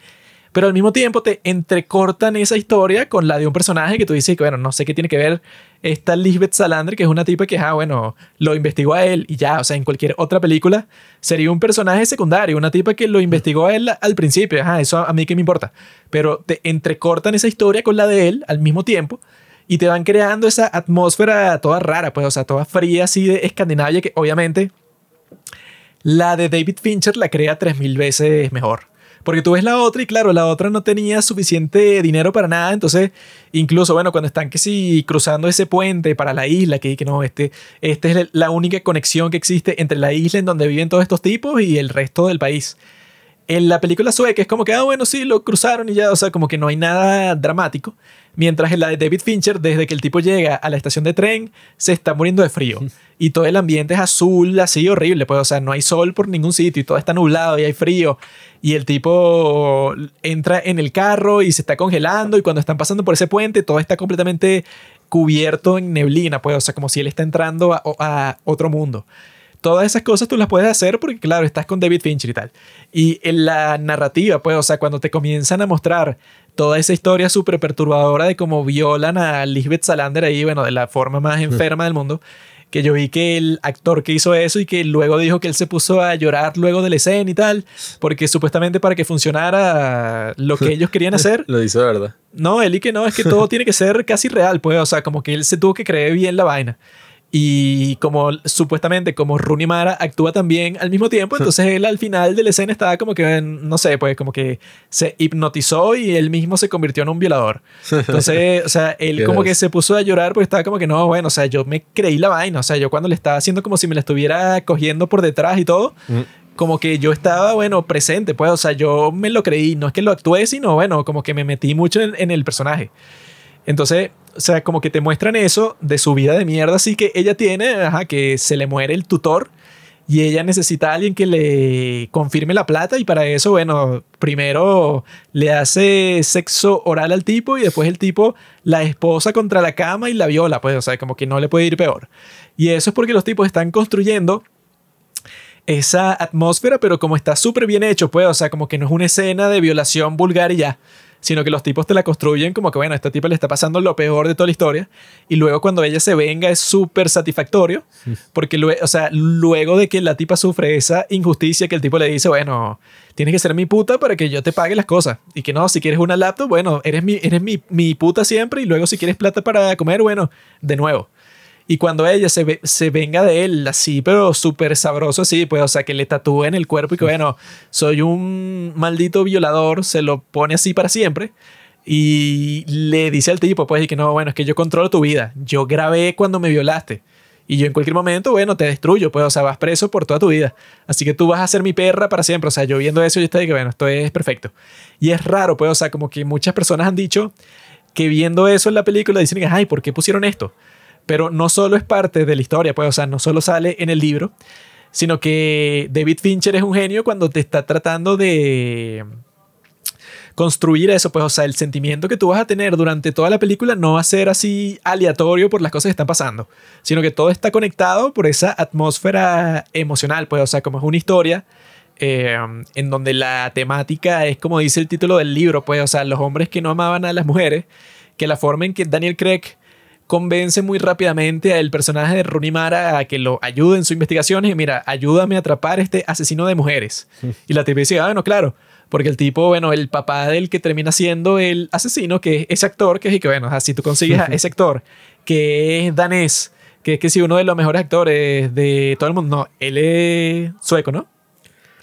Pero al mismo tiempo te entrecortan esa historia con la de un personaje que tú dices que, bueno, no sé qué tiene que ver esta Lisbeth Salander, que es una tipa que, ah, bueno, lo investigó a él y ya, o sea, en cualquier otra película sería un personaje secundario, una tipa que lo investigó a él al principio, eso a mí qué me importa. Pero te entrecortan esa historia con la de él al mismo tiempo y te van creando esa atmósfera toda rara, pues, o sea, toda fría así de Escandinavia, que obviamente la de David Fincher la crea 3000 veces mejor. Porque tú ves la otra y claro, la otra no tenía suficiente dinero para nada. Entonces, incluso, bueno, cuando están que sí cruzando ese puente para la isla, que, que no, este, este es la única conexión que existe entre la isla en donde viven todos estos tipos y el resto del país. En la película sueca es como que, ah, bueno, sí, lo cruzaron y ya, o sea, como que no hay nada dramático. Mientras en la de David Fincher, desde que el tipo llega a la estación de tren, se está muriendo de frío. Y todo el ambiente es azul, así horrible, pues, o sea, no hay sol por ningún sitio y todo está nublado y hay frío. Y el tipo entra en el carro y se está congelando y cuando están pasando por ese puente, todo está completamente cubierto en neblina, pues, o sea, como si él está entrando a, a otro mundo. Todas esas cosas tú las puedes hacer porque, claro, estás con David Fincher y tal. Y en la narrativa, pues, o sea, cuando te comienzan a mostrar toda esa historia súper perturbadora de cómo violan a Lisbeth Salander ahí, bueno, de la forma más enferma del mundo, que yo vi que el actor que hizo eso y que luego dijo que él se puso a llorar luego de la escena y tal, porque supuestamente para que funcionara lo que ellos querían hacer, Lo de verdad. no, él y que no, es que todo tiene que ser casi real, pues, o sea, como que él se tuvo que creer bien la vaina. Y como supuestamente, como Rooney Mara actúa también al mismo tiempo, entonces él al final de la escena estaba como que, no sé, pues como que se hipnotizó y él mismo se convirtió en un violador. Entonces, o sea, él como que se puso a llorar porque estaba como que, no, bueno, o sea, yo me creí la vaina, o sea, yo cuando le estaba haciendo como si me la estuviera cogiendo por detrás y todo, como que yo estaba, bueno, presente, pues, o sea, yo me lo creí, no es que lo actué, sino, bueno, como que me metí mucho en, en el personaje. Entonces, o sea, como que te muestran eso de su vida de mierda, así que ella tiene, que se le muere el tutor y ella necesita a alguien que le confirme la plata y para eso, bueno, primero le hace sexo oral al tipo y después el tipo la esposa contra la cama y la viola, pues, o sea, como que no le puede ir peor. Y eso es porque los tipos están construyendo esa atmósfera, pero como está súper bien hecho, pues, o sea, como que no es una escena de violación vulgar y ya, sino que los tipos te la construyen como que, bueno, a esta tipa le está pasando lo peor de toda la historia, y luego cuando ella se venga es súper satisfactorio, porque luego, o sea, luego de que la tipa sufre esa injusticia que el tipo le dice, bueno, tienes que ser mi puta para que yo te pague las cosas, y que no, si quieres una laptop, bueno, eres mi, eres mi, mi puta siempre, y luego si quieres plata para comer, bueno, de nuevo. Y cuando ella se, se venga de él así, pero súper sabroso así, pues, o sea, que le tatúe en el cuerpo y que, bueno, soy un maldito violador, se lo pone así para siempre. Y le dice al tipo, pues, y que no, bueno, es que yo controlo tu vida. Yo grabé cuando me violaste. Y yo en cualquier momento, bueno, te destruyo, pues, o sea, vas preso por toda tu vida. Así que tú vas a ser mi perra para siempre. O sea, yo viendo eso, yo de que, bueno, esto es perfecto. Y es raro, pues, o sea, como que muchas personas han dicho que viendo eso en la película dicen, ay, ¿por qué pusieron esto? Pero no solo es parte de la historia, pues, o sea, no solo sale en el libro, sino que David Fincher es un genio cuando te está tratando de construir eso, pues, o sea, el sentimiento que tú vas a tener durante toda la película no va a ser así aleatorio por las cosas que están pasando, sino que todo está conectado por esa atmósfera emocional, pues, o sea, como es una historia eh, en donde la temática es como dice el título del libro, pues, o sea, los hombres que no amaban a las mujeres, que la forma en que Daniel Craig convence muy rápidamente al personaje de Rooney Mara a que lo ayude en su investigación y mira, ayúdame a atrapar a este asesino de mujeres. Y la tipa dice, ah, bueno, claro, porque el tipo, bueno, el papá del que termina siendo el asesino, que es ese actor, que es y que, bueno, si tú consigues a ese actor que es danés, que es que sí, uno de los mejores actores de todo el mundo, no, él es sueco, ¿no?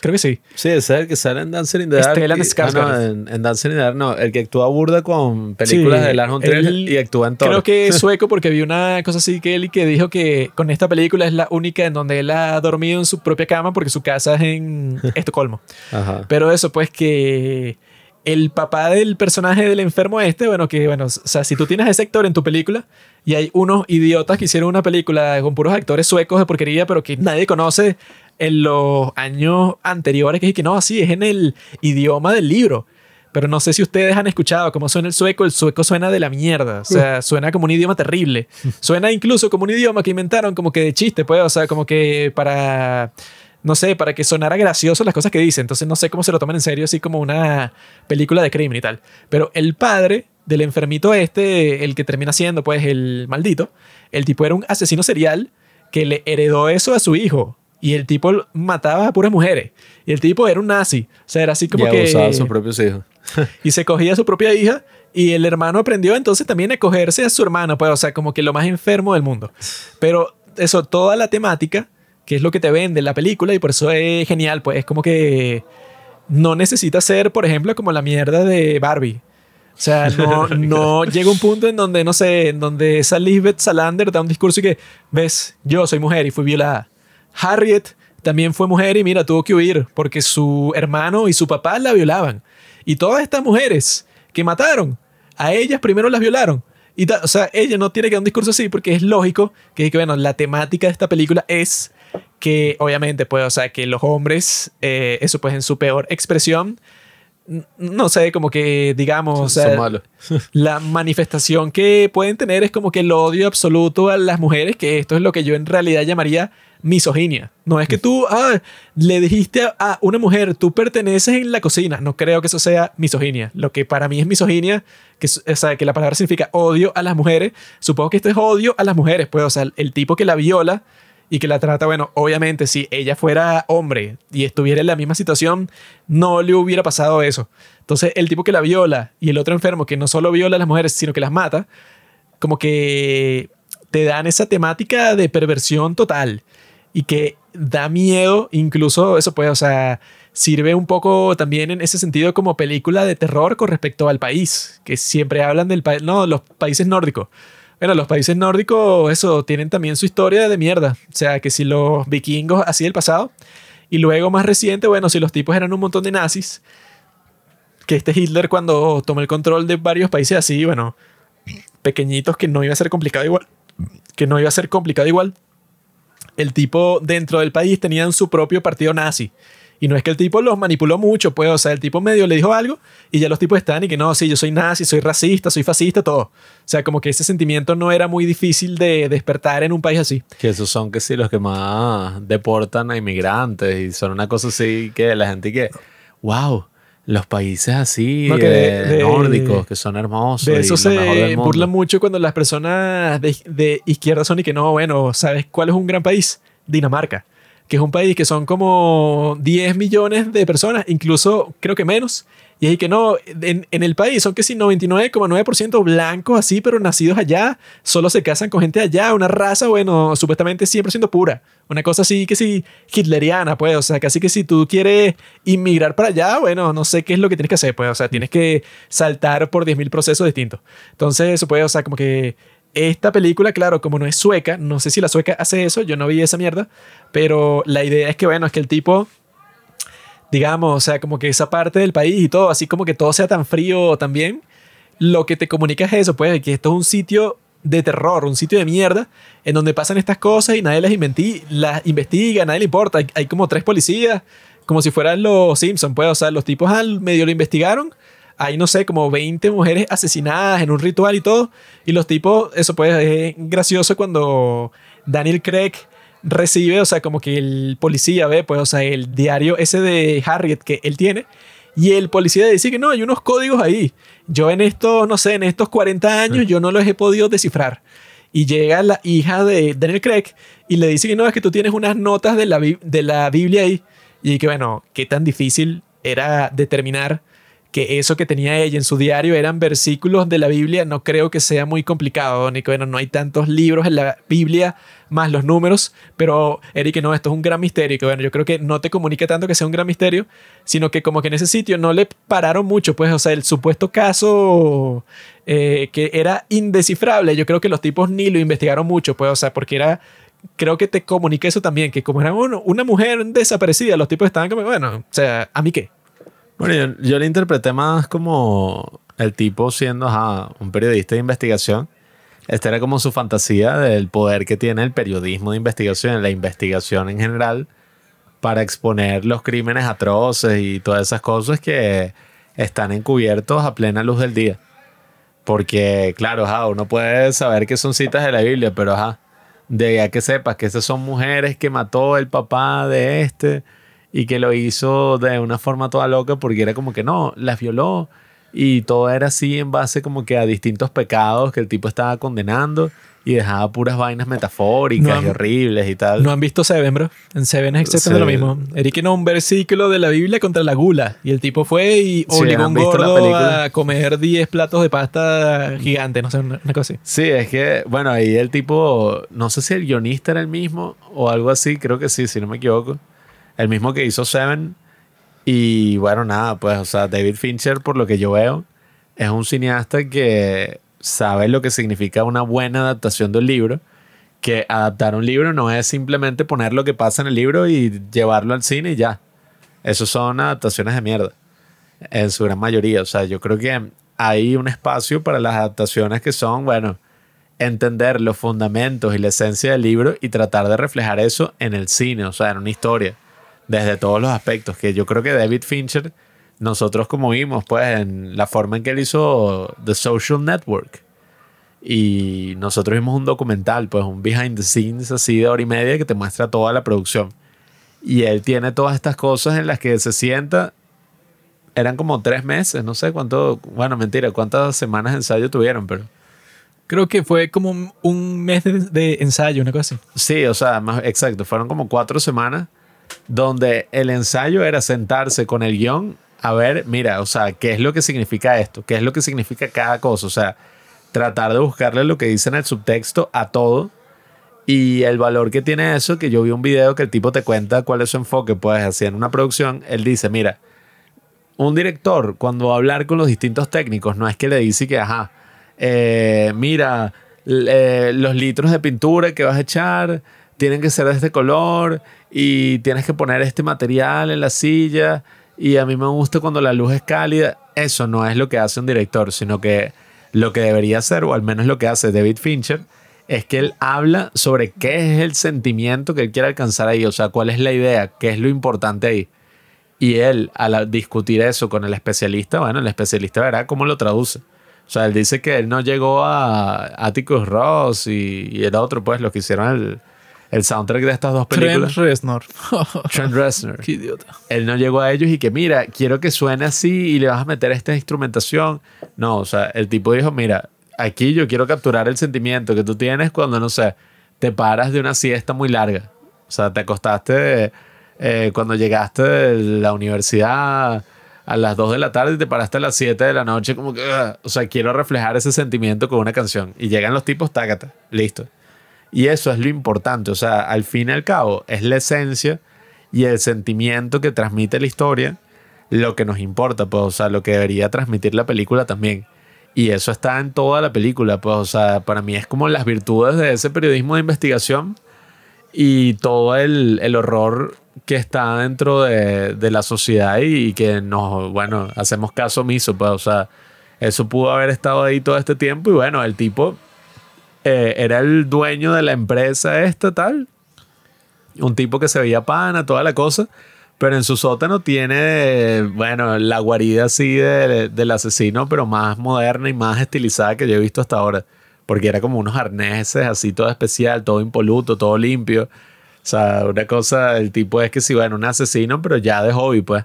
Creo que sí. Sí, ese es el que sale en Dancing in the Dark. Stellan Skarsgård. ah, no, en, en Dancing in the Dark, no. El que actúa burda con películas Sí, de Lars von Trier y actúa en todo. Creo que es sueco porque vi una cosa así que él que dijo que con esta película es la única en donde él ha dormido en su propia cama porque su casa es en Estocolmo. Ajá. Pero eso, pues que el papá del personaje del enfermo este, bueno, que bueno, o sea, si tú tienes ese actor en tu película y hay unos idiotas que hicieron una película con puros actores suecos de porquería, pero que nadie conoce en los años anteriores, que es que no, así es en el idioma del libro. Pero no sé si ustedes han escuchado cómo suena el sueco. El sueco suena de la mierda. O sea, suena como un idioma terrible. Suena incluso como un idioma que inventaron como que de chiste, pues. O sea, como que para no sé, para que sonara gracioso las cosas que dice. Entonces no sé cómo se lo toman en serio, así como una película de crimen y tal. Pero el padre del enfermito este, el que termina siendo pues el maldito, el tipo era un asesino serial que le heredó eso a su hijo. Y el tipo mataba a puras mujeres. Y el tipo era un nazi. O sea, era así como y que... abusaba de sus propios hijos. y se cogía a su propia hija y el hermano aprendió entonces también a cogerse a su hermana, pues, o sea, como que lo más enfermo del mundo. Pero eso, toda la temática, que es lo que te vende la película y por eso es genial, pues es como que no necesita ser, por ejemplo, como la mierda de Barbie. O sea, no, no llega un punto en donde, no sé, en donde esa Lisbeth Salander da un discurso y que, ves, yo soy mujer y fui violada. Harriet también fue mujer y mira, tuvo que huir porque su hermano y su papá la violaban. Y todas estas mujeres que mataron, a ellas primero las violaron. Y o sea, ella no tiene que dar un discurso así porque es lógico que, que, bueno, la temática de esta película es que, obviamente, pues, o sea, que los hombres, eh, eso pues en su peor expresión, no sé, como que, digamos, o sea, Son malos. la manifestación que pueden tener es como que el odio absoluto a las mujeres, que esto es lo que yo en realidad llamaría misoginia. No es que tú ah, le dijiste a, una mujer, tú perteneces en la cocina. No creo que eso sea misoginia. Lo que para mí es misoginia, que, o sea, que la palabra significa odio a las mujeres, supongo que esto es odio a las mujeres. Pues, o sea, el tipo que la viola y que la trata, bueno, obviamente si ella fuera hombre y estuviera en la misma situación, no le hubiera pasado eso. Entonces, el tipo que la viola y el otro enfermo que no solo viola a las mujeres, sino que las mata, como que te dan esa temática de perversión total y que da miedo, incluso eso puede, o sea, sirve un poco también en ese sentido como película de terror con respecto al país, que siempre hablan del país, no, los países nórdicos. Bueno, los países nórdicos, eso, tienen también su historia de mierda. O sea, que si los vikingos así del pasado, y luego más reciente, bueno, si los tipos eran un montón de nazis, que este Hitler cuando tomó el control de varios países así, bueno, pequeñitos que no iba a ser complicado igual, que no iba a ser complicado igual. El tipo dentro del país tenían su propio partido nazi. Y no es que el tipo los manipuló mucho, pues, o sea, el tipo medio le dijo algo y ya los tipos están y que no, sí, yo soy nazi, soy racista, soy fascista, todo. O sea, como que ese sentimiento no era muy difícil de despertar en un país así. Que esos son que sí los que más deportan a inmigrantes y son una cosa así que la gente que, wow, los países así No, que de- eh, de- nórdicos que son hermosos. De y eso del se mundo. burla mucho cuando las personas de, de izquierda son y que no, bueno, ¿sabes cuál es un gran país? Dinamarca, que es un país que son como 10 millones de personas, incluso creo que menos. Y ahí que no, en, en el país son que sí 99,9% blancos así, pero nacidos allá, solo se casan con gente allá, una raza, bueno, supuestamente 100% pura. Una cosa así que sí hitleriana, pues, o sea, casi que si tú quieres inmigrar para allá, bueno, no sé qué es lo que tienes que hacer, pues, o sea, tienes que saltar por 10.000 procesos distintos. Entonces, eso puede, o sea, como que esta película, claro, como no es sueca, no sé si la sueca hace eso, yo no vi esa mierda, pero la idea es que, bueno, es que el tipo, digamos, o sea, como que esa parte del país y todo, así como que todo sea tan frío también, lo que te comunica es eso, pues, que esto es un sitio de terror, un sitio de mierda, en donde pasan estas cosas y nadie las, investiga, nadie le importa. Hay, como tres policías, como si fueran los Simpsons, pues, o sea, los tipos al medio lo investigaron. Hay, no sé, como 20 mujeres asesinadas en un ritual y todo. Y los tipos, eso pues es gracioso cuando Daniel Craig recibe, o sea, como que el policía ve, pues, o sea, el diario ese de Harriet que él tiene. Y el policía dice que no, hay unos códigos ahí. Yo en estos, no sé, en estos 40 años yo no los he podido descifrar. Y llega la hija de Daniel Craig y le dice que no, es que tú tienes unas notas de la, de la Biblia ahí. Y que bueno, qué tan difícil era determinar que eso que tenía ella en su diario eran versículos de la Biblia, no creo que sea muy complicado, ni que bueno, no hay tantos libros en la Biblia más los números, pero Eric, no, esto es un gran misterio, que bueno, yo creo que no te comunica tanto que sea un gran misterio, sino que como que en ese sitio no le pararon mucho, pues, o sea, el supuesto caso eh, que era indescifrable, yo creo que los tipos ni lo investigaron mucho, pues, o sea, porque era creo que te comunica eso también, que como era una mujer desaparecida, los tipos estaban como, bueno, o sea, ¿a mí qué? Bueno, yo, yo le interpreté más como el tipo siendo ajá, un periodista de investigación. Esta era como su fantasía del poder que tiene el periodismo de investigación, la investigación en general, para exponer los crímenes atroces y todas esas cosas que están encubiertos a plena luz del día. Porque, claro, ajá, uno puede saber que son citas de la Biblia, pero ajá, de que sepas que esas son mujeres que mató el papá de este y que lo hizo de una forma toda loca porque era como que no, las violó y todo era así en base como que a distintos pecados que el tipo estaba condenando y dejaba puras vainas metafóricas No han- y horribles y tal. No han visto Seven, bro. En Seven es exactamente Sí. lo mismo. Eric no un versículo de la Biblia contra la gula. Y el tipo fue y obligó a ¿han un gordo a comer 10 platos de pasta gigante, no sé, una, una cosa así. Sí, es que, bueno, ahí el tipo, no sé si el guionista era el mismo o algo así, creo que sí, si no me equivoco. El mismo que hizo Seven. Y bueno, nada, pues, o sea, David Fincher, por lo que yo veo, es un cineasta que sabe lo que significa una buena adaptación del libro. Que adaptar un libro no es simplemente poner lo que pasa en el libro y llevarlo al cine y ya. Esos son adaptaciones de mierda. En su gran mayoría. O sea, yo creo que hay un espacio para las adaptaciones que son, bueno, entender los fundamentos y la esencia del libro y tratar de reflejar eso en el cine, o sea, en una historia, desde todos los aspectos. Que yo creo que David Fincher, nosotros como vimos, pues, en la forma en que él hizo The Social Network. Y nosotros vimos un documental, pues, un behind the scenes así de hora y media que te muestra toda la producción. Y él tiene todas estas cosas en las que se sienta. Eran como tres meses, no sé cuánto. Bueno, mentira, cuántas semanas de ensayo tuvieron, pero. Creo que fue como un, un mes de, de ensayo, una cosa así. Sí, o sea, más exacto, fueron como cuatro semanas donde el ensayo era sentarse con el guion a ver, mira, o sea, qué es lo que significa esto, qué es lo que significa cada cosa, o sea, tratar de buscarle lo que dice en el subtexto a todo. Y el valor que tiene eso, que yo vi un video que el tipo te cuenta cuál es su enfoque, pues así en una producción, él dice, mira, un director cuando va a hablar con los distintos técnicos, no es que le dice que, ajá, eh, mira, eh, los litros de pintura que vas a echar tienen que ser de este color y tienes que poner este material en la silla y a mí me gusta cuando la luz es cálida. Eso no es lo que hace un director, sino que lo que debería hacer, o al menos lo que hace David Fincher, es que él habla sobre qué es el sentimiento que él quiere alcanzar ahí, o sea, cuál es la idea, qué es lo importante ahí. Y él, al discutir eso con el especialista, bueno, el especialista verá cómo lo traduce. O sea, él dice que él no llegó a Atticus Ross y, y el otro, pues, los que hicieron el, el soundtrack de estas dos películas. Trent Reznor. Trent Reznor. Qué idiota. Él no llegó a ellos y que, mira, quiero que suene así y le vas a meter esta instrumentación. No, o sea, el tipo dijo, mira, aquí yo quiero capturar el sentimiento que tú tienes cuando, no sé, te paras de una siesta muy larga. O sea, te acostaste eh, cuando llegaste de la universidad a las 2 de la tarde y te paraste a las 7 de la noche, como que, "Ugh". o sea, quiero reflejar ese sentimiento con una canción. Y llegan los tipos, tácata, listo. Y eso es lo importante, o sea, al fin y al cabo, es la esencia y el sentimiento que transmite la historia lo que nos importa, pues, o sea, lo que debería transmitir la película también. Y eso está en toda la película, pues, o sea, para mí es como las virtudes de ese periodismo de investigación y todo el, el horror que está dentro de, de la sociedad y, y que nos, bueno, hacemos caso omiso, pues, o sea, eso pudo haber estado ahí todo este tiempo y bueno, el tipo eh, era el dueño de la empresa esta tal, un tipo que se veía pana, toda la cosa, pero en su sótano tiene, bueno, la guarida así de- del asesino, pero más moderna y más estilizada que yo he visto hasta ahora. Porque era como unos arneses así, todo especial, todo impoluto, todo limpio. O sea, una cosa, el tipo es que sí, bueno, un asesino, pero ya de hobby, pues.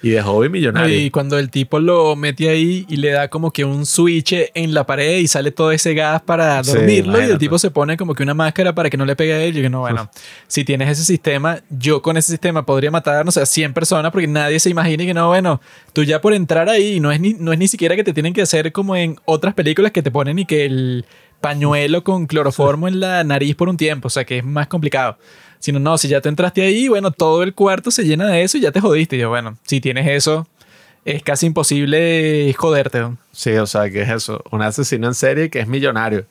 Y de hobby millonario. Y cuando el tipo lo mete ahí y le da como que un switch en la pared y sale todo ese gas para Sí, dormirlo y el tipo se pone como que una máscara para que no le pegue a él. Y yo no, bueno, si tienes ese sistema, yo con ese sistema podría matar, no sé, a 100 personas porque nadie se imagina que no, bueno, tú ya por entrar ahí no es ni, no es ni siquiera que te tienen que hacer como en otras películas que te ponen y que el pañuelo con cloroformo en la nariz por un tiempo, o sea que es más complicado. Sino, no, si ya te entraste ahí, bueno, todo el cuarto se llena de eso y ya te jodiste. Y yo, bueno, si tienes eso, es casi imposible joderte. ¿no? Sí, o sea, que es eso, un asesino en serie que es millonario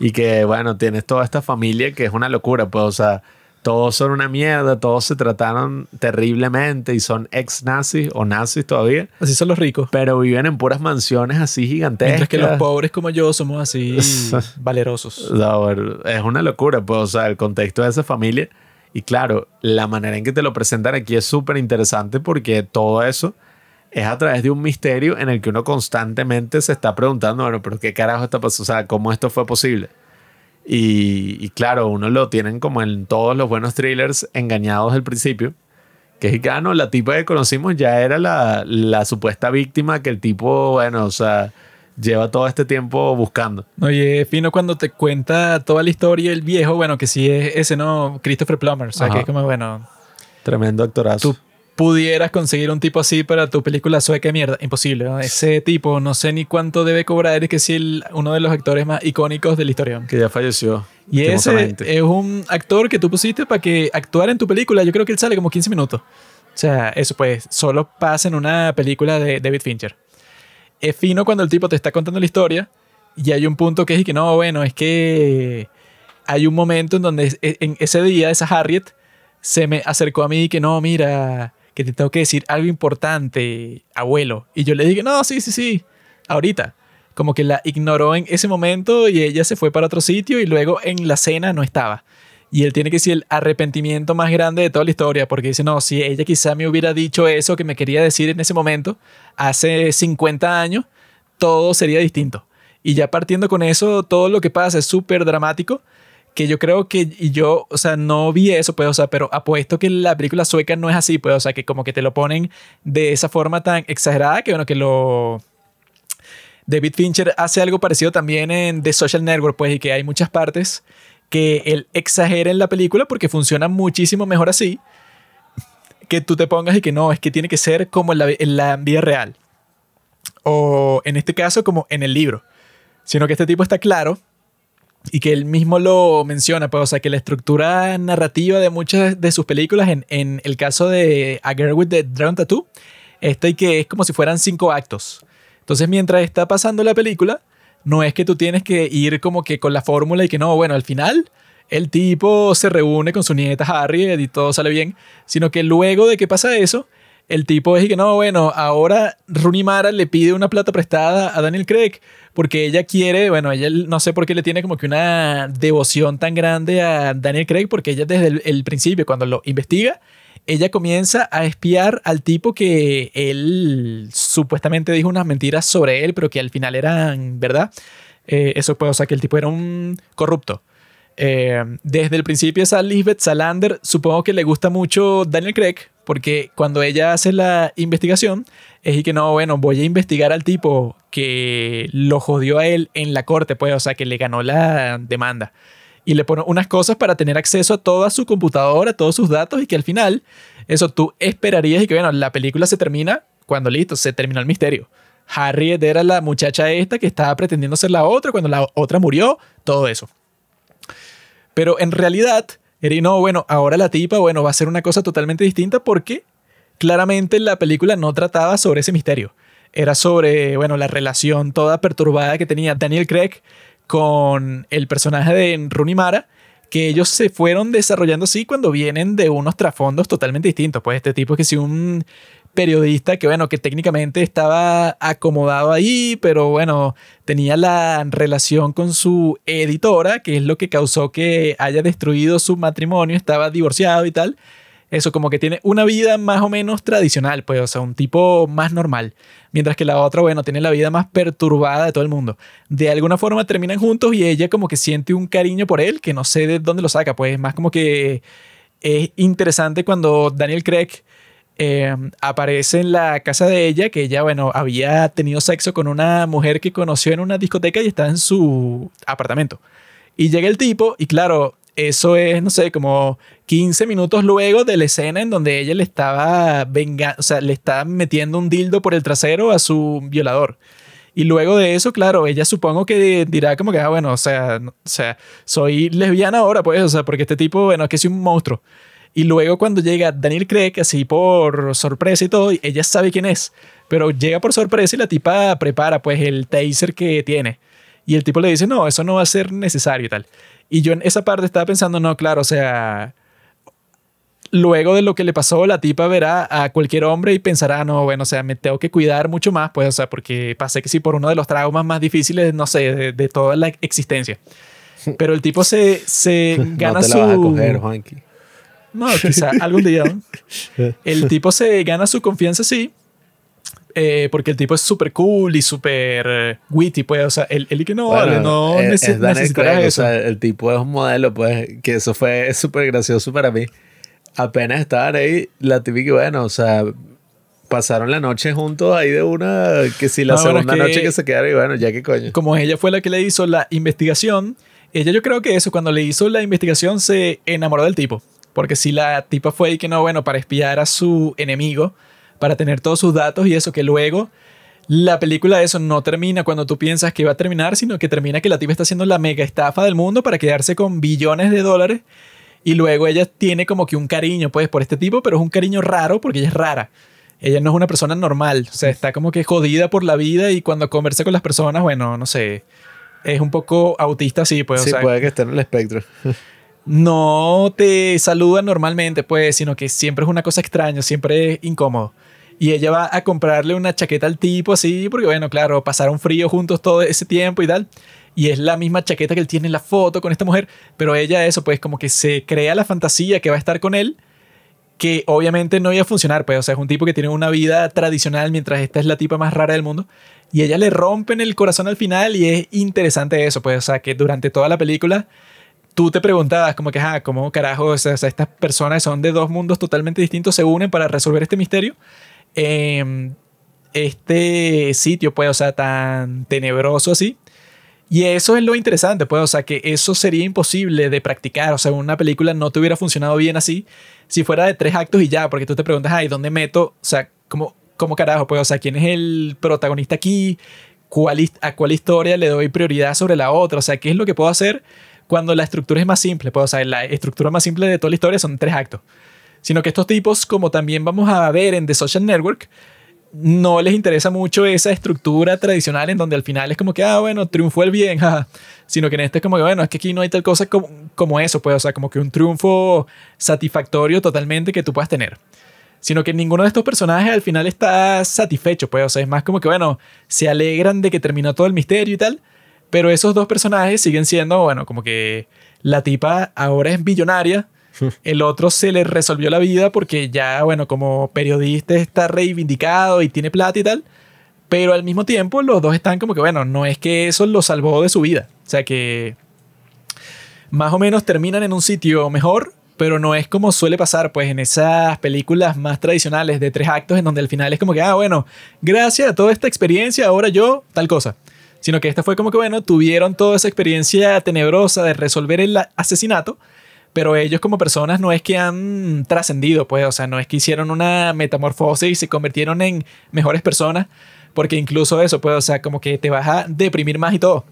y que, bueno, tienes toda esta familia que es una locura, pues, o sea, todos son una mierda, todos se trataron terriblemente y son ex nazis o nazis todavía, Así son los ricos. pero viven en puras mansiones así gigantescas. Mientras que los pobres como yo somos así valerosos. No, es una locura, pues, o sea, el contexto de esa familia. Y claro, la manera en que te lo presentan aquí es súper interesante porque todo eso es a través de un misterio en el que uno constantemente se está preguntando, bueno, pero qué carajo está pasando, o sea, cómo esto fue posible. Y, y claro, uno lo tienen como en todos los buenos thrillers engañados al principio. Que es que, ah, no, la tipa que conocimos ya era la, la supuesta víctima que el tipo, bueno, o sea, lleva todo este tiempo buscando. Oye, fino cuando te cuenta toda la historia el viejo, bueno, que sí es ese, ¿no? Christopher Plummer. O sea, Ajá. que es como, bueno, Tremendo actorazo. tú pudieras conseguir un tipo así para tu película sueca de mierda. Imposible, ¿no? Ese tipo, no sé ni cuánto debe cobrar, es que sí, el- uno de los actores más icónicos de la historia. que ya falleció. Y ese es un actor que tú pusiste para que actuara en tu película. Yo creo que él sale como 15 minutos. O sea, eso pues solo pasa en una película de David Fincher. Es fino cuando el tipo te está contando la historia y hay un punto que es que no, bueno, es que hay un momento en donde es- en ese día esa Harriet se me acercó a mí y que no, mira, que te tengo que decir algo importante, abuelo. Y yo le dije, no, sí, sí, sí, ahorita. Como que la ignoró en ese momento y ella se fue para otro sitio y luego en la cena no estaba. Y él tiene que decir el arrepentimiento más grande de toda la historia, porque dice, no, si ella quizá me hubiera dicho eso que me quería decir en ese momento, hace 50 años, todo sería distinto. Y ya partiendo con eso, todo lo que pasa es súper dramático, que yo creo que, y yo, o sea, no vi eso, pues, o sea, pero apuesto que la película sueca no es así, pues, o sea, que como que te lo ponen de esa forma tan exagerada que, bueno, que lo... David Fincher hace algo parecido también en The Social Network, pues, y que hay muchas partes que él exagera en la película porque funciona muchísimo mejor así que tú te pongas y que no, es que tiene que ser como en la, en la vida real. O en este caso, como en el libro. sino que este tipo está claro y que él mismo lo menciona, pues, o sea, que la estructura narrativa de muchas de sus películas, en, en el caso de A Girl with the Dragon Tattoo, está y que es como si fueran cinco actos. Entonces, mientras está pasando la película, no es que tú tienes que ir como que con la fórmula y que no, bueno, al final el tipo se reúne con su nieta Harriet y todo sale bien, sino que luego de que pasa eso, el tipo es que no, bueno, ahora Rooney Mara le pide una plata prestada a Daniel Craig porque ella quiere, bueno, ella no sé por qué le tiene como que una devoción tan grande a Daniel Craig porque ella desde el, el principio, cuando lo investiga, ella comienza a espiar al tipo que él supuestamente dijo unas mentiras sobre él, pero que al final eran verdad. Eh, eso puede, o sea, que el tipo era un corrupto. Eh, desde el principio esa Lisbeth Salander supongo que le gusta mucho Daniel Craig porque cuando ella hace la investigación es y que no, bueno, voy a investigar al tipo que lo jodió a él en la corte, pues, o sea, que le ganó la demanda. Y le pone unas cosas para tener acceso a toda su computadora, a todos sus datos y que al final, eso tú esperarías y que, bueno, la película se termina cuando listo, se terminó el misterio. Harriet era la muchacha esta que estaba pretendiendo ser la otra cuando la otra murió, todo eso. Pero en realidad, era, no, bueno, ahora la tipa, bueno, va a ser una cosa totalmente distinta porque claramente la película no trataba sobre ese misterio. Era sobre, bueno, la relación toda perturbada que tenía Daniel Craig con el personaje de Rooney Mara, que ellos se fueron desarrollando así cuando vienen de unos trasfondos totalmente distintos. Pues este tipo es que si un periodista que, bueno, que técnicamente estaba acomodado ahí, pero bueno, tenía la relación con su editora, que es lo que causó que haya destruido su matrimonio, estaba divorciado y tal. Eso, como que tiene una vida más o menos tradicional, pues, o sea, un tipo más normal. Mientras que la otra, bueno, tiene la vida más perturbada de todo el mundo. De alguna forma terminan juntos y ella como que siente un cariño por él, que no sé de dónde lo saca, pues, más como que es interesante cuando Daniel Craig eh, aparece en la casa de ella, que ella, bueno, había tenido sexo con una mujer que conoció en una discoteca y está en su apartamento. Y llega el tipo y claro, eso es, no sé, como 15 minutos luego de la escena en donde ella le estaba venga, o sea, le está metiendo un dildo por el trasero a su violador. Y luego de eso, claro, ella supongo que dirá como que, ah, bueno, o sea, o sea, soy lesbiana ahora, pues, o sea, porque este tipo, bueno, es que es un monstruo. Y luego cuando llega Daniel Craig, así por sorpresa y todo, ella sabe quién es, pero llega por sorpresa y la tipa prepara pues el taser que tiene. Y el tipo le dice, no, eso no va a ser necesario y tal. Y yo en esa parte estaba pensando, no, claro, o sea, luego de lo que le pasó, la tipa verá a cualquier hombre y pensará, no, bueno, o sea, me tengo que cuidar mucho más, pues, o sea, porque pasé que sí por uno de los traumas más difíciles, no sé, de, de toda la existencia. Pero el tipo se, se gana no te la vas a coger, Juanqui. No, quizá algún día. El tipo se gana su confianza, sí. eh, porque el tipo es súper cool y súper eh, witty, pues. O sea, él, él y que no, Bueno, vale, no es- neces- es Craig, eso. O sea, el tipo es un modelo, pues, que eso fue súper gracioso para mí. Apenas estaban ahí, la típica, bueno, o sea, pasaron la noche juntos ahí de una, que si la No, bueno, segunda es que- noche que se quedaron, y bueno, ya que coño. Como ella fue la que le hizo la investigación, ella yo creo que eso, cuando le hizo la investigación, se enamoró del tipo. Porque si la tipa fue y que no, bueno, para espiar a su enemigo, para tener todos sus datos y eso, que luego la película de eso no termina cuando tú piensas que va a terminar, sino que termina que la tipa está haciendo la mega estafa del mundo para quedarse con billones de dólares. Y luego ella tiene como que un cariño, pues, por este tipo, pero es un cariño raro porque ella es rara. Ella no es una persona normal, o sea, está como que jodida por la vida y cuando conversa con las personas, bueno, no sé, es un poco autista, sí, pues, o sí, sea, puede que esté en el espectro. no te saluda normalmente, pues, sino que siempre es una cosa extraña, siempre es incómodo. Y ella va a comprarle una chaqueta al tipo así, porque bueno, claro, pasaron frío juntos todo ese tiempo y tal. Y es la misma chaqueta que él tiene en la foto con esta mujer, pero ella eso, pues como que se crea la fantasía que va a estar con él, que obviamente no iba a funcionar, pues, o sea, es un tipo que tiene una vida tradicional mientras esta es la tipa más rara del mundo. Y ella le rompen el corazón al final y es interesante eso, pues, o sea, que durante toda la película tú te preguntabas como que, ah, ¿cómo carajo? O sea, estas personas son de dos mundos totalmente distintos, se unen para resolver este misterio. Eh, este sitio, pues, o sea, tan tenebroso así. Y eso es lo interesante, pues, o sea, que eso sería imposible de practicar. O sea, una película no te hubiera funcionado bien así si fuera de tres actos y ya, porque tú te preguntas, ay, ¿dónde meto? O sea, ¿cómo, cómo carajo? Pues, o sea, ¿quién es el protagonista aquí? a cuál historia le doy prioridad sobre la otra. O sea, qué es lo que puedo hacer cuando la estructura es más simple. Pues, o sea, la estructura más simple de toda la historia son tres actos. Sino que estos tipos, como también vamos a ver en The Social Network, no les interesa mucho esa estructura tradicional en donde al final es como que, ah, bueno, triunfó el bien, jaja. Sino que en este es como que, bueno, es que aquí no hay tal cosa como, como eso, pues, o sea, como que un triunfo satisfactorio totalmente que tú puedas tener. Sino que ninguno de estos personajes al final está satisfecho, pues, o sea, es más como que, bueno, se alegran de que terminó todo el misterio y tal, pero esos dos personajes siguen siendo, bueno, como que la tipa ahora es billonaria, el otro se le resolvió la vida porque ya, bueno, como periodista está reivindicado y tiene plata y tal. Pero al mismo tiempo los dos están como que, bueno, no es que eso lo salvó de su vida. O sea que más o menos terminan en un sitio mejor, pero no es como suele pasar pues en esas películas más tradicionales de tres actos en donde al final es como que, ah, bueno, gracias a toda esta experiencia ahora yo tal cosa. Sino que esta fue como que, bueno, tuvieron toda esa experiencia tenebrosa de resolver el asesinato, pero ellos como personas no es que han trascendido, pues, o sea, no es que hicieron una metamorfosis y se convirtieron en mejores personas, porque incluso eso, pues, o sea, como que te vas a deprimir más y todo. O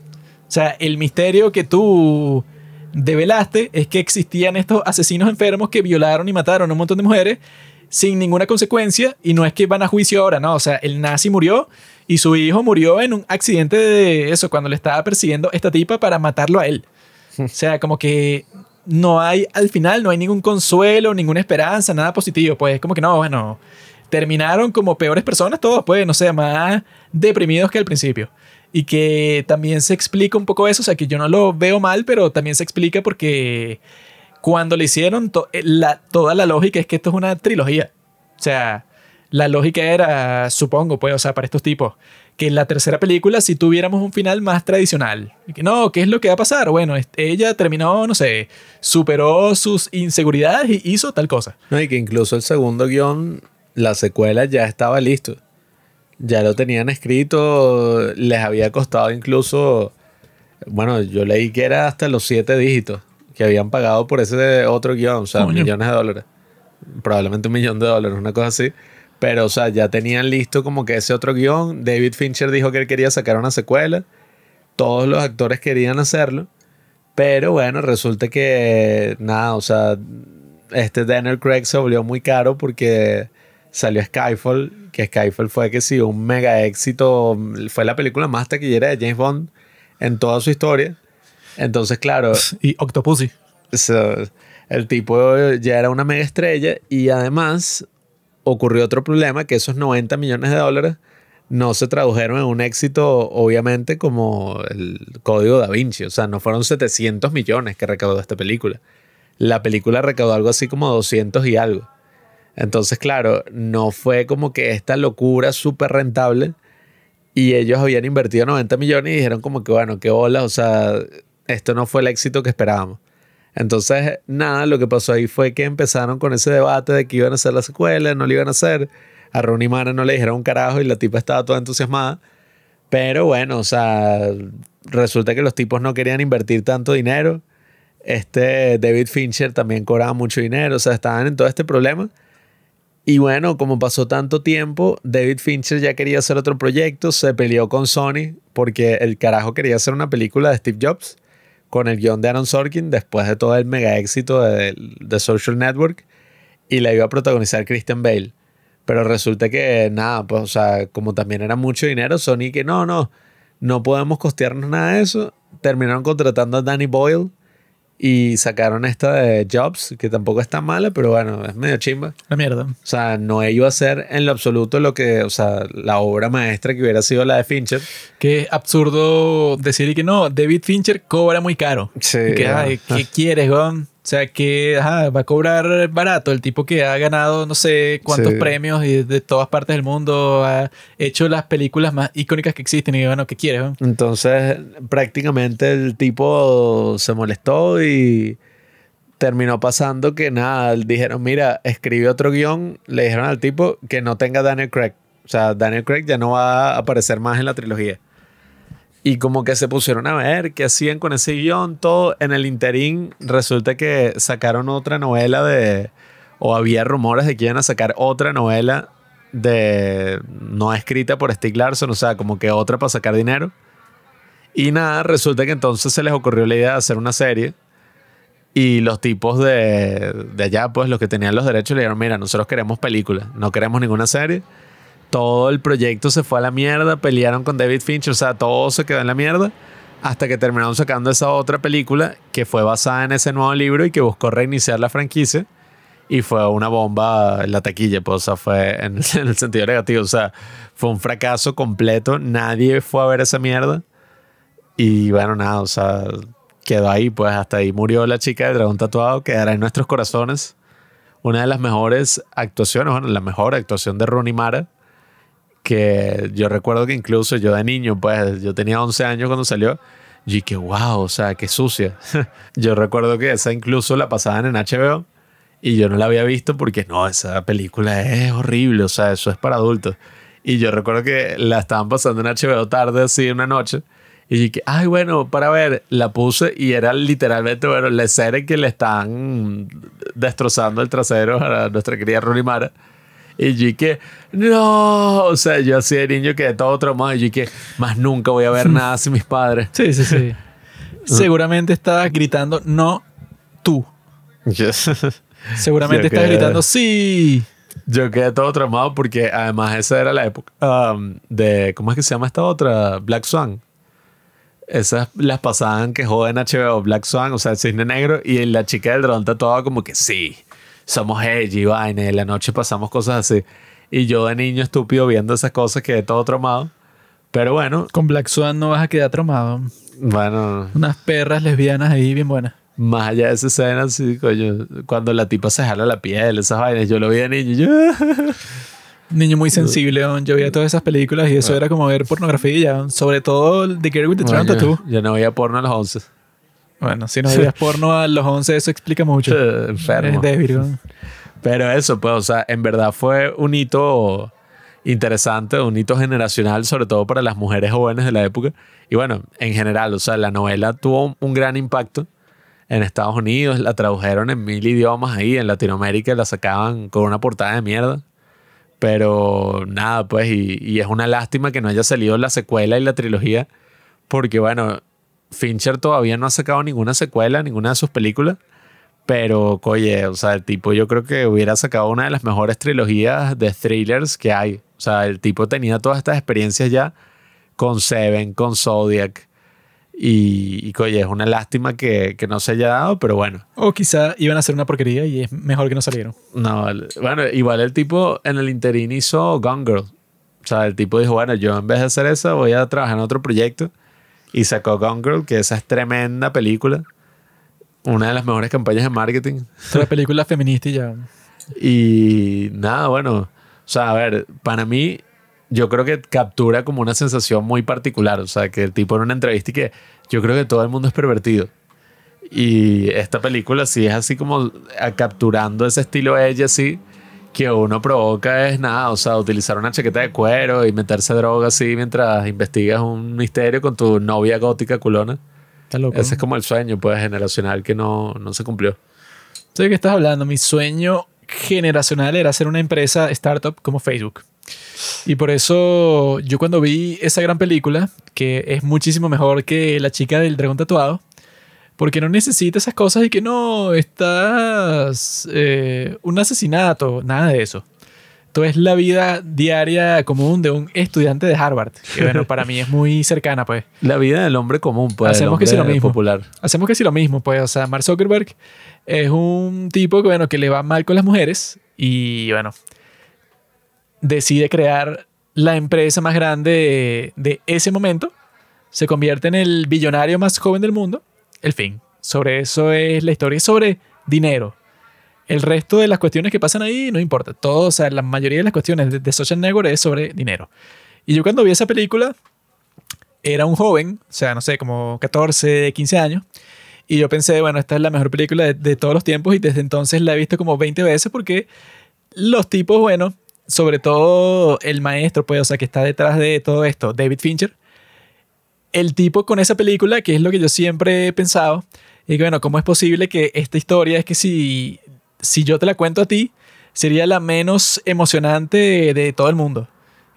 sea, el misterio que tú develaste es que existían estos asesinos enfermos que violaron y mataron a un montón de mujeres sin ninguna consecuencia y no es que van a juicio ahora, no, o sea, el nazi murió y su hijo murió en un accidente de eso cuando le estaba persiguiendo esta tipa para matarlo a él. O sea, como que no hay, al final no hay ningún consuelo, ninguna esperanza, nada positivo, pues como que no, bueno, terminaron como peores personas todos, pues, no sé, más deprimidos que al principio. Y que también se explica un poco eso, o sea, que yo no lo veo mal, pero también se explica porque cuando le hicieron to- eh, la, toda la lógica es que esto es una trilogía. O sea, la lógica era, supongo, pues, o sea, para estos tipos, que en la tercera película si tuviéramos un final más tradicional. Que no, ¿qué es lo que va a pasar? Bueno, ella terminó, no sé, superó sus inseguridades y hizo tal cosa. No, y que incluso el segundo guion, la secuela ya estaba listo. Ya lo tenían escrito, les había costado incluso, bueno, yo leí que era hasta los siete dígitos que habían pagado por ese otro guion, o sea, Coño. millones de dólares. Probablemente un millón de dólares, una cosa así. Pero, o sea, ya tenían listo como que ese otro guion. David Fincher dijo que él quería sacar una secuela. Todos los actores querían hacerlo. Pero bueno, resulta que nada, o sea, este Daniel Craig se volvió muy caro porque salió Skyfall, que Skyfall fue que sí, un mega éxito, fue la película más taquillera de James Bond en toda su historia. Entonces, claro, Y Octopussy. so, el tipo ya era una mega estrella y además ocurrió otro problema, que esos 90 millones de dólares no se tradujeron en un éxito, obviamente, como el Código Da Vinci. O sea, no fueron 700 millones que recaudó esta película. La película recaudó algo así como 200 y algo. Entonces, claro, no fue como que esta locura súper rentable y ellos habían invertido 90 millones y dijeron como que, bueno, qué bola, o sea, esto no fue el éxito que esperábamos. Entonces, nada, lo que pasó ahí fue que empezaron con ese debate de que iban a hacer la secuela, no lo iban a hacer. A Rooney Mara no le dijeron un carajo y la tipa estaba toda entusiasmada. Pero bueno, o sea, resulta que los tipos no querían invertir tanto dinero. Este David Fincher también cobraba mucho dinero, o sea, estaban en todo este problema. Y bueno, como pasó tanto tiempo, David Fincher ya quería hacer otro proyecto, se peleó con Sony porque el carajo quería hacer una película de Steve Jobs con el guion de Aaron Sorkin después de todo el mega éxito de, de Social Network y la iba a protagonizar Christian Bale. Pero resulta que nada, pues o sea, como también era mucho dinero, Sony que no, no, no podemos costearnos nada de eso. Terminaron contratando a Danny Boyle y sacaron esta de Jobs, que tampoco está mala, pero bueno, es medio chimba. La mierda. O sea, no iba a ser en lo absoluto lo que, o sea, la obra maestra que hubiera sido la de Fincher. Qué absurdo decir y que no, David Fincher cobra muy caro. Sí, que, ay. ¿qué quieres, Gon? O sea, que ajá, va a cobrar barato el tipo que ha ganado no sé cuántos Sí. premios y de todas partes del mundo ha hecho las películas más icónicas que existen y bueno, ¿qué quieres? Gon? Entonces, prácticamente el tipo se molestó y terminó pasando que nada, dijeron, mira, escribe otro guion, le dijeron al tipo que no tenga Daniel Craig. O sea, Daniel Craig ya no va a aparecer más en la trilogía. Y como que se pusieron a ver qué hacían con ese guion, todo. En el interín resulta que sacaron otra novela de... O había rumores de que iban a sacar otra novela de no escrita por Stieg Larsson, o sea, como que otra para sacar dinero. Y nada, resulta que entonces se les ocurrió la idea de hacer una serie. Y los tipos de, de allá, pues los que tenían los derechos, le dijeron, mira, nosotros queremos películas, no queremos ninguna serie. Todo el proyecto se fue a la mierda, pelearon con David Fincher, o sea, todo se quedó en la mierda. Hasta que terminaron sacando esa otra película que fue basada en ese nuevo libro y que buscó reiniciar la franquicia. Y fue una bomba en la taquilla, pues, o sea, fue en, en el sentido negativo. O sea, fue un fracaso completo. Nadie fue a ver esa mierda. Y bueno, nada, o sea, quedó ahí, pues hasta ahí murió la chica del dragón tatuado, quedará en nuestros corazones. Una de las mejores actuaciones, bueno, la mejor actuación de Rooney Mara, que yo recuerdo que incluso yo de niño, pues yo tenía 11 años cuando salió, y que wow, o sea, qué sucia. yo recuerdo que esa incluso la pasaban en HBO y yo no la había visto porque no, esa película es horrible, o sea, eso es para adultos. Y yo recuerdo que la estaban pasando en HBO tarde, así, una noche. Y dije, ay, bueno, para ver, la puse y era literalmente, bueno, la escena en que le están destrozando el trasero a nuestra querida Rooney Mara. Y yo que, no, o sea, yo así de niño quedé todo traumado y yo que, más nunca voy a ver nada sin mis padres. Sí, sí, sí. Seguramente estabas gritando, no tú. Seguramente Yo estás gritando, sí. Yo quedé todo traumado porque además esa era la época um, de, ¿cómo es que se llama esta otra? Black Swan. Esas las pasaban que joden HBO, Black Swan, o sea, el cisne negro, y la chica del dron tatuada como que sí, somos edgy, vaina, y en la noche pasamos cosas así. Y yo de niño estúpido viendo esas cosas quedé todo traumado. Pero bueno, Con Black Swan no vas a quedar traumado. bueno, Unas perras lesbianas ahí bien buenas. más allá de esa escena, sí, coño, cuando la tipa se jala la piel, esas vainas, yo lo vi de niño y yo... Niño muy sensible, ¿no? yo veía todas esas películas y eso era como ver pornografía, ¿no? sobre todo The Girl with the Coño, Tattoo. Yo no veía porno a los 11. Bueno, si no veías porno a los 11, eso explica mucho. Enfermo. Es débil, ¿no? Pero eso, pues, o sea, en verdad fue un hito interesante, un hito generacional, sobre todo para las mujeres jóvenes de la época. Y bueno, en general, o sea, la novela tuvo un, un gran impacto en Estados Unidos, la tradujeron en mil idiomas ahí, en Latinoamérica la sacaban con una portada de mierda. Pero nada, pues, y, y es una lástima que no haya salido la secuela y la trilogía, porque bueno, Fincher todavía no ha sacado ninguna secuela, ninguna de sus películas. Pero, oye, o sea, el tipo yo creo que hubiera sacado una de las mejores trilogías de thrillers que hay. O sea, el tipo tenía todas estas experiencias ya con Seven, con Zodiac. Y, y oye, es una lástima que, que no se haya dado, pero bueno. O quizá iban a hacer una porquería y es mejor que no salieron. No, bueno, igual el tipo en el interín hizo Gone Girl. O sea, el tipo dijo, bueno, yo en vez de hacer eso voy a trabajar en otro proyecto. Y sacó Gone Girl, que esa es tremenda película. Una de las mejores campañas de marketing. Otra película feminista y ya. Y nada, bueno, o sea, a ver, para mí, yo creo que captura como una sensación muy particular. O sea, que el tipo en una entrevista y que yo creo que todo el mundo es pervertido. Y esta película sí es así como a- capturando ese estilo de ella, así, que uno provoca es nada, o sea, utilizar una chaqueta de cuero y meterse droga así mientras investigas un misterio con tu novia gótica culona. Está loco. Ese es como el sueño, pues, generacional que no, no se cumplió. ¿Sabes de qué estás hablando? Mi sueño generacional era hacer una empresa startup como Facebook. Y por eso yo cuando vi esa gran película, que es muchísimo mejor que La chica del dragón tatuado, porque no necesita esas cosas y que no, estás eh, un asesinato, nada de eso. Esto es la vida diaria común de un estudiante de Harvard, que bueno, para mí es muy cercana, pues. La vida del hombre común, pues, Hacemos que sí lo mismo. popular. Hacemos que sí lo mismo, pues, o sea, Mark Zuckerberg es un tipo que, bueno, que le va mal con las mujeres y, bueno, decide crear la empresa más grande de, de ese momento, se convierte en el billonario más joven del mundo, el fin. Sobre eso es la historia, es sobre dinero. El resto de las cuestiones que pasan ahí no importa. Todo, o sea, la mayoría de las cuestiones de, de Social Network es sobre dinero. Y yo cuando vi esa película, era un joven, o sea, no sé, como 14, 15 años. Y yo pensé, bueno, esta es la mejor película de, de todos los tiempos y desde entonces la he visto como 20 veces porque los tipos, bueno, sobre todo el maestro, pues, o sea, que está detrás de todo esto, David Fincher, el tipo con esa película, que es lo que yo siempre he pensado, y bueno, ¿cómo es posible que esta historia es que si, si yo te la cuento a ti, sería la menos emocionante de, de todo el mundo.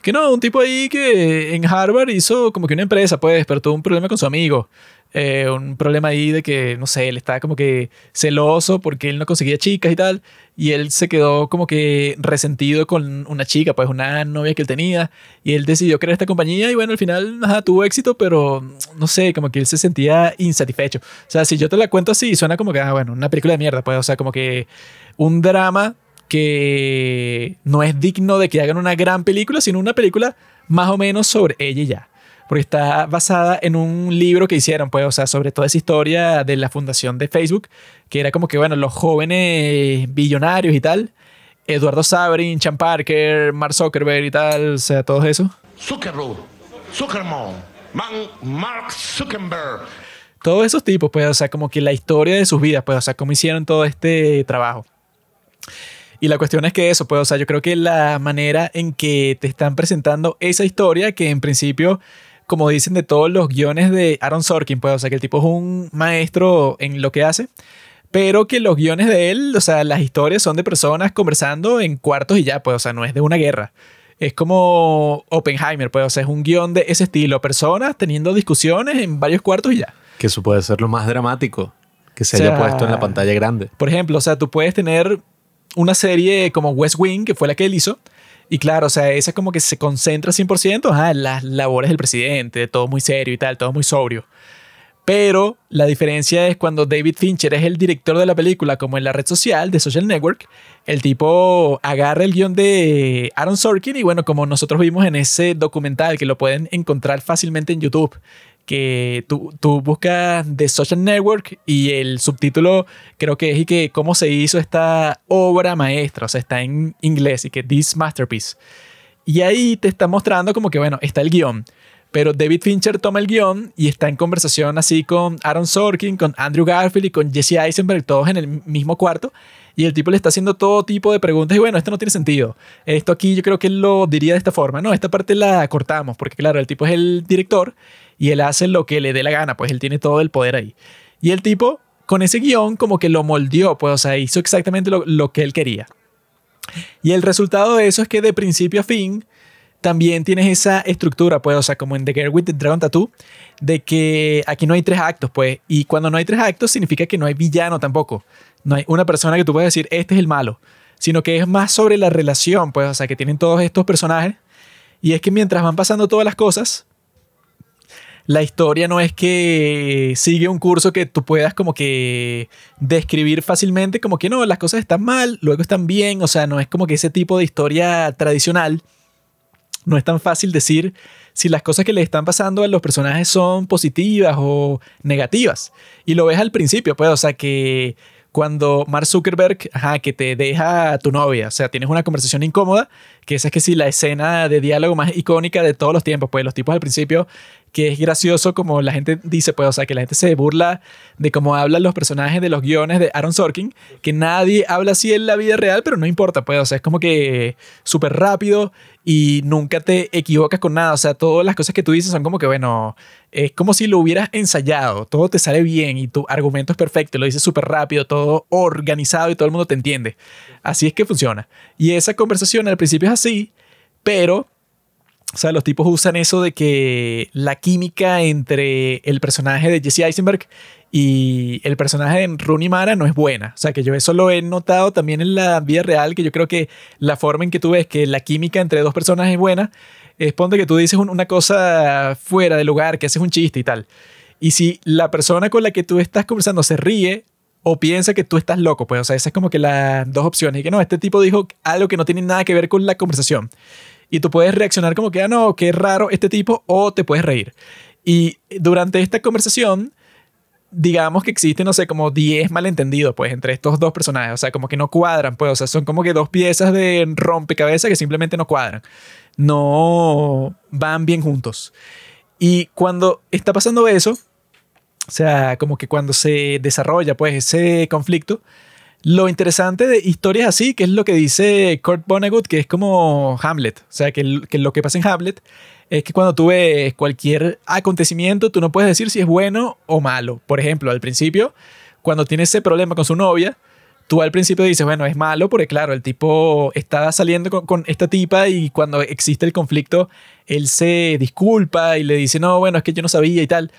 Que no, un tipo ahí que en Harvard hizo como que una empresa, pues, pero tuvo un problema con su amigo. Eh, un problema ahí de que, no sé, él estaba como que celoso porque él no conseguía chicas y tal. Y él se quedó como que resentido con una chica, pues una novia que él tenía. Y él decidió crear esta compañía y bueno, al final ajá, tuvo éxito, pero no sé, como que él se sentía insatisfecho. O sea, si yo te la cuento así, suena como que, ah, bueno, una película de mierda, pues, o sea, como que un drama que no es digno de que hagan una gran película, sino una película más o menos sobre ella ya. Porque está basada en un libro que hicieron, pues, o sea, sobre toda esa historia de la fundación de Facebook, que era como que, bueno, los jóvenes billonarios y tal, Eduardo Sabrin, Chan Parker, Mark Zuckerberg y tal, o sea, todos eso. Zuckerberg, Zuckerman, Man, Mark Zuckerberg. Todos esos tipos, pues, o sea, como que la historia de sus vidas, pues, o sea, cómo hicieron todo este trabajo. Y la cuestión es que eso, pues, o sea, yo creo que la manera en que te están presentando esa historia, que en principio, como dicen de todos los guiones de Aaron Sorkin, pues, o sea, que el tipo es un maestro en lo que hace, pero que los guiones de él, o sea, las historias son de personas conversando en cuartos y ya, pues, o sea, no es de una guerra. Es como Oppenheimer, pues, o sea, es un guion de ese estilo, personas teniendo discusiones en varios cuartos y ya. Que eso puede ser lo más dramático que se O sea, haya puesto en la pantalla grande. Por ejemplo, o sea, tú puedes tener una serie como West Wing, que fue la que él hizo, y claro, o sea, esa como que se concentra 100% ajá, en las labores del presidente, todo muy serio y tal, todo muy sobrio. Pero la diferencia es cuando David Fincher es el director de la película, como en la red social de Social Network, el tipo agarra el guion de Aaron Sorkin y bueno, como nosotros vimos en ese documental que lo pueden encontrar fácilmente en YouTube, que tú, tú buscas The Social Network y el subtítulo creo que es y que cómo se hizo esta obra maestra, o sea, está en inglés y que This Masterpiece. Y ahí te está mostrando como que, bueno, está el guion. Pero David Fincher toma el guion y está en conversación así con Aaron Sorkin, con Andrew Garfield y con Jesse Eisenberg, todos en el mismo cuarto. Y el tipo le está haciendo todo tipo de preguntas y bueno, esto no tiene sentido. Esto aquí yo creo que él lo diría de esta forma. No, esta parte la cortamos porque claro, el tipo es el director y él hace lo que le dé la gana, pues él tiene todo el poder ahí. Y el tipo con ese guion como que lo moldeó, pues o sea, hizo exactamente lo, lo que él quería. Y el resultado de eso es que de principio a fin también tienes esa estructura, pues, o sea, como en The Girl with the Dragon Tattoo, de que aquí no hay tres actos, pues, y cuando no hay tres actos significa que no hay villano tampoco. No hay una persona que tú puedes decir, este es el malo, sino que es más sobre la relación, pues, o sea, que tienen todos estos personajes. Y es que mientras van pasando todas las cosas, la historia no es que sigue un curso que tú puedas como que describir fácilmente, como que no, las cosas están mal, luego están bien, o sea, no es como que ese tipo de historia tradicional. No es tan fácil decir si las cosas que le están pasando a los personajes son positivas o negativas. Y lo ves al principio, pues, o sea, que cuando Mark Zuckerberg, ajá, que te deja a tu novia, o sea, tienes una conversación incómoda, que esa es que sí, la escena de diálogo más icónica de todos los tiempos, pues los tipos al principio, que es gracioso como la gente dice, pues, o sea, que la gente se burla de cómo hablan los personajes de los guiones de Aaron Sorkin, que nadie habla así en la vida real, pero no importa, pues, o sea, es como que súper rápido y nunca te equivocas con nada, o sea, todas las cosas que tú dices son como que, bueno, es como si lo hubieras ensayado, todo te sale bien y tu argumento es perfecto, lo dices súper rápido, todo organizado y todo el mundo te entiende. Así es que funciona. Y esa conversación al principio es así, pero, o sea, los tipos usan eso de que la química entre el personaje de Jesse Eisenberg y el personaje de Rooney Mara no es buena. O sea, que yo eso lo he notado también en la vida real, que yo creo que la forma en que tú ves que la química entre dos personas es buena, es ponte que tú dices un- una cosa fuera de lugar, que haces un chiste y tal. Y si la persona con la que tú estás conversando se ríe o piensa que tú estás loco, pues, o sea, esas es como que las dos opciones. Y que no, este tipo dijo algo que no tiene nada que ver con la conversación. Y tú puedes reaccionar como que, ah, no, qué raro este tipo, o te puedes reír. Y durante esta conversación, digamos que existen, no sé, como 10 malentendidos, pues, entre estos dos personajes. O sea, como que no cuadran, pues, o sea, son como que dos piezas de rompecabezas que simplemente no cuadran. No van bien juntos. Y cuando está pasando eso, o sea, como que cuando se desarrolla, pues, ese conflicto, lo interesante de historias así, que es lo que dice Kurt Vonnegut, que es como Hamlet. O sea, que, lo que pasa en Hamlet es que cuando tú ves cualquier acontecimiento, tú no puedes decir si es bueno o malo. Por ejemplo, al principio, cuando tiene ese problema con su novia, tú al principio dices, bueno, es malo porque claro, el tipo está saliendo con, esta tipa y cuando existe el conflicto, él se disculpa y le dice, no, bueno, es que yo no sabía y tal.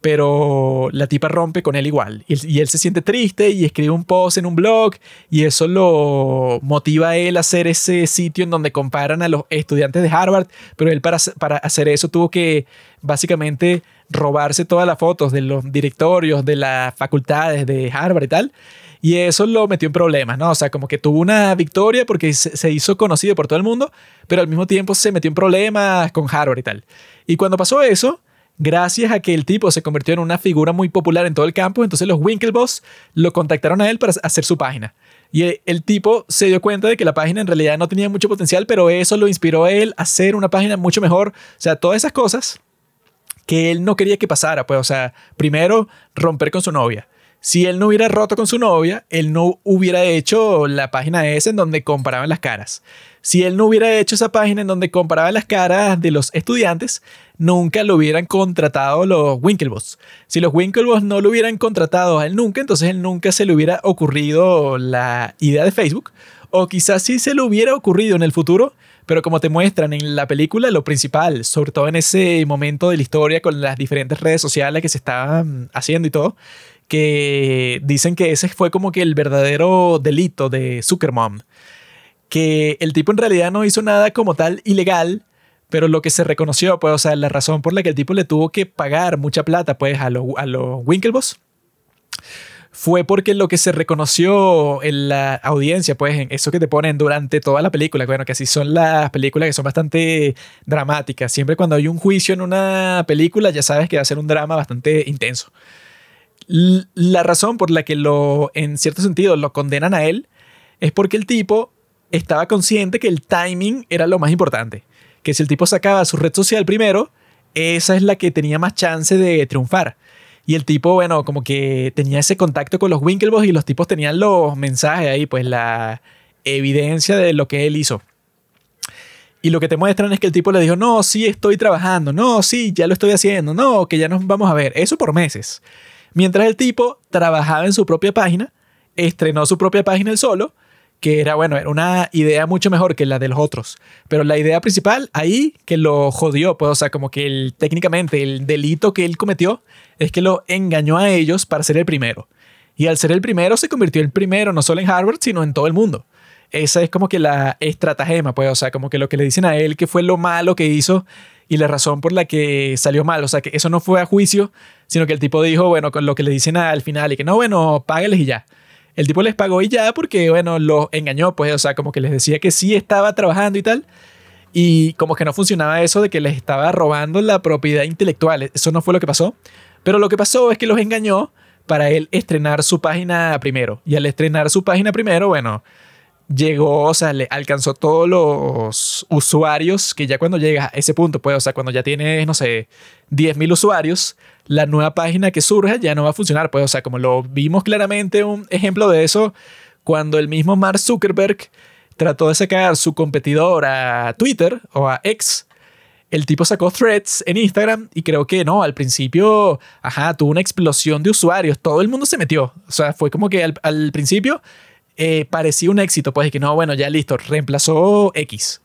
Pero la tipa rompe con él igual. Y, él se siente triste y escribe un post en un blog y eso lo motiva a él a hacer ese sitio en donde comparan a los estudiantes de Harvard. Pero él para, para hacer eso tuvo que básicamente robarse todas las fotos de los directorios de las facultades de Harvard y tal. Y eso lo metió en problemas, ¿no? O sea, como que tuvo una victoria porque se hizo conocido por todo el mundo, pero al mismo tiempo se metió en problemas con Harvard y tal. Y cuando pasó eso, gracias a que el tipo se convirtió en una figura muy popular en todo el campo, entonces los Winklevoss lo contactaron a él para hacer su página. Y el tipo se dio cuenta de que la página en realidad no tenía mucho potencial, pero eso lo inspiró a él a hacer una página mucho mejor. O sea, todas esas cosas que él no quería que pasara, pues, o sea, primero romper con su novia. Si él no hubiera roto con su novia, él no hubiera hecho la página esa en donde comparaban las caras. Si él no hubiera hecho esa página en donde comparaban las caras de los estudiantes, nunca lo hubieran contratado los Winklevoss. Si los Winklevoss no lo hubieran contratado a él nunca, entonces él nunca se le hubiera ocurrido la idea de Facebook. O quizás sí se le hubiera ocurrido en el futuro, pero como te muestran en la película, lo principal, sobre todo en ese momento de la historia con las diferentes redes sociales que se estaban haciendo y todo, que dicen que ese fue como que el verdadero delito de Zuckermom. Que el tipo en realidad no hizo nada como tal ilegal, pero lo que se reconoció, pues, o sea, la razón por la que el tipo le tuvo que pagar mucha plata, pues, a los a Winklevoss, fue porque lo que se reconoció en la audiencia, pues, en eso que te ponen durante toda la película, bueno, que así son las películas que son bastante dramáticas. Siempre cuando hay un juicio en una película, ya sabes que va a ser un drama bastante intenso la razón por la que lo, en cierto sentido, lo condenan a él es porque el tipo estaba consciente que el timing era lo más importante. Que si el tipo sacaba su red social primero, esa es la que tenía más chance de triunfar. Y el tipo, bueno, como que tenía ese contacto con los Winklevoss y los tipos tenían los mensajes ahí, pues la evidencia de lo que él hizo. Y lo que te muestran es que el tipo le dijo, no, sí, estoy trabajando, no, sí, ya lo estoy haciendo, no, que ya nos vamos a ver. Eso por meses. Mientras el tipo trabajaba en su propia página, estrenó su propia página él solo, que era, bueno, era una idea mucho mejor que la de los otros. Pero la idea principal ahí que lo jodió, pues, o sea, como que el, técnicamente el delito que él cometió es que lo engañó a ellos para ser el primero. Y al ser el primero se convirtió el primero no solo en Harvard, sino en todo el mundo. Esa es como que la estratagema, pues, o sea, como que lo que le dicen a él que fue lo malo que hizo y la razón por la que salió mal. O sea, que eso no fue a juicio, sino que el tipo dijo, bueno, con lo que le dicen al final y que no, bueno, págales y ya. El tipo les pagó y ya porque, bueno, los engañó, pues, o sea, como que les decía que sí estaba trabajando y tal. Y como que no funcionaba eso de que les estaba robando la propiedad intelectual. Eso no fue lo que pasó. Pero lo que pasó es que los engañó para él estrenar su página primero. Y al estrenar su página primero, bueno, llegó, o sea, le alcanzó todos los usuarios que ya cuando llegas a ese punto, pues, o sea, cuando ya tienes, no sé, 10.000 usuarios, la nueva página que surge ya no va a funcionar, pues, o sea, como lo vimos claramente, un ejemplo de eso, cuando el mismo Mark Zuckerberg trató de sacar su competidor a Twitter o a X, el tipo sacó threads en Instagram y creo que no, al principio, ajá, tuvo una explosión de usuarios, todo el mundo se metió, o sea, fue como que al, al principio eh, parecía un éxito, pues, y que no, bueno, ya listo, reemplazó X.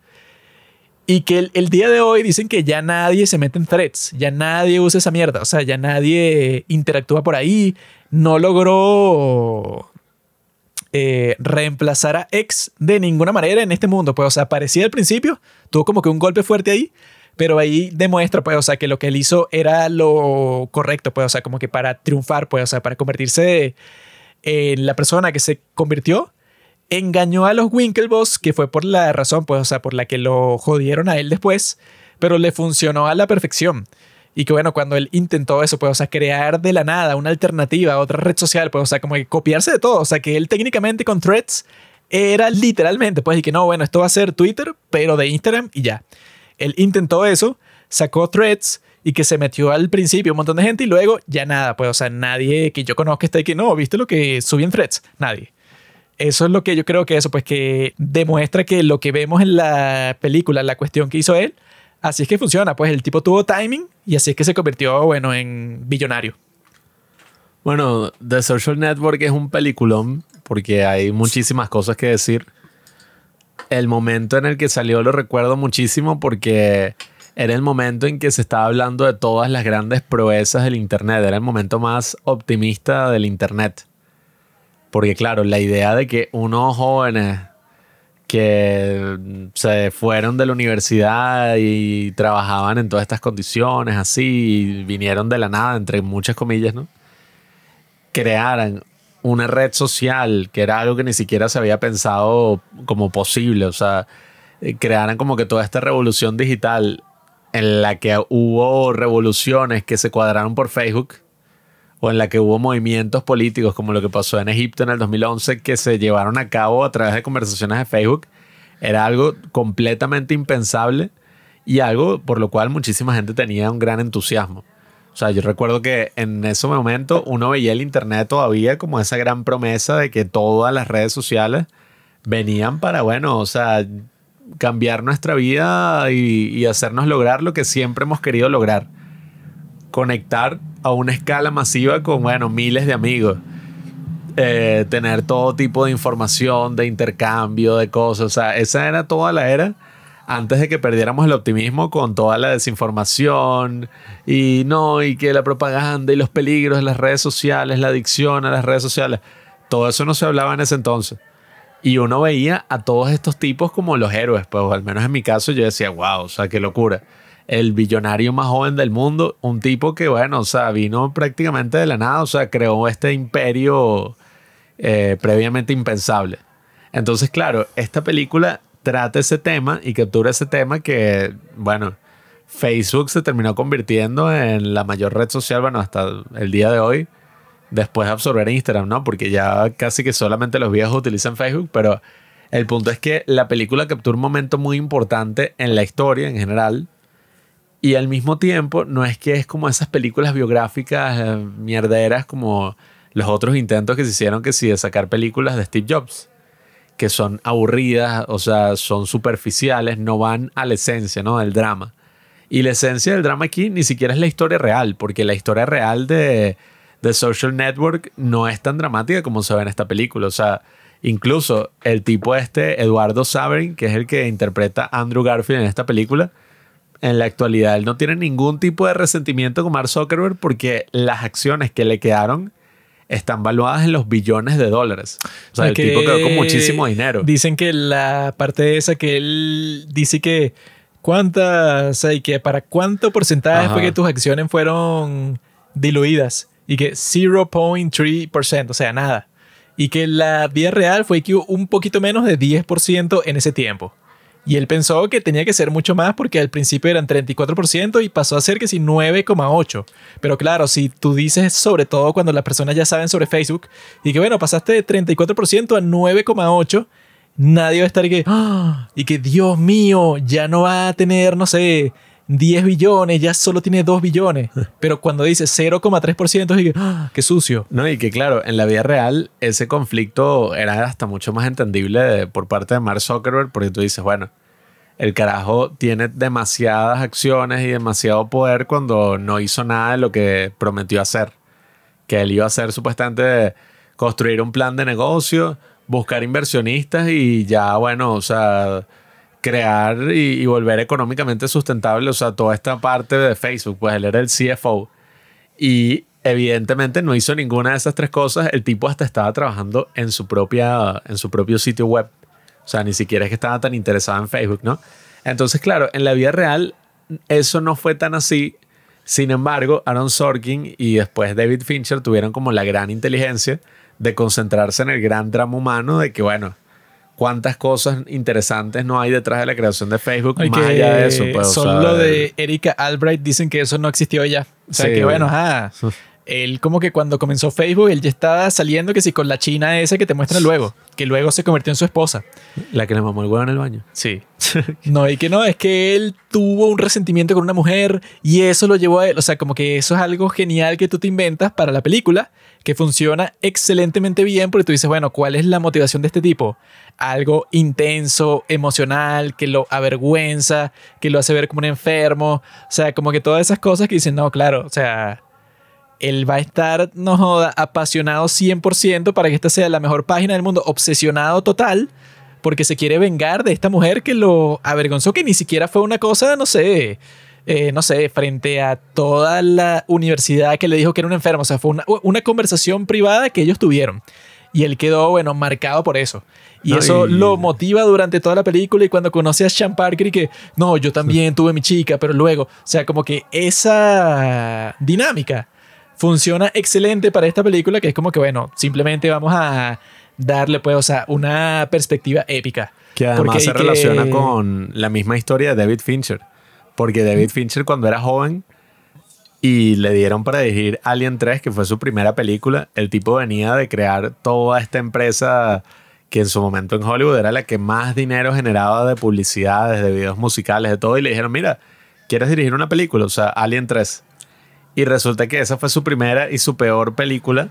Y que el, día de hoy dicen que ya nadie se mete en threads, ya nadie usa esa mierda, o sea, ya nadie interactúa por ahí, no logró eh, reemplazar a X de ninguna manera en este mundo, pues, o sea, parecía al principio, tuvo como que un golpe fuerte ahí, pero ahí demuestra, pues, o sea, que lo que él hizo era lo correcto, pues, o sea, como que para triunfar, pues, o sea, para convertirse la persona que se convirtió engañó a los Winklevoss, que fue por la razón, pues, o sea, por la que lo jodieron a él después, pero le funcionó a la perfección. Y que bueno, cuando él intentó eso, pues, o sea, crear de la nada una alternativa otra red social, pues, o sea, como que copiarse de todo. O sea, que él técnicamente con Threads era literalmente, pues, y que no, bueno, esto va a ser Twitter, pero de Instagram y ya. Él intentó eso, sacó Threads, y que se metió al principio un montón de gente y luego ya nada, pues, o sea, nadie que yo conozca está ahí que no, ¿viste lo que subí en threads? Nadie. Eso es lo que yo creo que eso, pues que demuestra que lo que vemos en la película, la cuestión que hizo él, así es que funciona, pues el tipo tuvo timing y así es que se convirtió, bueno, en billonario. Bueno, The Social Network es un peliculón porque hay muchísimas cosas que decir. El momento en el que salió lo recuerdo muchísimo porque era el momento en que se estaba hablando de todas las grandes proezas del Internet. Era el momento más optimista del Internet. Porque claro, la idea de que unos jóvenes que se fueron de la universidad y trabajaban en todas estas condiciones así, vinieron de la nada, entre muchas comillas, ¿no? Crearan una red social que era algo que ni siquiera se había pensado como posible, o sea, eh, crearan como que toda esta revolución digital en la que hubo revoluciones que se cuadraron por Facebook o en la que hubo movimientos políticos como lo que pasó en Egipto en el 2011 que se llevaron a cabo a través de conversaciones de Facebook, era algo completamente impensable y algo por lo cual muchísima gente tenía un gran entusiasmo. O sea, yo recuerdo que en ese momento uno veía el Internet todavía como esa gran promesa de que todas las redes sociales venían para, bueno, o sea, cambiar nuestra vida y, y hacernos lograr lo que siempre hemos querido lograr. Conectar a una escala masiva con, bueno, miles de amigos. Eh, tener todo tipo de información, de intercambio, de cosas. O sea, esa era toda la era antes de que perdiéramos el optimismo con toda la desinformación y no, y que la propaganda y los peligros de las redes sociales, la adicción a las redes sociales. Todo eso no se hablaba en ese entonces. Y uno veía a todos estos tipos como los héroes, pues al menos en mi caso yo decía, wow, o sea, qué locura. El billonario más joven del mundo, un tipo que, bueno, o sea, vino prácticamente de la nada, o sea, creó este imperio eh, previamente impensable. Entonces, claro, esta película trata ese tema y captura ese tema que, bueno, Facebook se terminó convirtiendo en la mayor red social, bueno, hasta el día de hoy, después de absorber Instagram, ¿no? Porque ya casi que solamente los viejos utilizan Facebook, pero el punto es que la película captura un momento muy importante en la historia en general. Y al mismo tiempo, no es que es como esas películas biográficas eh, mierderas como los otros intentos que se hicieron que sí de sacar películas de Steve Jobs, que son aburridas, o sea, son superficiales, no van a la esencia, ¿no? Del drama. Y la esencia del drama aquí ni siquiera es la historia real, porque la historia real de, de Social Network no es tan dramática como se ve en esta película. O sea, incluso el tipo este, Eduardo Saverin, que es el que interpreta a Andrew Garfield en esta película, en la actualidad él no tiene ningún tipo de resentimiento con Mark Zuckerberg porque las acciones que le quedaron están valuadas en los billones de dólares. O sea, el tipo quedó con muchísimo dinero. Dicen que la parte de esa que él dice que cuántas, o sea, y que para cuánto porcentaje fue Ajá. que tus acciones fueron diluidas y que 0.3%, o sea, nada. Y que la vida real fue que hubo un poquito menos de 10% en ese tiempo. Y él pensó que tenía que ser mucho más porque al principio eran 34% y pasó a ser que sí 9,8%. Pero claro, si tú dices sobre todo cuando las personas ya saben sobre Facebook y que bueno, pasaste de 34% a 9,8%, nadie va a estar que, "Ah", y que Dios mío, ya no va a tener, no sé, 10 billones, ya solo tiene 2 billones. Pero cuando dice 0,3% es y que, "Ah, qué sucio. No, y que claro, en la vida real ese conflicto era hasta mucho más entendible de- por parte de Mark Zuckerberg porque tú dices, bueno, el carajo tiene demasiadas acciones y demasiado poder cuando no hizo nada de lo que prometió hacer. Que él iba a hacer supuestamente construir un plan de negocio, buscar inversionistas y ya, bueno, o sea, crear y, volver económicamente sustentable, o sea, toda esta parte de Facebook, pues él era el CFO. Y evidentemente no hizo ninguna de esas tres cosas. El tipo hasta estaba trabajando en su, propia, en su propio sitio web. O sea, ni siquiera es que estaba tan interesado en Facebook, ¿no? Entonces, claro, en la vida real eso no fue tan así. Sin embargo, Aaron Sorkin y después David Fincher tuvieron como la gran inteligencia de concentrarse en el gran drama humano de que, bueno, cuántas cosas interesantes no hay detrás de la creación de Facebook, más que allá de eso. Pues, o solo sea, de Erika Albright dicen que eso no existió ya. O sea, Sí, que bueno, ajá. Él como que cuando comenzó Facebook, él ya estaba saliendo que sí con la china esa que te muestran luego, que luego se convirtió en su esposa. La que le mamó el huevo en el baño. Sí. No, y que no, es que él tuvo un resentimiento con una mujer y eso lo llevó a él. O sea, como que eso es algo genial que tú te inventas para la película, que funciona excelentemente bien porque tú dices, bueno, ¿cuál es la motivación de este tipo? Algo intenso, emocional, que lo avergüenza, que lo hace ver como un enfermo. O sea, como que todas esas cosas que dicen, no, claro, o sea, él va a estar, no joda, apasionado 100% para que esta sea la mejor página del mundo, obsesionado total, porque se quiere vengar de esta mujer que lo avergonzó, que ni siquiera fue una cosa, no sé, eh, no sé, frente a toda la universidad que le dijo que era un enfermo. O sea, fue una, una conversación privada que ellos tuvieron. Y él quedó, bueno, marcado por eso. Y No, eso y- lo motiva durante toda la película. Y cuando conoce a Sean Parker y que, no, yo también tuve mi chica, pero luego, o sea, como que esa dinámica funciona excelente para esta película, que es como que, bueno, simplemente vamos a darle, pues, o sea, una perspectiva épica. Que además Porque se que- relaciona con la misma historia de David Fincher. Porque David Fincher cuando era joven y le dieron para dirigir Alien 3, que fue su primera película, el tipo venía de crear toda esta empresa que en su momento en Hollywood era la que más dinero generaba de publicidades, de videos musicales, de todo. Y le dijeron, mira, ¿quieres dirigir una película? O sea, Alien 3. Y resulta que esa fue su primera y su peor película.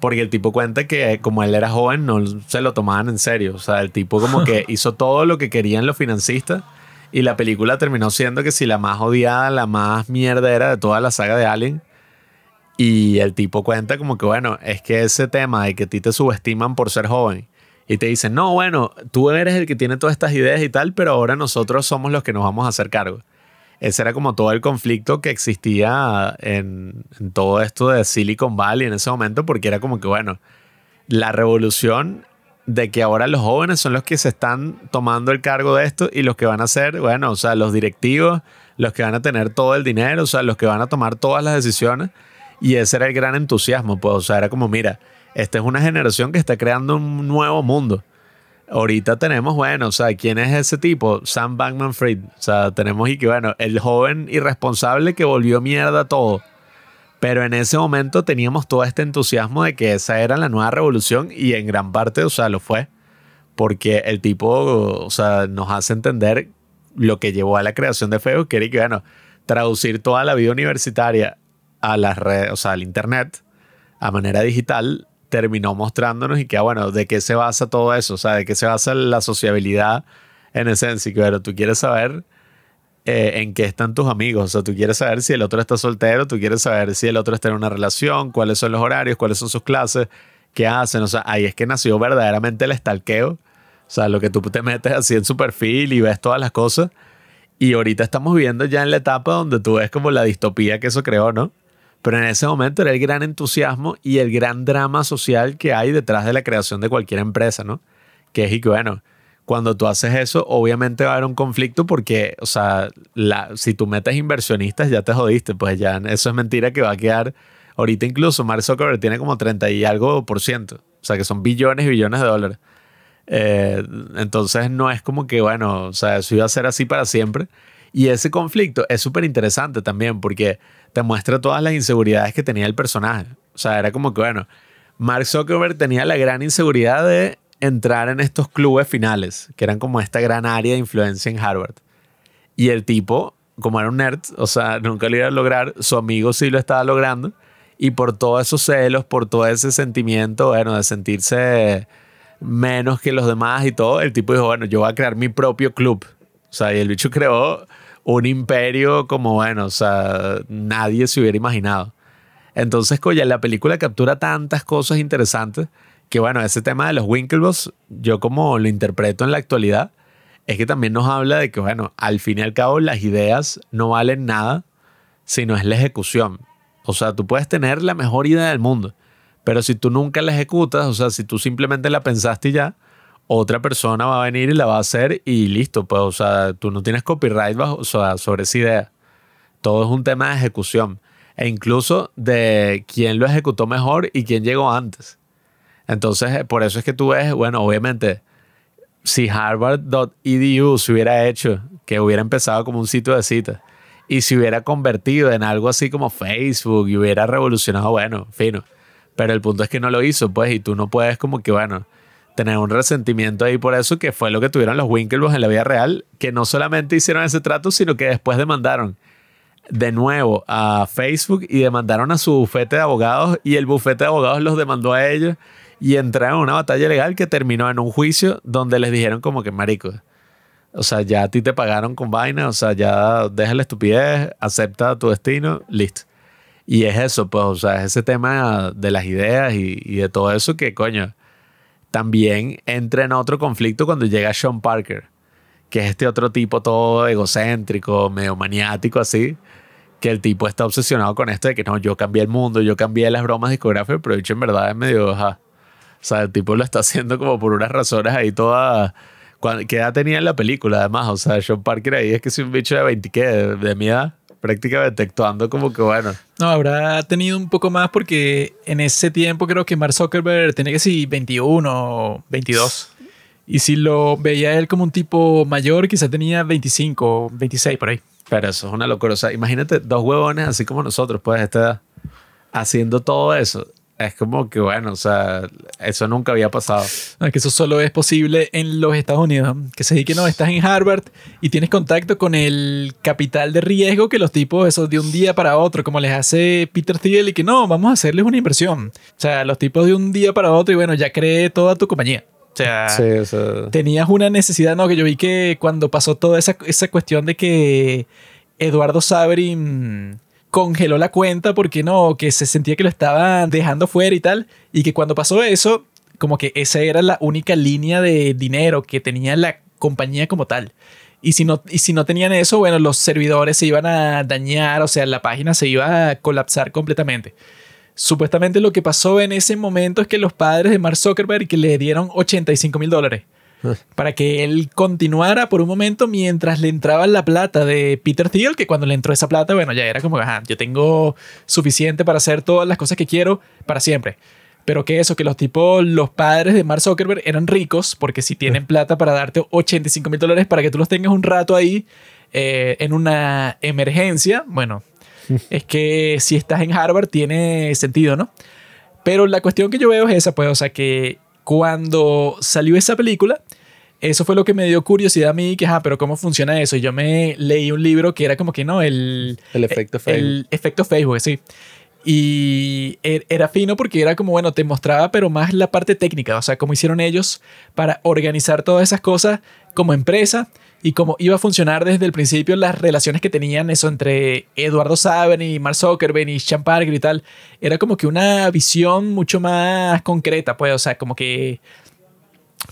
Porque el tipo cuenta que eh, como él era joven no se lo tomaban en serio. O sea, el tipo como que hizo todo lo que querían los financistas y la película terminó siendo que si la más odiada, la más mierda era de toda la saga de Alien. Y el tipo cuenta como que, bueno, es que ese tema de que a ti te subestiman por ser joven y te dicen, no, bueno, tú eres el que tiene todas estas ideas y tal, pero ahora nosotros somos los que nos vamos a hacer cargo. Ese era como todo el conflicto que existía en, todo esto de Silicon Valley en ese momento, porque era como que, bueno, la revolución de que ahora los jóvenes son los que se están tomando el cargo de esto y los que van a ser, bueno, o sea, los directivos, los que van a tener todo el dinero, o sea, los que van a tomar todas las decisiones. Y ese era el gran entusiasmo, pues, o sea, era como, mira, esta es una generación que está creando un nuevo mundo. Ahorita tenemos, bueno, o sea, ¿quién es ese tipo? Sam Bankman Fried. O sea, tenemos y que, bueno, el joven irresponsable que volvió mierda todo. Pero en ese momento teníamos todo este entusiasmo de que esa era la nueva revolución y en gran parte, o sea, lo fue. Porque el tipo, o sea, nos hace entender lo que llevó a la creación de Facebook, que era que, bueno, traducir toda la vida universitaria a las redes, o sea, al internet, a manera digital, terminó mostrándonos y que, bueno, de qué se basa todo eso, o sea, de qué se basa la sociabilidad en esencia, y que, tú quieres saber eh, en qué están tus amigos, o sea, tú quieres saber si el otro está soltero, tú quieres saber si el otro está en una relación, cuáles son los horarios, cuáles son sus clases, qué hacen, o sea, ahí es que nació verdaderamente el estalqueo, o sea, lo que tú te metes así en su perfil y ves todas las cosas, y ahorita estamos viviendo ya en la etapa donde tú ves como la distopía que eso creó, ¿no? Pero en ese momento era el gran entusiasmo y el gran drama social que hay detrás de la creación de cualquier empresa, ¿no? Que es y que, bueno, cuando tú haces eso, obviamente va a haber un conflicto porque, o sea, si tú metes inversionistas ya te jodiste, pues ya eso es mentira que va a quedar. Ahorita incluso Mark tiene como 30 y algo por ciento, o sea, que son billones y billones de dólares. Eh, entonces no es como que, bueno, o sea, eso iba a ser así para siempre. Y ese conflicto es súper interesante también porque te muestra todas las inseguridades que tenía el personaje. O sea, era como que, bueno, Mark Zuckerberg tenía la gran inseguridad de entrar en estos clubes finales, que eran como esta gran área de influencia en Harvard. Y el tipo, como era un nerd, o sea, nunca lo iba a lograr, su amigo sí lo estaba logrando. Y por todos esos celos, por todo ese sentimiento, bueno, de sentirse menos que los demás y todo, el tipo dijo, bueno, yo voy a crear mi propio club. O sea, y el bicho creó un imperio como, bueno, o sea, nadie se hubiera imaginado. Entonces, coño, la película captura tantas cosas interesantes que, bueno, ese tema de los Winklevoss, yo como lo interpreto en la actualidad, es que también nos habla de que, bueno, al fin y al cabo las ideas no valen nada si no es la ejecución. O sea, tú puedes tener la mejor idea del mundo, pero si tú nunca la ejecutas, o sea, si tú simplemente la pensaste y ya, otra persona va a venir y la va a hacer y listo, pues, o sea, tú no tienes copyright bajo, o sea, sobre esa idea. Todo es un tema de ejecución e incluso de quién lo ejecutó mejor y quién llegó antes. Entonces, eh, por eso es que tú ves, bueno, obviamente, si harvard.edu se hubiera hecho, que hubiera empezado como un sitio de citas, y se hubiera convertido en algo así como Facebook y hubiera revolucionado, bueno, fino. Pero el punto es que no lo hizo, pues, y tú no puedes como que, bueno, tener un resentimiento ahí por eso, que fue lo que tuvieron los Winklevoss en la vida real, que no solamente hicieron ese trato, sino que después demandaron de nuevo a Facebook y demandaron a su bufete de abogados y el bufete de abogados los demandó a ellos y entraron en una batalla legal que terminó en un juicio donde les dijeron como que marico, o sea, ya a ti te pagaron con vaina, o sea, ya deja la estupidez, acepta tu destino, listo. Y es eso, pues, o sea, es ese tema de las ideas y, y de todo eso que, coño, también entra en otro conflicto cuando llega Sean Parker, que es este otro tipo todo egocéntrico, medio maniático así, que el tipo está obsesionado con esto de que no, yo cambié el mundo, yo cambié las bromas discográficas, pero dicho en verdad es medio, ajá. O sea, el tipo lo está haciendo como por unas razones ahí todas... ¿Qué edad tenía en la película además? O sea, Sean Parker ahí es que es un bicho de 20, ¿qué? De, de mi prácticamente actuando como que bueno. No, habrá tenido un poco más porque en ese tiempo creo que Mark Zuckerberg tenía que ser 21 o 22. Y si lo veía él como un tipo mayor, quizá tenía 25 o 26 por ahí. Pero eso es una locura. O sea, imagínate dos huevones así como nosotros, pues, a esta edad, haciendo todo eso. Es como que, bueno, o sea, eso nunca había pasado. No, es que eso solo es posible en los Estados Unidos. Que se dice que no, estás en Harvard y tienes contacto con el capital de riesgo que los tipos, eso de un día para otro, como les hace Peter Thiel, y que no, vamos a hacerles una inversión. O sea, los tipos de un día para otro y bueno, ya cree toda tu compañía. O sea, Sí, o sea, tenías una necesidad, no, que yo vi que cuando pasó toda esa, esa cuestión de que Eduardo Sabrin congeló la cuenta porque no, que se sentía que lo estaban dejando fuera y tal, y que cuando pasó eso, como que esa era la única línea de dinero que tenía la compañía como tal. Y si no, y si no tenían eso, bueno, los servidores se iban a dañar, o sea, la página se iba a colapsar completamente. Supuestamente lo que pasó en ese momento es que los padres de Mark Zuckerberg que le dieron 85 mil dólares para que él continuara por un momento mientras le entraba la plata de Peter Thiel, que cuando le entró esa plata, bueno, ya era como, ajá, yo tengo suficiente para hacer todas las cosas que quiero para siempre. Pero que eso, que los tipos, los padres de Mark Zuckerberg eran ricos, porque si tienen plata para darte 85 mil dólares para que tú los tengas un rato ahí eh, en una emergencia, bueno, es que si estás en Harvard tiene sentido, ¿no? Pero la cuestión que yo veo es esa, pues, o sea, que cuando salió esa película, eso fue lo que me dio curiosidad a mí, que, ajá, pero ¿cómo funciona eso? Y yo me leí un libro que era como que, no, el... El efecto El efecto Facebook, sí. Y er- era fino porque era como, bueno, te mostraba, pero más la parte técnica, o sea, cómo hicieron ellos para organizar todas esas cosas como empresa y cómo iba a funcionar desde el principio las relaciones que tenían eso entre Eduardo Saben y Mark Zuckerberg y Sean Parker y tal. Era como que una visión mucho más concreta, pues, o sea, como que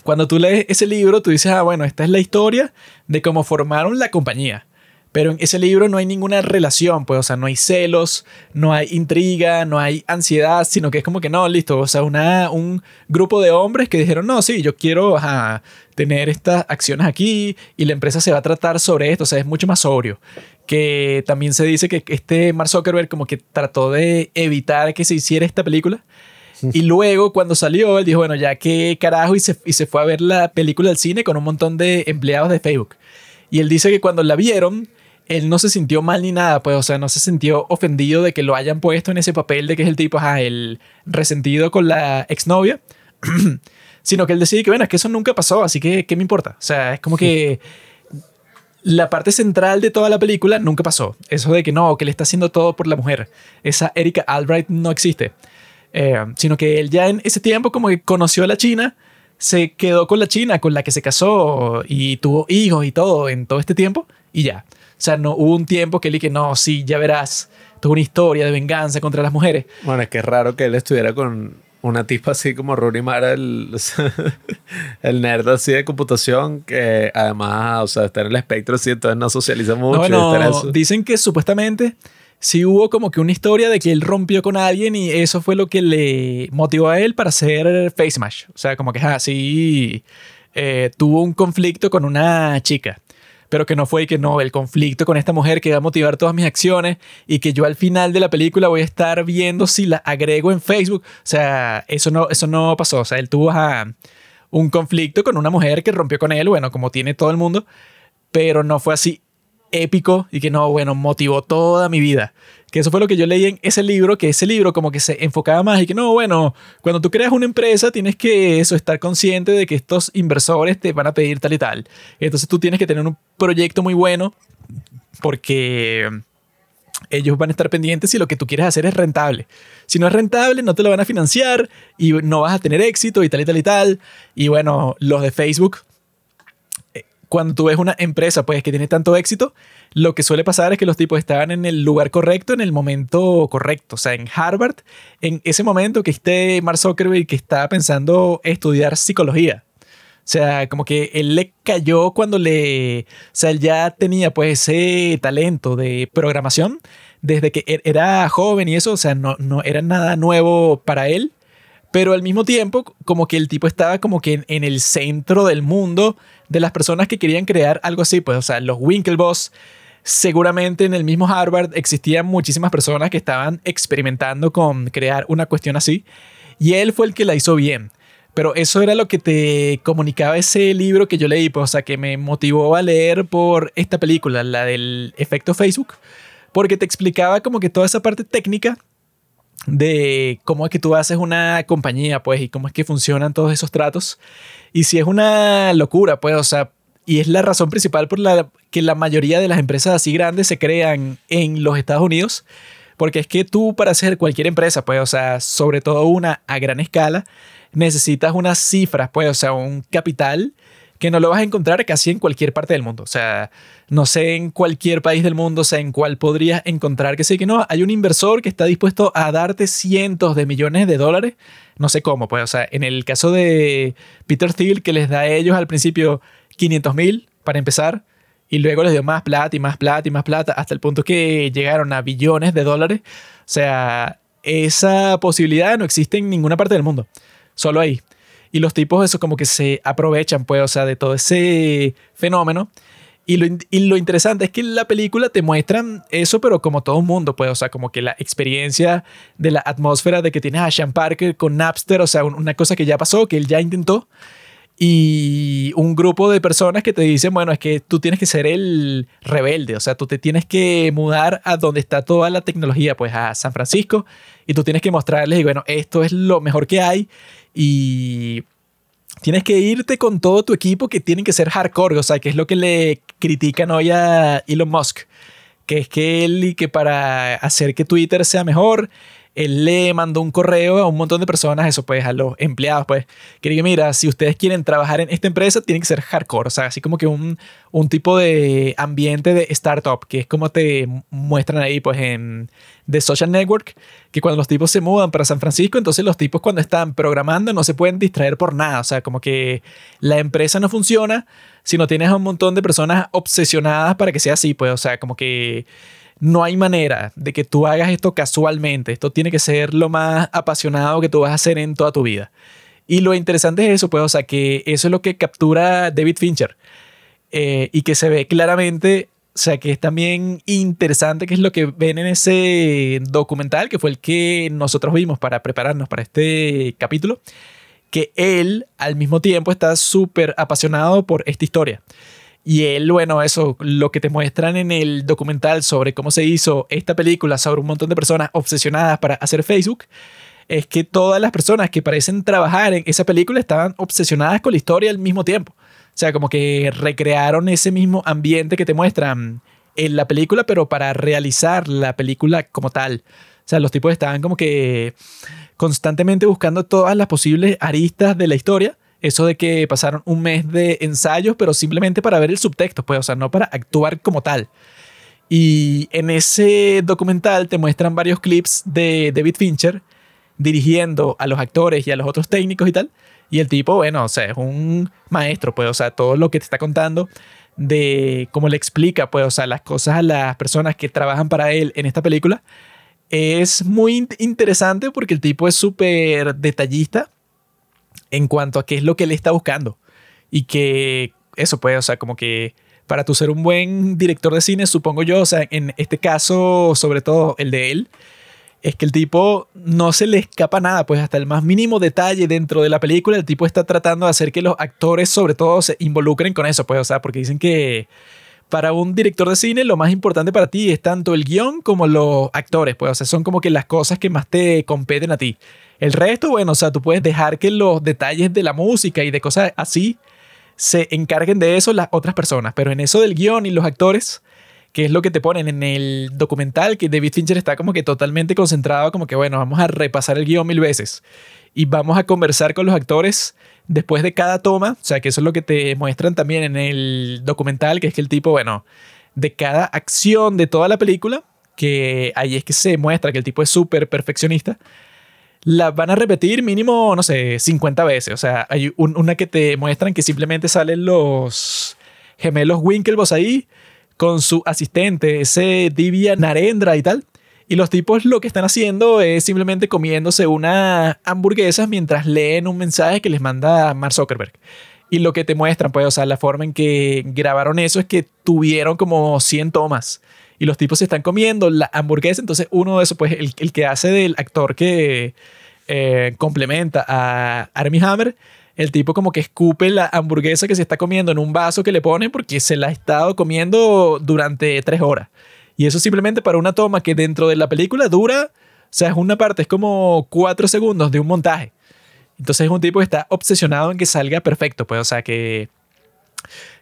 cuando tú lees ese libro, tú dices, ah, bueno, esta es la historia de cómo formaron la compañía. Pero en ese libro no hay ninguna relación, pues, o sea, no hay celos, no hay intriga, no hay ansiedad, sino que es como que no, listo, o sea, una, un grupo de hombres que dijeron, no, sí, yo quiero ajá, tener estas acciones aquí y la empresa se va a tratar sobre esto, o sea, es mucho más sobrio. Que también se dice que este Mark Zuckerberg como que trató de evitar que se hiciera esta película. Y luego, cuando salió, él dijo, bueno, ya qué carajo, y se, y se fue a ver la película al cine con un montón de empleados de Facebook. Y él dice que cuando la vieron, él no se sintió mal ni nada, pues, o sea, no se sintió ofendido de que lo hayan puesto en ese papel de que es el tipo, ajá, el resentido con la exnovia, sino que él decide que, bueno, es que eso nunca pasó, así que, ¿qué me importa? O sea, es como que la parte central de toda la película nunca pasó. Eso de que no, que le está haciendo todo por la mujer. Esa Erika Albright no existe. Eh, sino que él ya en ese tiempo como que conoció a la China, se quedó con la China, con la que se casó y tuvo hijos y todo en todo este tiempo y ya. O sea, no hubo un tiempo que él que no, sí, ya verás, tuvo una historia de venganza contra las mujeres. Bueno, es que es raro que él estuviera con una tipa así como Rooney Mara, el, el nerd así de computación, que además, o sea, está en el espectro así, entonces no socializa mucho. No, dicen que supuestamente sí hubo como que una historia de que él rompió con alguien y eso fue lo que le motivó a él para hacer Face Smash. O sea, como que así tuvo un conflicto con una chica. Pero que no fue y que no, el conflicto con esta mujer que va a motivar todas mis acciones y que yo al final de la película voy a estar viendo si la agrego en Facebook. O sea, eso no, eso no pasó. O sea, él tuvo un conflicto con una mujer que rompió con él, bueno, como tiene todo el mundo, pero no fue así épico y que no, bueno, motivó toda mi vida. Que eso fue lo que yo leí en ese libro, que ese libro como que se enfocaba más y que no, bueno, cuando tú creas una empresa tienes que eso, estar consciente de que estos inversores te van a pedir tal y tal. Entonces tú tienes que tener un proyecto muy bueno porque ellos van a estar pendientes si lo que tú quieres hacer es rentable. Si no es rentable, no te lo van a financiar y no vas a tener éxito y tal y tal y tal. Y bueno, los de Facebook cuando tú ves una empresa pues que tiene tanto éxito, lo que suele pasar es que los tipos estaban en el lugar correcto, en el momento correcto. O sea, en Harvard, en ese momento que esté Mark Zuckerberg que estaba pensando estudiar psicología. O sea, como que él le cayó cuando le... O sea, él ya tenía pues ese talento de programación desde que e-, era joven y eso, o sea, no, no era nada nuevo para él. Pero al mismo tiempo, como que el tipo estaba como que en, el centro del mundo de las personas que querían crear algo así, pues, o sea, los Winklevoss, seguramente en el mismo Harvard existían muchísimas personas que estaban experimentando con crear una cuestión así, y él fue el que la hizo bien. Pero eso era lo que te comunicaba ese libro que yo leí, pues, o sea, que me motivó a leer por esta película, la del efecto Facebook, porque te explicaba como que toda esa parte técnica de cómo es que tú haces una compañía, pues, y cómo es que funcionan todos esos tratos. Y si es una locura, pues, o sea, y es la razón principal por la que la mayoría de las empresas así grandes se crean en los Estados Unidos, porque es que tú para hacer cualquier empresa, pues, o sea, sobre todo una a gran escala, necesitas unas cifras, pues, o sea, un capital que no lo vas a encontrar casi en cualquier parte del mundo. O sea, no sé en cualquier país del mundo, o sea, en cuál podrías encontrar que sí, que no, hay un inversor que está dispuesto a darte cientos de millones de dólares. No sé cómo, pues, o sea, en el caso de Peter Thiel, que les da a ellos al principio 500 mil para empezar, y luego les dio más plata y más plata y más plata, hasta el punto que llegaron a billones de dólares. O sea, esa posibilidad no existe en ninguna parte del mundo, solo ahí. Y los tipos, eso como que se aprovechan, pues, o sea, de todo ese fenómeno. Y lo, y lo, interesante es que en la película te muestran eso, pero como todo un mundo, pues, o sea, como que la experiencia de la atmósfera de que tienes a Sean Parker con Napster, o sea, una cosa que ya pasó, que él ya intentó, y un grupo de personas que te dicen, bueno, es que tú tienes que ser el rebelde, o sea, tú te tienes que mudar a donde está toda la tecnología, pues a San Francisco, y tú tienes que mostrarles, y bueno, esto es lo mejor que hay, y tienes que irte con todo tu equipo que tienen que ser hardcore, o sea, que es lo que le critican hoy a Elon Musk, que es que él y que para hacer que Twitter sea mejor, él le mandó un correo a un montón de personas, eso pues a los empleados, pues, que diga, mira, si ustedes quieren trabajar en esta empresa, tienen que ser hardcore, o sea, así como que un, un tipo de ambiente de startup, que es como te muestran ahí, pues, en The Social Network, que cuando los tipos se mudan para San Francisco, entonces los tipos cuando están programando no se pueden distraer por nada, o sea, como que la empresa no funciona si no tienes a un montón de personas obsesionadas para que sea así, pues, o sea, como que no hay manera de que tú hagas esto casualmente. Esto tiene que ser lo más apasionado que tú vas a hacer en toda tu vida. Y lo interesante es eso, pues, o sea, que eso es lo que captura David Fincher. Eh, y que se ve claramente, o sea, que es también interesante, que es lo que ven en ese documental, que fue el que nosotros vimos para prepararnos para este capítulo, que él al mismo tiempo está súper apasionado por esta historia. Y él, bueno, eso, lo que te muestran en el documental sobre cómo se hizo esta película sobre un montón de personas obsesionadas para hacer Facebook, es que todas las personas que parecen trabajar en esa película estaban obsesionadas con la historia al mismo tiempo. O sea, como que recrearon ese mismo ambiente que te muestran en la película, pero para realizar la película como tal. O sea, los tipos estaban como que constantemente buscando todas las posibles aristas de la historia eso de que pasaron un mes de ensayos, pero simplemente para ver el subtexto, pues, o sea, no para actuar como tal. Y en ese documental te muestran varios clips de David Fincher dirigiendo a los actores y a los otros técnicos y tal. Y el tipo, bueno, o sea, es un maestro, pues, o sea, todo lo que te está contando de cómo le explica, pues, o sea, las cosas a las personas que trabajan para él en esta película, es muy interesante porque el tipo es súper detallista en cuanto a qué es lo que él está buscando. Y que eso puede, o sea, como que para tú ser un buen director de cine, supongo yo, o sea, en este caso, sobre todo el de él, es que el tipo no se le escapa nada, pues hasta el más mínimo detalle dentro de la película, el tipo está tratando de hacer que los actores sobre todo se involucren con eso, pues, o sea, porque dicen que para un director de cine lo más importante para ti es tanto el guion como los actores, pues, o sea, son como que las cosas que más te competen a ti. El resto, bueno, o sea, tú puedes dejar que los detalles de la música y de cosas así se encarguen de eso las otras personas, pero en eso del guion y los actores, que es lo que te ponen en el documental, que David Fincher está como que totalmente concentrado, como que, bueno, vamos a repasar el guion mil veces. Y vamos a conversar con los actores después de cada toma. O sea, que eso es lo que te muestran también en el documental, que es que el tipo, bueno, de cada acción de toda la película, que ahí es que se muestra que el tipo es súper perfeccionista, la van a repetir mínimo, no sé, 50 veces. O sea, hay un- una que te muestran que simplemente salen los gemelos Winklevoss ahí con su asistente, ese Divya Narendra y tal. Y los tipos lo que están haciendo es simplemente comiéndose unas hamburguesas mientras leen un mensaje que les manda Mark Zuckerberg. Y lo que te muestran, pues, o sea, la forma en que grabaron eso es que tuvieron como 100 tomas. Y los tipos se están comiendo la hamburguesa. Entonces, uno de esos, pues, el, que hace del actor que eh, complementa a Armie Hammer, el tipo como que escupe la hamburguesa que se está comiendo en un vaso que le pone porque se la ha estado comiendo durante tres horas. Y eso simplemente para una toma que dentro de la película dura, o sea, es una parte, es como cuatro segundos de un montaje. Entonces es un tipo que está obsesionado en que salga perfecto, pues, o sea, que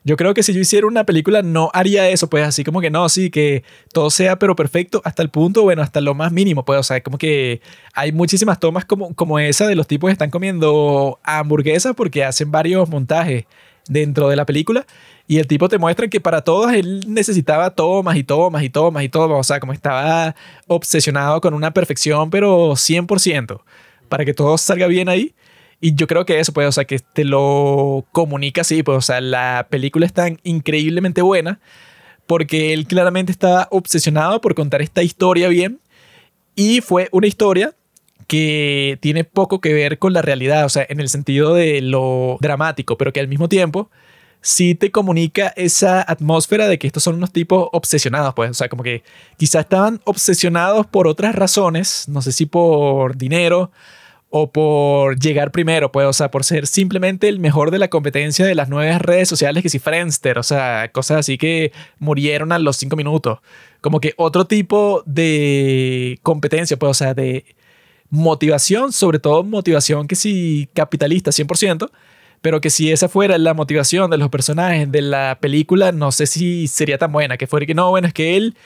yo creo que si yo hiciera una película no haría eso, pues así como que no, sí, que todo sea pero perfecto hasta el punto, bueno, hasta lo más mínimo, pues, o sea, como que hay muchísimas tomas como, como esa de los tipos que están comiendo hamburguesas porque hacen varios montajes dentro de la película y el tipo te muestra que para todos él necesitaba tomas y tomas y tomas y tomas, o sea, como estaba obsesionado con una perfección, pero 100%, para que todo salga bien ahí. Y yo creo que eso, pues, o sea, que te lo comunica así, pues, o sea, la película es tan increíblemente buena porque él claramente estaba obsesionado por contar esta historia bien y fue una historia que tiene poco que ver con la realidad, o sea, en el sentido de lo dramático, pero que al mismo tiempo sí te comunica esa atmósfera de que estos son unos tipos obsesionados, pues, o sea, como que quizás estaban obsesionados por otras razones, no sé si por dinero o por llegar primero, pues, o sea, por ser simplemente el mejor de la competencia de las nuevas redes sociales que si Friendster, o sea, cosas así que murieron a los cinco minutos. Como que otro tipo de competencia, pues, o sea, de motivación, sobre todo motivación que si capitalista 100%, pero que si esa fuera la motivación de los personajes de la película, no sé si sería tan buena, que fuera que no, bueno, es que él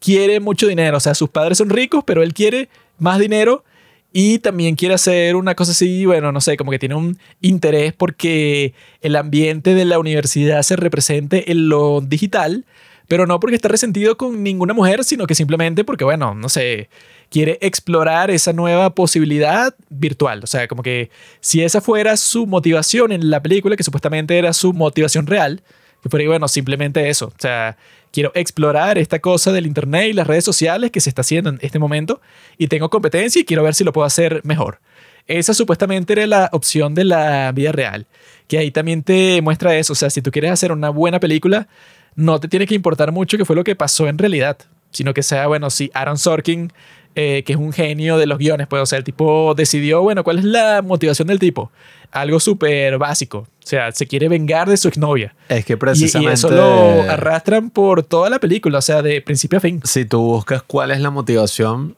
quiere mucho dinero, o sea, sus padres son ricos, pero él quiere más dinero y también quiere hacer una cosa así, bueno, no sé, como que tiene un interés porque el ambiente de la universidad se represente en lo digital, pero no porque está resentido con ninguna mujer, sino que simplemente porque, bueno, no sé, quiere explorar esa nueva posibilidad virtual. O sea, como que si esa fuera su motivación en la película, que supuestamente era su motivación real, que fuera, bueno, simplemente eso. O sea, quiero explorar esta cosa del Internet y las redes sociales que se está haciendo en este momento y tengo competencia y quiero ver si lo puedo hacer mejor. Esa supuestamente era la opción de la vida real, que ahí también te muestra eso. O sea, si tú quieres hacer una buena película, no te tiene que importar mucho qué fue lo que pasó en realidad, sino que sea, bueno, si Aaron Sorkin, eh, que es un genio de los guiones, pues, o sea, el tipo decidió, bueno, ¿cuál es la motivación del tipo? Algo súper básico. O sea, se quiere vengar de su exnovia. Es que Y, precisamente... y eso lo arrastran por toda la película, o sea, de principio a fin. si tú buscas cuál es la motivación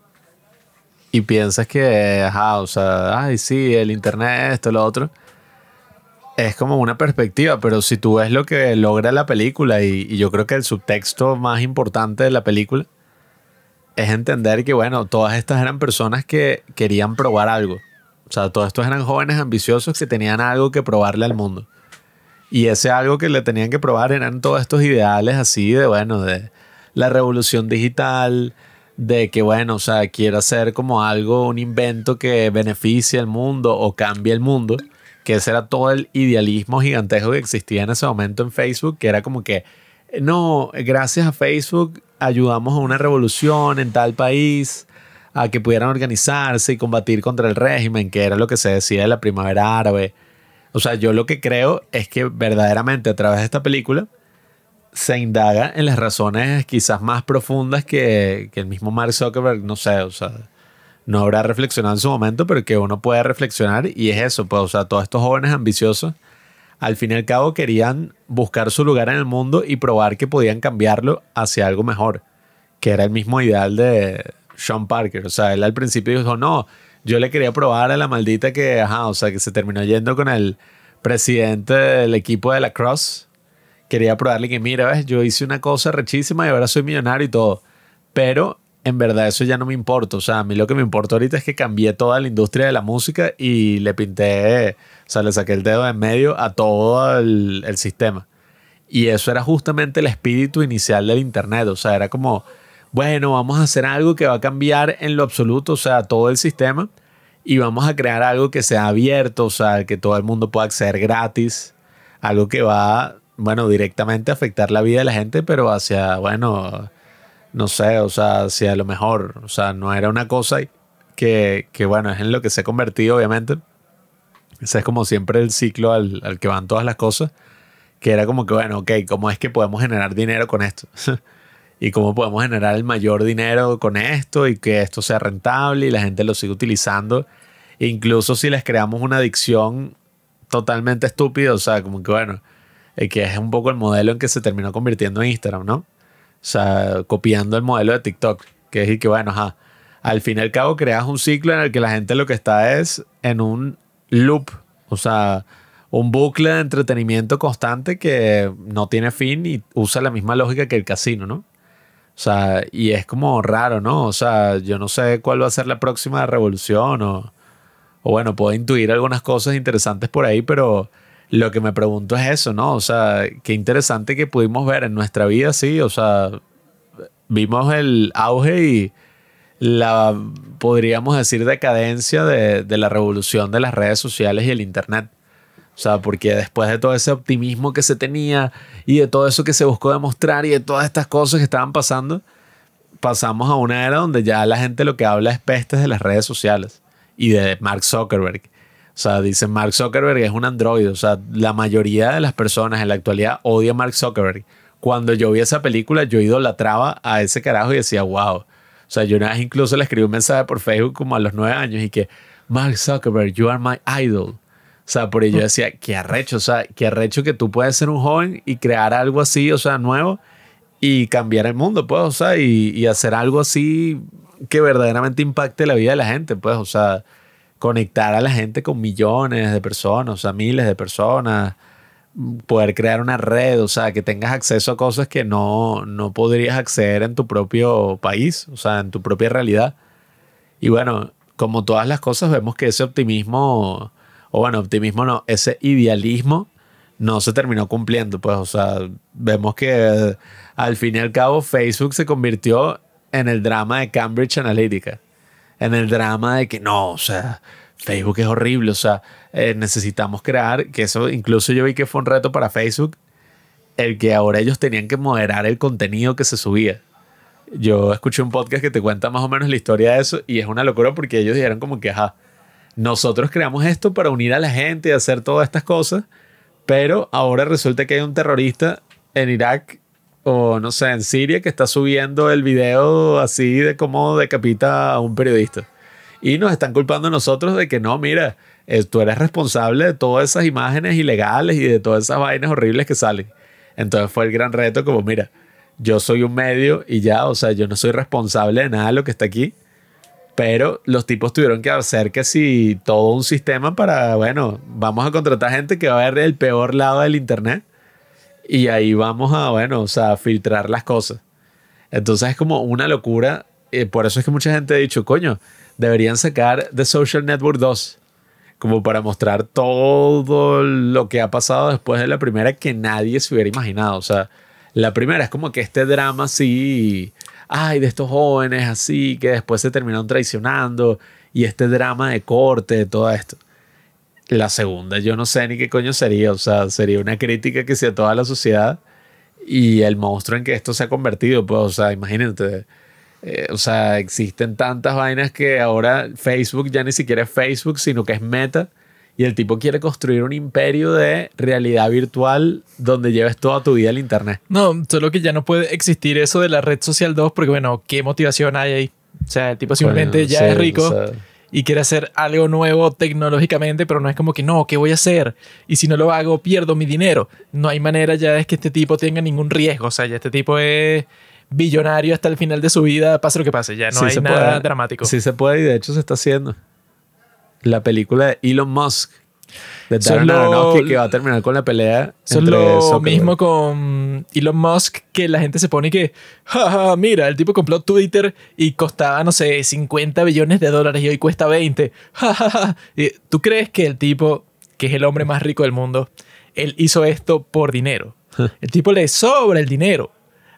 y piensas que, ajá, o sea, ay, sí, el internet, esto, lo otro, es como una perspectiva, pero si tú ves lo que logra la película, y, yo creo que el subtexto más importante de la película es entender que, bueno, todas estas eran personas que querían probar algo. O sea, todos estos eran jóvenes ambiciosos que tenían algo que probarle al mundo. Y ese algo que le tenían que probar eran todos estos ideales así de, bueno, de la revolución digital, de que, bueno, o sea, quiero hacer como algo, un invento que beneficie al mundo o cambie el mundo. Que ese era todo el idealismo gigantesco que existía en ese momento en Facebook, que era como que, no, gracias a Facebook ayudamos a una revolución en tal país, a que pudieran organizarse y combatir contra el régimen, que era lo que se decía de la primavera árabe. O sea, yo lo que creo es que verdaderamente a través de esta película se indaga en las razones quizás más profundas que, que el mismo Mark Zuckerberg, no sé, o sea, no habrá reflexionado en su momento, pero que uno puede reflexionar y es eso, pues, o sea, todos estos jóvenes ambiciosos al fin y al cabo querían buscar su lugar en el mundo y probar que podían cambiarlo hacia algo mejor, que era el mismo ideal de Sean Parker. O sea, él al principio dijo, no, yo le quería probar a la maldita que, ajá, o sea, que se terminó yendo con el presidente del equipo de la Cross. Quería probarle que, mira, ves, yo hice una cosa rechísima y ahora soy millonario y todo. Pero en verdad eso ya no me importa. O sea, a mí lo que me importa ahorita es que cambié toda la industria de la música y le pinté, o sea, le saqué el dedo en medio a todo el, el sistema. Y eso era justamente el espíritu inicial del Internet. O sea, era como, bueno, vamos a hacer algo que va a cambiar en lo absoluto, o sea, todo el sistema. Y vamos a crear algo que sea abierto, o sea, que todo el mundo pueda acceder gratis. Algo que va, bueno, directamente a afectar la vida de la gente, pero hacia, bueno, no sé, o sea, hacia lo mejor. O sea, no era una cosa que, que bueno, es en lo que se ha convertido, obviamente. Ese es como siempre el ciclo al, al que van todas las cosas que era como que, bueno, ok, ¿cómo es que podemos generar dinero con esto? y cómo podemos generar el mayor dinero con esto y que esto sea rentable y la gente lo siga utilizando. Incluso si les creamos una adicción totalmente estúpida, o sea, como que, bueno, eh, que es un poco el modelo en que se terminó convirtiendo en Instagram, ¿no? O sea, copiando el modelo de TikTok, que es que, bueno, ajá, al fin y al cabo creas un ciclo en el que la gente lo que está es en un loop, o sea, un bucle de entretenimiento constante que no tiene fin y usa la misma lógica que el casino, ¿no? O sea, y es como raro, ¿no? O sea, yo no sé cuál va a ser la próxima revolución o, o bueno, puedo intuir algunas cosas interesantes por ahí, pero lo que me pregunto es eso, ¿no? O sea, qué interesante que pudimos ver en nuestra vida, sí, o sea, vimos el auge y la, podríamos decir, decadencia de, de la revolución de las redes sociales y el Internet. O sea, porque después de todo ese optimismo que se tenía y de todo eso que se buscó demostrar y de todas estas cosas que estaban pasando, pasamos a una era donde ya la gente lo que habla es pestes de las redes sociales y de Mark Zuckerberg. O sea, dicen Mark Zuckerberg es un androide. O sea, la mayoría de las personas en la actualidad odia a Mark Zuckerberg. Cuando yo vi esa película, yo idolatraba a ese carajo y decía, wow. O sea, yo una vez incluso le escribí un mensaje por Facebook como a los nueve años y que, Mark Zuckerberg, you are my idol. O sea, por ello decía, qué arrecho, o sea, qué arrecho que tú puedes ser un joven y crear algo así, o sea, nuevo y cambiar el mundo, pues, o sea, y, y hacer algo así que verdaderamente impacte la vida de la gente, pues, o sea, conectar a la gente con millones de personas, o sea, miles de personas, poder crear una red, o sea, que tengas acceso a cosas que no, no podrías acceder en tu propio país, o sea, en tu propia realidad. Y bueno, como todas las cosas, vemos que ese optimismo o bueno, optimismo no, ese idealismo no se terminó cumpliendo. Pues, o sea, vemos que al fin y al cabo Facebook se convirtió en el drama de Cambridge Analytica. En el drama de que no, o sea, Facebook es horrible, o sea, eh, necesitamos crear, que eso incluso yo vi que fue un reto para Facebook, el que ahora ellos tenían que moderar el contenido que se subía. Yo escuché un podcast que te cuenta más o menos la historia de eso y es una locura porque ellos dijeron como que, ajá, nosotros creamos esto para unir a la gente y hacer todas estas cosas, pero ahora resulta que hay un terrorista en Irak o no sé, en Siria que está subiendo el video así de cómo decapita a un periodista. Y nos están culpando a nosotros de que no, mira, eh, tú eres responsable de todas esas imágenes ilegales y de todas esas vainas horribles que salen. Entonces fue el gran reto como, mira, yo soy un medio y ya, o sea, yo no soy responsable de nada de lo que está aquí pero los tipos tuvieron que hacer que si todo un sistema para, bueno, vamos a contratar gente que va a ver el peor lado del Internet y ahí vamos a, bueno, o sea, filtrar las cosas. Entonces es como una locura. y por eso es que mucha gente ha dicho, coño, deberían sacar The Social Network 2 como para mostrar todo lo que ha pasado después de la primera que nadie se hubiera imaginado. O sea, la primera es como que este drama así ay, de estos jóvenes así que después se terminaron traicionando y este drama de corte, todo esto. La segunda, yo no sé ni qué coño sería, o sea, sería una crítica que sea toda la sociedad y el monstruo en que esto se ha convertido, pues, o sea, imagínate, eh, o sea, existen tantas vainas que ahora Facebook ya ni siquiera es Facebook, sino que es Meta y el tipo quiere construir un imperio de realidad virtual donde lleves toda tu vida al internet. No, solo que ya no puede existir eso de la red social 2 porque, bueno, ¿qué motivación hay ahí? O sea, el tipo simplemente ya es rico y quiere hacer algo nuevo tecnológicamente, pero no es como que, no, ¿qué voy a hacer? Y si no lo hago, pierdo mi dinero. No hay manera ya de que este tipo tenga ningún riesgo. O sea, ya este tipo es billonario hasta el final de su vida, pase lo que pase. Ya no hay nada dramático. Sí se puede y de hecho se está haciendo la película de Elon Musk. De Darren lo- Aronofsky que va a terminar con la pelea es lo Zuckerberg. mismo con Elon Musk, que la gente se pone que, jaja, mira, el tipo compró Twitter y costaba, no sé, 50 billones de dólares y hoy cuesta 20. jajaja. Y ¿Tú crees que el tipo, que es el hombre más rico del mundo, él hizo esto por dinero? El tipo le sobra el dinero.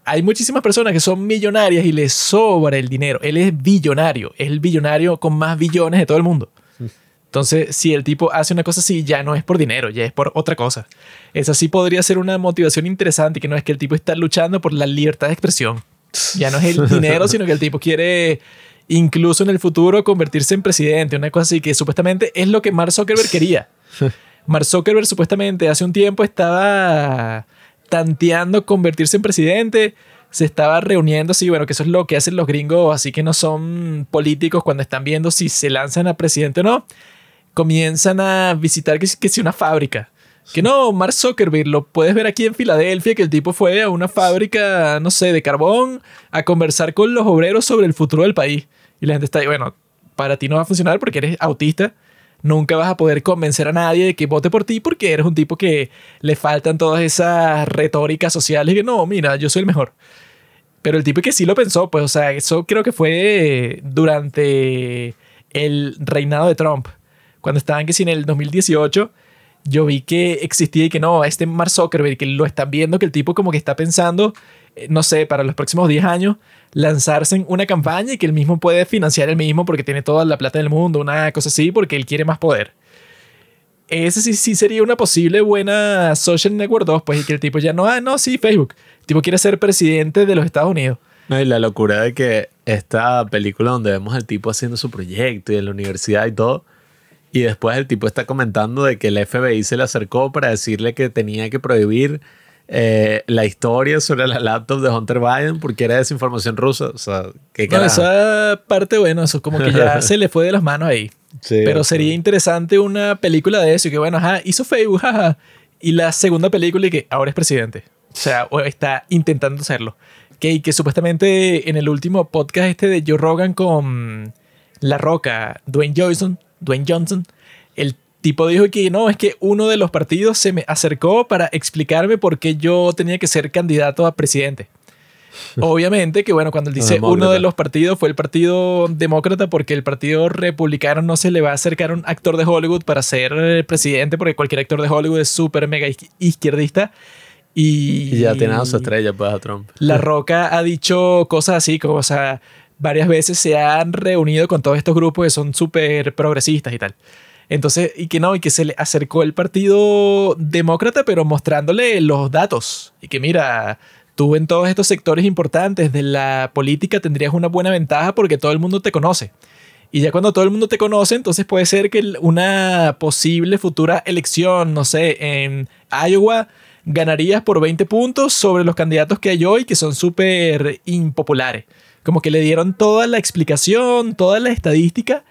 Hay muchísimas personas que son millonarias y le sobra el dinero. Él es billonario, es el billonario con más billones de todo el mundo. Entonces, si el tipo hace una cosa así, ya no es por dinero, ya es por otra cosa. Esa sí podría ser una motivación interesante, que no es que el tipo está luchando por la libertad de expresión. Ya no es el dinero, sino que el tipo quiere incluso en el futuro convertirse en presidente, una cosa así, que supuestamente es lo que Mark Zuckerberg quería. Mark Zuckerberg supuestamente hace un tiempo estaba tanteando convertirse en presidente, se estaba reuniendo, sí, bueno, que eso es lo que hacen los gringos, así que no son políticos cuando están viendo si se lanzan a presidente o no, comienzan a visitar que, si- una fábrica. Que no, Mark Zuckerberg, lo puedes ver aquí en Filadelfia, que el tipo fue a una fábrica, no sé, de carbón, a conversar con los obreros sobre el futuro del país. Y la gente está ahí, bueno, para ti no va a funcionar porque eres autista. Nunca vas a poder convencer a nadie de que vote por ti porque eres un tipo que le faltan todas esas retóricas sociales que no, mira, yo soy el mejor. Pero el tipo que sí lo pensó, pues, o sea, eso creo que fue durante el reinado de Trump. Cuando estaban que si en el 2018, yo vi que existía y que no, este Mark Zuckerberg, que lo están viendo, que el tipo como que está pensando, eh, no sé, para los próximos 10 años, lanzarse en una campaña y que él mismo puede financiar el mismo porque tiene toda la plata del mundo, una cosa así, porque él quiere más poder. Ese sí, sí sería una posible buena social network 2, pues, y que el tipo ya no, ah, no, sí, Facebook. El tipo quiere ser presidente de los Estados Unidos. No, y la locura de que esta película donde vemos al tipo haciendo su proyecto y en la universidad y todo, y después el tipo está comentando de que el FBI se le acercó para decirle que tenía que prohibir eh, la historia sobre la laptop de Hunter Biden porque era desinformación rusa. O sea, qué No, esa parte, bueno, eso como que ya se le fue de las manos ahí. Sí, Pero sería interesante una película de eso y que, bueno, ajá, hizo Facebook, jaja. Y la segunda película y que ahora es presidente. O sea, o está intentando hacerlo. Que, que supuestamente en el último podcast este de Joe Rogan con La Roca, Dwayne Johnson, Dwayne Johnson, el tipo dijo que no, es que uno de los partidos se me acercó para explicarme por qué yo tenía que ser candidato a presidente. Obviamente que bueno, cuando él dice uno de los partidos fue el partido demócrata porque el partido republicano no se le va a acercar a un actor de Hollywood para ser presidente porque cualquier actor de Hollywood es súper mega iz- izquierdista y, Y ya tiene a su estrella, pues, a Trump. La Roca ha dicho cosas así como, o sea, varias veces se han reunido con todos estos grupos que son súper progresistas y tal. Entonces, y que no, y que se le acercó el partido demócrata, pero mostrándole los datos. Y que mira, tú en todos estos sectores importantes de la política tendrías una buena ventaja porque todo el mundo te conoce. Y ya cuando todo el mundo te conoce, entonces puede ser que una posible futura elección, no sé, en Iowa, ganarías por 20 puntos sobre los candidatos que hay hoy, que son súper impopulares. Como que le dieron toda la explicación, toda la estadística,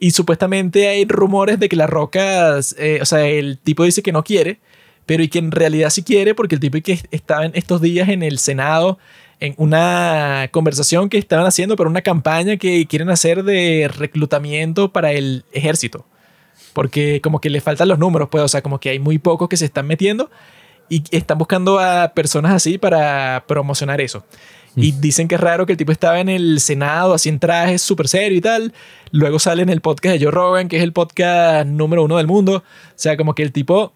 y supuestamente hay rumores de que la Roca, eh, o sea, el tipo dice que no quiere, pero y que en realidad sí quiere, porque el tipo que estaba en estos días en el Senado en una conversación que estaban haciendo para una campaña que quieren hacer de reclutamiento para el ejército. Porque como que le faltan los números, pues, o sea, como que hay muy pocos que se están metiendo y están buscando a personas así para promocionar eso. Y dicen que es raro que el tipo estaba en el Senado así en trajes súper serio y tal. Luego sale en el podcast de Joe Rogan, que es el podcast número uno del mundo. O sea, como que el tipo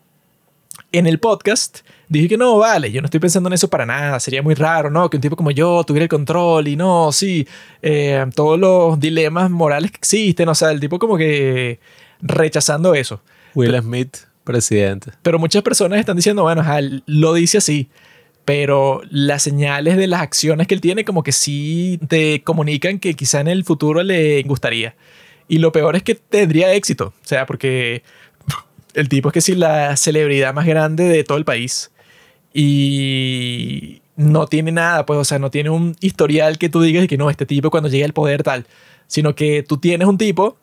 en el podcast dije que no, vale, yo no estoy pensando en eso para nada, sería muy raro, ¿no? Que un tipo como yo tuviera el control y no, sí, eh, todos los dilemas morales que existen, o sea, el tipo como que rechazando eso. Will Smith, presidente. Pero muchas personas están diciendo, bueno, ajá, lo dice así, pero las señales de las acciones que él tiene como que sí te comunican que quizá en el futuro le gustaría. Y lo peor es que tendría éxito, o sea, porque el tipo es que sí la celebridad más grande de todo el país y no tiene nada, pues, o sea, no tiene un historial que tú digas que no, este tipo cuando llegue al poder tal, sino que tú tienes un tipo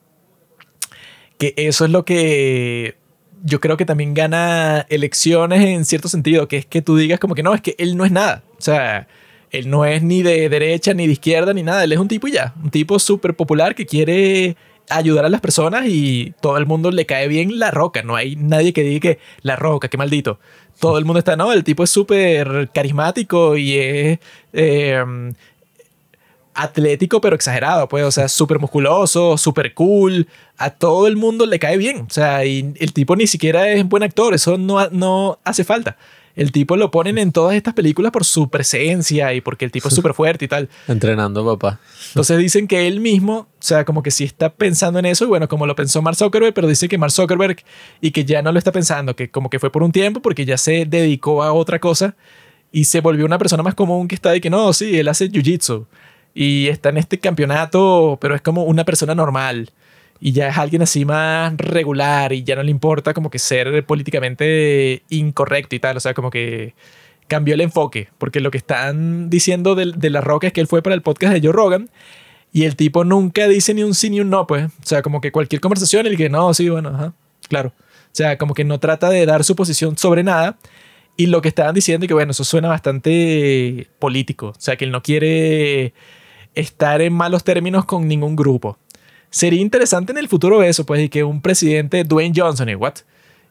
que eso es lo que yo creo que también gana elecciones en cierto sentido, que es que tú digas como que no, es que él no es nada. O sea, él no es ni de derecha, ni de izquierda, ni nada. Él es un tipo y ya, un tipo súper popular que quiere ayudar a las personas y todo el mundo le cae bien la roca. No hay nadie que diga que la roca, qué maldito. Todo el mundo está, no, el tipo es súper carismático y es eh, atlético, pero exagerado, pues, o sea, súper musculoso, súper cool. A todo el mundo le cae bien. O sea, y el tipo ni siquiera es buen actor, eso no, no hace falta. El tipo lo ponen en todas estas películas por su presencia y porque el tipo es súper fuerte y tal. Entrenando, papá. Entonces dicen que él mismo, o sea, como que sí está pensando en eso, y bueno, como lo pensó Mark Zuckerberg, pero dice que Mark Zuckerberg y que ya no lo está pensando, que como que fue por un tiempo porque ya se dedicó a otra cosa y se volvió una persona más común que está de que no, sí, él hace jiu-jitsu y está en este campeonato, pero es como una persona normal. Y ya es alguien así más regular y ya no le importa como que ser políticamente incorrecto y tal, o sea, como que cambió el enfoque, porque lo que están diciendo de, de La Roca es que él fue para el podcast de Joe Rogan y el tipo nunca dice ni un sí ni un no, pues, o sea, como que cualquier conversación, el que no, sí, bueno, ajá, claro, o sea, como que no trata de dar su posición sobre nada. Y lo que estaban diciendo, que bueno, eso suena bastante político. O sea, que él no quiere estar en malos términos con ningún grupo. Sería interesante en el futuro eso, pues, y que un presidente, Dwayne Johnson, y what?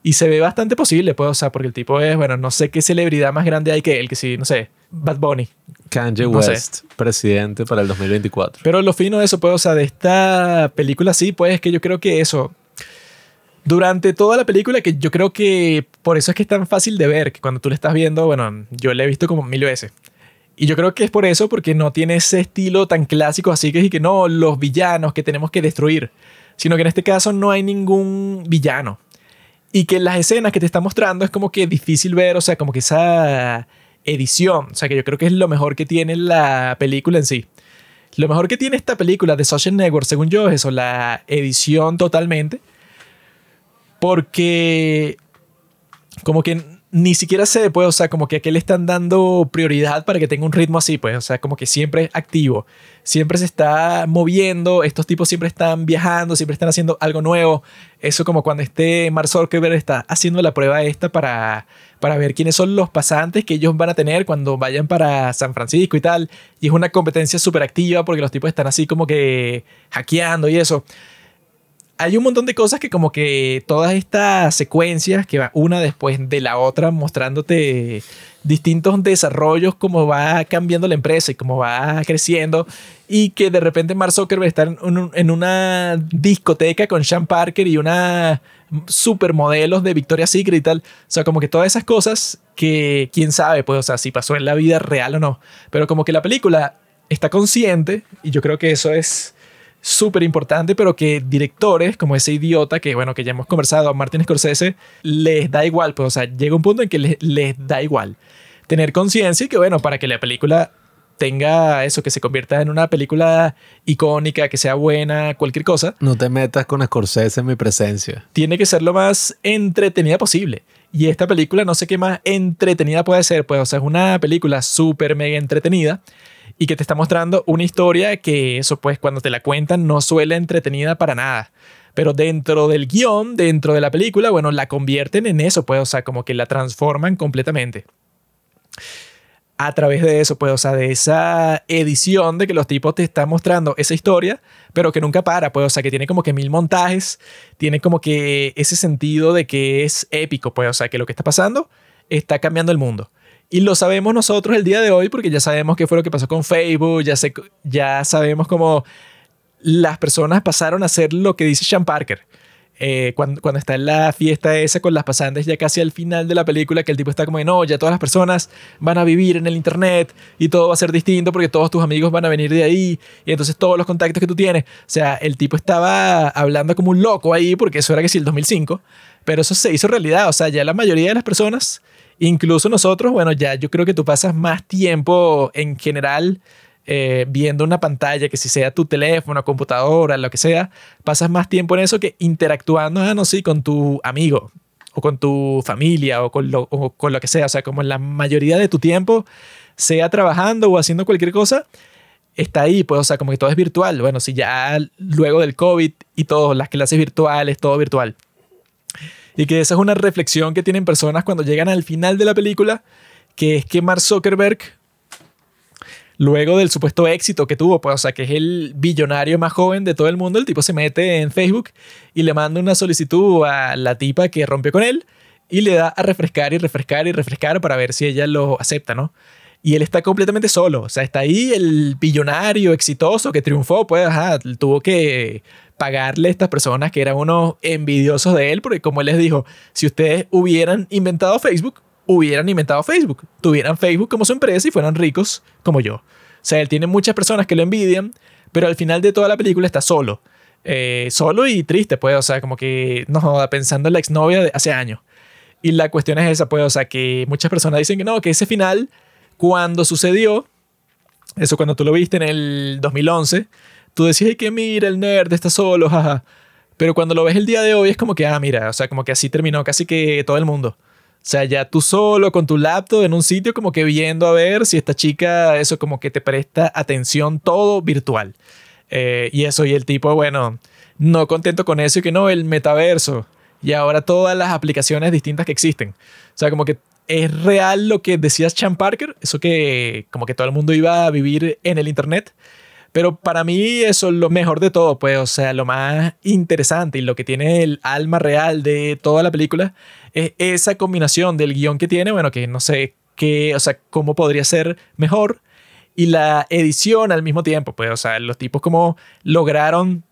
Y se ve bastante posible, pues, o sea, porque el tipo es, bueno, no sé qué celebridad más grande hay que él, que sí, no sé, Bad Bunny. Kanye No sé. West, presidente para el 2024. Pero lo fino de eso, pues, o sea, de esta película sí, pues, es que yo creo que eso, durante toda la película, que yo creo que por eso es que es tan fácil de ver, que cuando tú la estás viendo, bueno, yo la he visto como mil veces. Y yo creo que es por eso, porque no tiene ese estilo tan clásico, así que que no, los villanos que tenemos que destruir, sino que en este caso no hay ningún villano. Y que las escenas que te está mostrando es como que difícil ver, o sea, como que esa edición, o sea, que yo creo que es lo mejor que tiene la película en sí. Lo mejor que tiene esta película de Social Network, según yo, es eso, la edición totalmente. Porque como que ni siquiera se pues, o sea, como que a qué le están dando prioridad para que tenga un ritmo así, pues, o sea, como que siempre es activo, siempre se está moviendo, estos tipos siempre están viajando, siempre están haciendo algo nuevo. Eso como cuando este Mark Zuckerberg está haciendo la prueba esta para, para ver quiénes son los pasantes que ellos van a tener cuando vayan para San Francisco y tal. Y es una competencia súper activa porque los tipos están así como que hackeando y eso hay un montón de cosas que como que todas estas secuencias que va una después de la otra mostrándote distintos desarrollos, cómo va cambiando la empresa y cómo va creciendo y que de repente Mark Zuckerberg está en, en una discoteca con Sean Parker y una supermodelos de Victoria's Secret y tal. O sea, como que todas esas cosas que quién sabe, pues, o sea, si pasó en la vida real o no. Pero como que la película está consciente y yo creo que eso es súper importante, pero que directores como ese idiota que, bueno, que ya hemos conversado, a Martin Scorsese, les da igual, pues, o sea, llega un punto en que les, les da igual tener conciencia y que, bueno, para que la película tenga eso, que se convierta en una película icónica, que sea buena, cualquier cosa, No te metas con Scorsese en mi presencia. tiene que ser lo más entretenida posible. Y esta película no sé qué más entretenida puede ser, pues, o sea, es una película súper mega entretenida y que te está mostrando una historia que eso, pues, cuando te la cuentan no suele entretenida para nada. Pero dentro del guion, dentro de la película, bueno, la convierten en eso, pues, o sea, como que la transforman completamente. A través de eso, pues, o sea, de esa edición de que los tipos te están mostrando esa historia, pero que nunca para, pues, o sea, que tiene como que mil montajes, tiene como que ese sentido de que es épico, pues, o sea, que lo que está pasando está cambiando el mundo. Y lo sabemos nosotros el día de hoy porque ya sabemos qué fue lo que pasó con Facebook, ya, sé, ya sabemos cómo las personas pasaron a hacer lo que dice Sean Parker. Eh, cuando, cuando está en la fiesta esa con las pasantes ya casi al final de la película que el tipo está como de no, ya todas las personas van a vivir en el internet y todo va a ser distinto porque todos tus amigos van a venir de ahí y entonces todos los contactos que tú tienes, o sea, el tipo estaba hablando como un loco ahí porque eso era que sí el 2005, pero eso se hizo realidad, o sea, ya la mayoría de las personas, incluso nosotros, bueno, ya yo creo que tú pasas más tiempo en general eh, viendo una pantalla, que si sea tu teléfono, computadora, lo que sea, pasas más tiempo en eso que interactuando, ah, no sé, con tu amigo o con tu familia o con, lo, o con lo que sea. O sea, como la mayoría de tu tiempo, sea trabajando o haciendo cualquier cosa, está ahí, pues, o sea, como que todo es virtual. Bueno, si ya luego del COVID y todo, las clases virtuales, todo virtual. Y que esa es una reflexión que tienen personas cuando llegan al final de la película, que es que Mark Zuckerberg luego del supuesto éxito que tuvo, pues, o sea, que es el billonario más joven de todo el mundo, el tipo se mete en Facebook y le manda una solicitud a la tipa que rompió con él y le da a refrescar y refrescar y refrescar para ver si ella lo acepta, ¿no? Y él está completamente solo, o sea, está ahí el billonario exitoso que triunfó, pues, ajá, tuvo que pagarle a estas personas que eran unos envidiosos de él, porque como él les dijo, si ustedes hubieran inventado Facebook, hubieran inventado Facebook, tuvieran Facebook como su empresa y fueran ricos como yo. O sea, él tiene muchas personas que lo envidian, pero al final de toda la película está solo. Eh, solo y triste, pues, o sea, como que no joda, pensando en la exnovia de hace años. Y la cuestión es esa, pues, o sea, que muchas personas dicen que no, que ese final, cuando sucedió, eso cuando tú lo viste en el 2011, tú decías que mira, el nerd está solo, jaja. Pero cuando lo ves el día de hoy es como que, ah, mira, o sea, como que así terminó casi que todo el mundo. O sea, ya tú solo con tu laptop en un sitio como que viendo a ver si esta chica, eso como que te presta atención todo virtual. Eh, y eso, y el tipo, bueno, no contento con eso y que no, el metaverso. Y ahora todas las aplicaciones distintas que existen. O sea, como que es real lo que decías Chan Parker, eso que como que todo el mundo iba a vivir en el Internet. Pero para mí eso es lo mejor de todo, pues, o sea, lo más interesante y lo que tiene el alma real de toda la película es esa combinación del guion que tiene, bueno, que no sé qué, o sea, cómo podría ser mejor, y la edición al mismo tiempo, pues, o sea, los tipos como lograron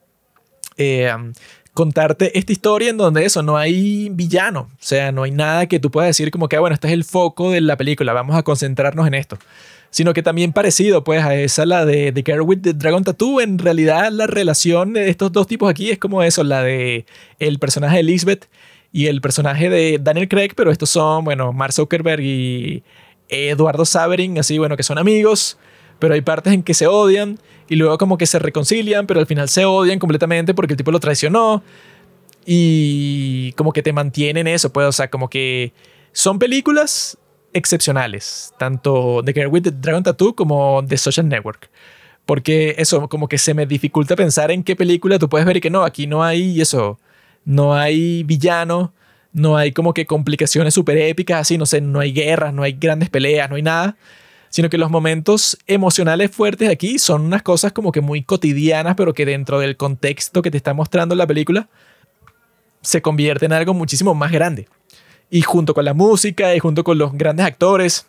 eh, contarte esta historia en donde eso, no hay villano, o sea, no hay nada que tú puedas decir como que, ah, bueno, este es el foco de la película, vamos a concentrarnos en esto sino que también parecido pues a esa, la de The Girl with the Dragon Tattoo. En realidad la relación de estos dos tipos aquí es como eso, la de el personaje de Elizabeth y el personaje de Daniel Craig, pero estos son, bueno, Mark Zuckerberg y Eduardo Saverin, así, bueno, que son amigos, pero hay partes en que se odian y luego como que se reconcilian, pero al final se odian completamente porque el tipo lo traicionó y como que te mantienen eso, pues, o sea, como que son películas excepcionales, tanto The Girl with the Dragon Tattoo como The Social Network. Porque eso, como que se me dificulta pensar en qué película tú puedes ver y que no, aquí no hay eso no hay villano, no hay como que complicaciones súper épicas, así, no sé, no hay guerras, no hay grandes peleas, no hay nada, sino que los momentos emocionales fuertes aquí son unas cosas como que muy cotidianas, pero que dentro del contexto que te está mostrando la película, se convierte en algo muchísimo más grande. Y junto con la música y junto con los grandes actores,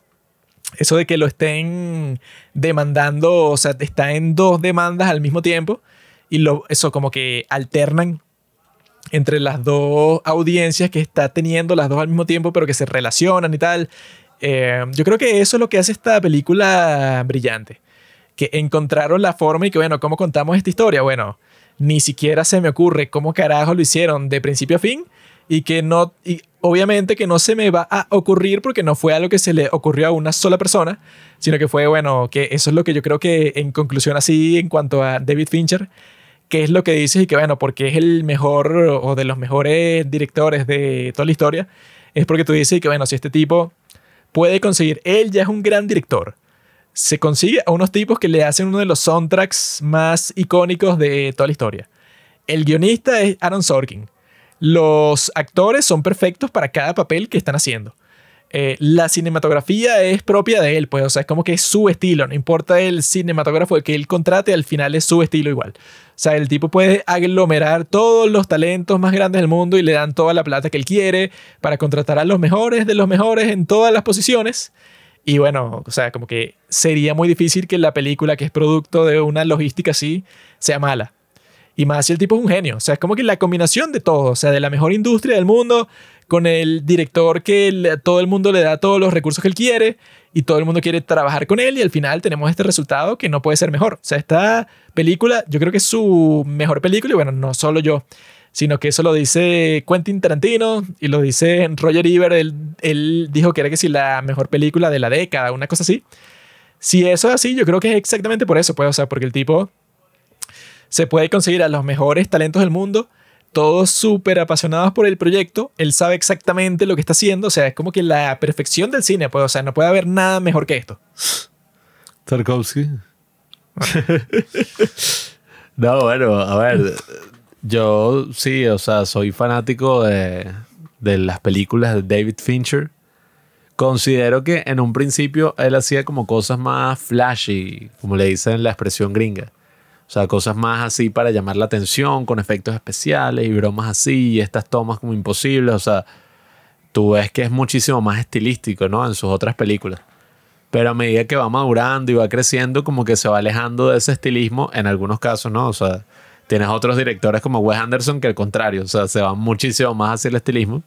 eso de que lo estén demandando, o sea, está en dos demandas al mismo tiempo, y lo, eso como que alternan entre las dos audiencias que está teniendo, las dos al mismo tiempo, pero que se relacionan y tal. Eh, yo creo que eso es lo que hace esta película brillante. Que encontraron la forma y que, bueno, ¿cómo contamos esta historia? Bueno, ni siquiera se me ocurre cómo carajo lo hicieron de principio a fin y que no, y obviamente que no se me va a ocurrir porque no fue algo que se le ocurrió a una sola persona, sino que fue, bueno, que eso es lo que yo creo que en conclusión así en cuanto a David Fincher, qué es lo que dices y que, bueno, porque es el mejor o de los mejores directores de toda la historia, es porque tú dices que, bueno, si este tipo puede conseguir, él ya es un gran director, se consigue a unos tipos que le hacen uno de los soundtracks más icónicos de toda la historia. El guionista es Aaron Sorkin. Los actores son perfectos para cada papel que están haciendo. Eh, la cinematografía es propia de él, pues, o sea, es como que es su estilo, no importa el cinematógrafo que él contrate, al final es su estilo igual. O sea, el tipo puede aglomerar todos los talentos más grandes del mundo y le dan toda la plata que él quiere para contratar a los mejores de los mejores en todas las posiciones. Y bueno, o sea, como que sería muy difícil que la película, que es producto de una logística así, sea mala. Y más si el tipo es un genio. O sea, es como que la combinación de todo. O sea, de la mejor industria del mundo, con el director que todo el mundo le da todos los recursos que él quiere y todo el mundo quiere trabajar con él y al final tenemos este resultado que no puede ser mejor. O sea, esta película yo creo que es su mejor película y bueno, no solo yo, sino que eso lo dice Quentin Tarantino y lo dice Roger Ebert, él, él dijo que era que si la mejor película de la década, una cosa así. Si eso es así, yo creo que es exactamente por eso, pues, o sea, porque el tipo se puede conseguir a los mejores talentos del mundo todos súper apasionados por el proyecto, él sabe exactamente lo que está haciendo, o sea, es como que la perfección del cine, pues, o sea, no puede haber nada mejor que esto. Tarkovsky. no, bueno, a ver, yo sí, o sea, soy fanático de, de las películas de David Fincher. considero que en un principio él hacía como cosas más flashy, como le dicen la expresión gringa. O sea, cosas más así para llamar la atención, con efectos especiales y bromas así, y estas tomas como imposibles. O sea, tú ves que es muchísimo más estilístico, ¿no? En sus otras películas. Pero a medida que va madurando y va creciendo, como que se va alejando de ese estilismo en algunos casos, ¿no? O sea, tienes otros directores como Wes Anderson que al contrario, o sea, se van muchísimo más hacia el estilismo.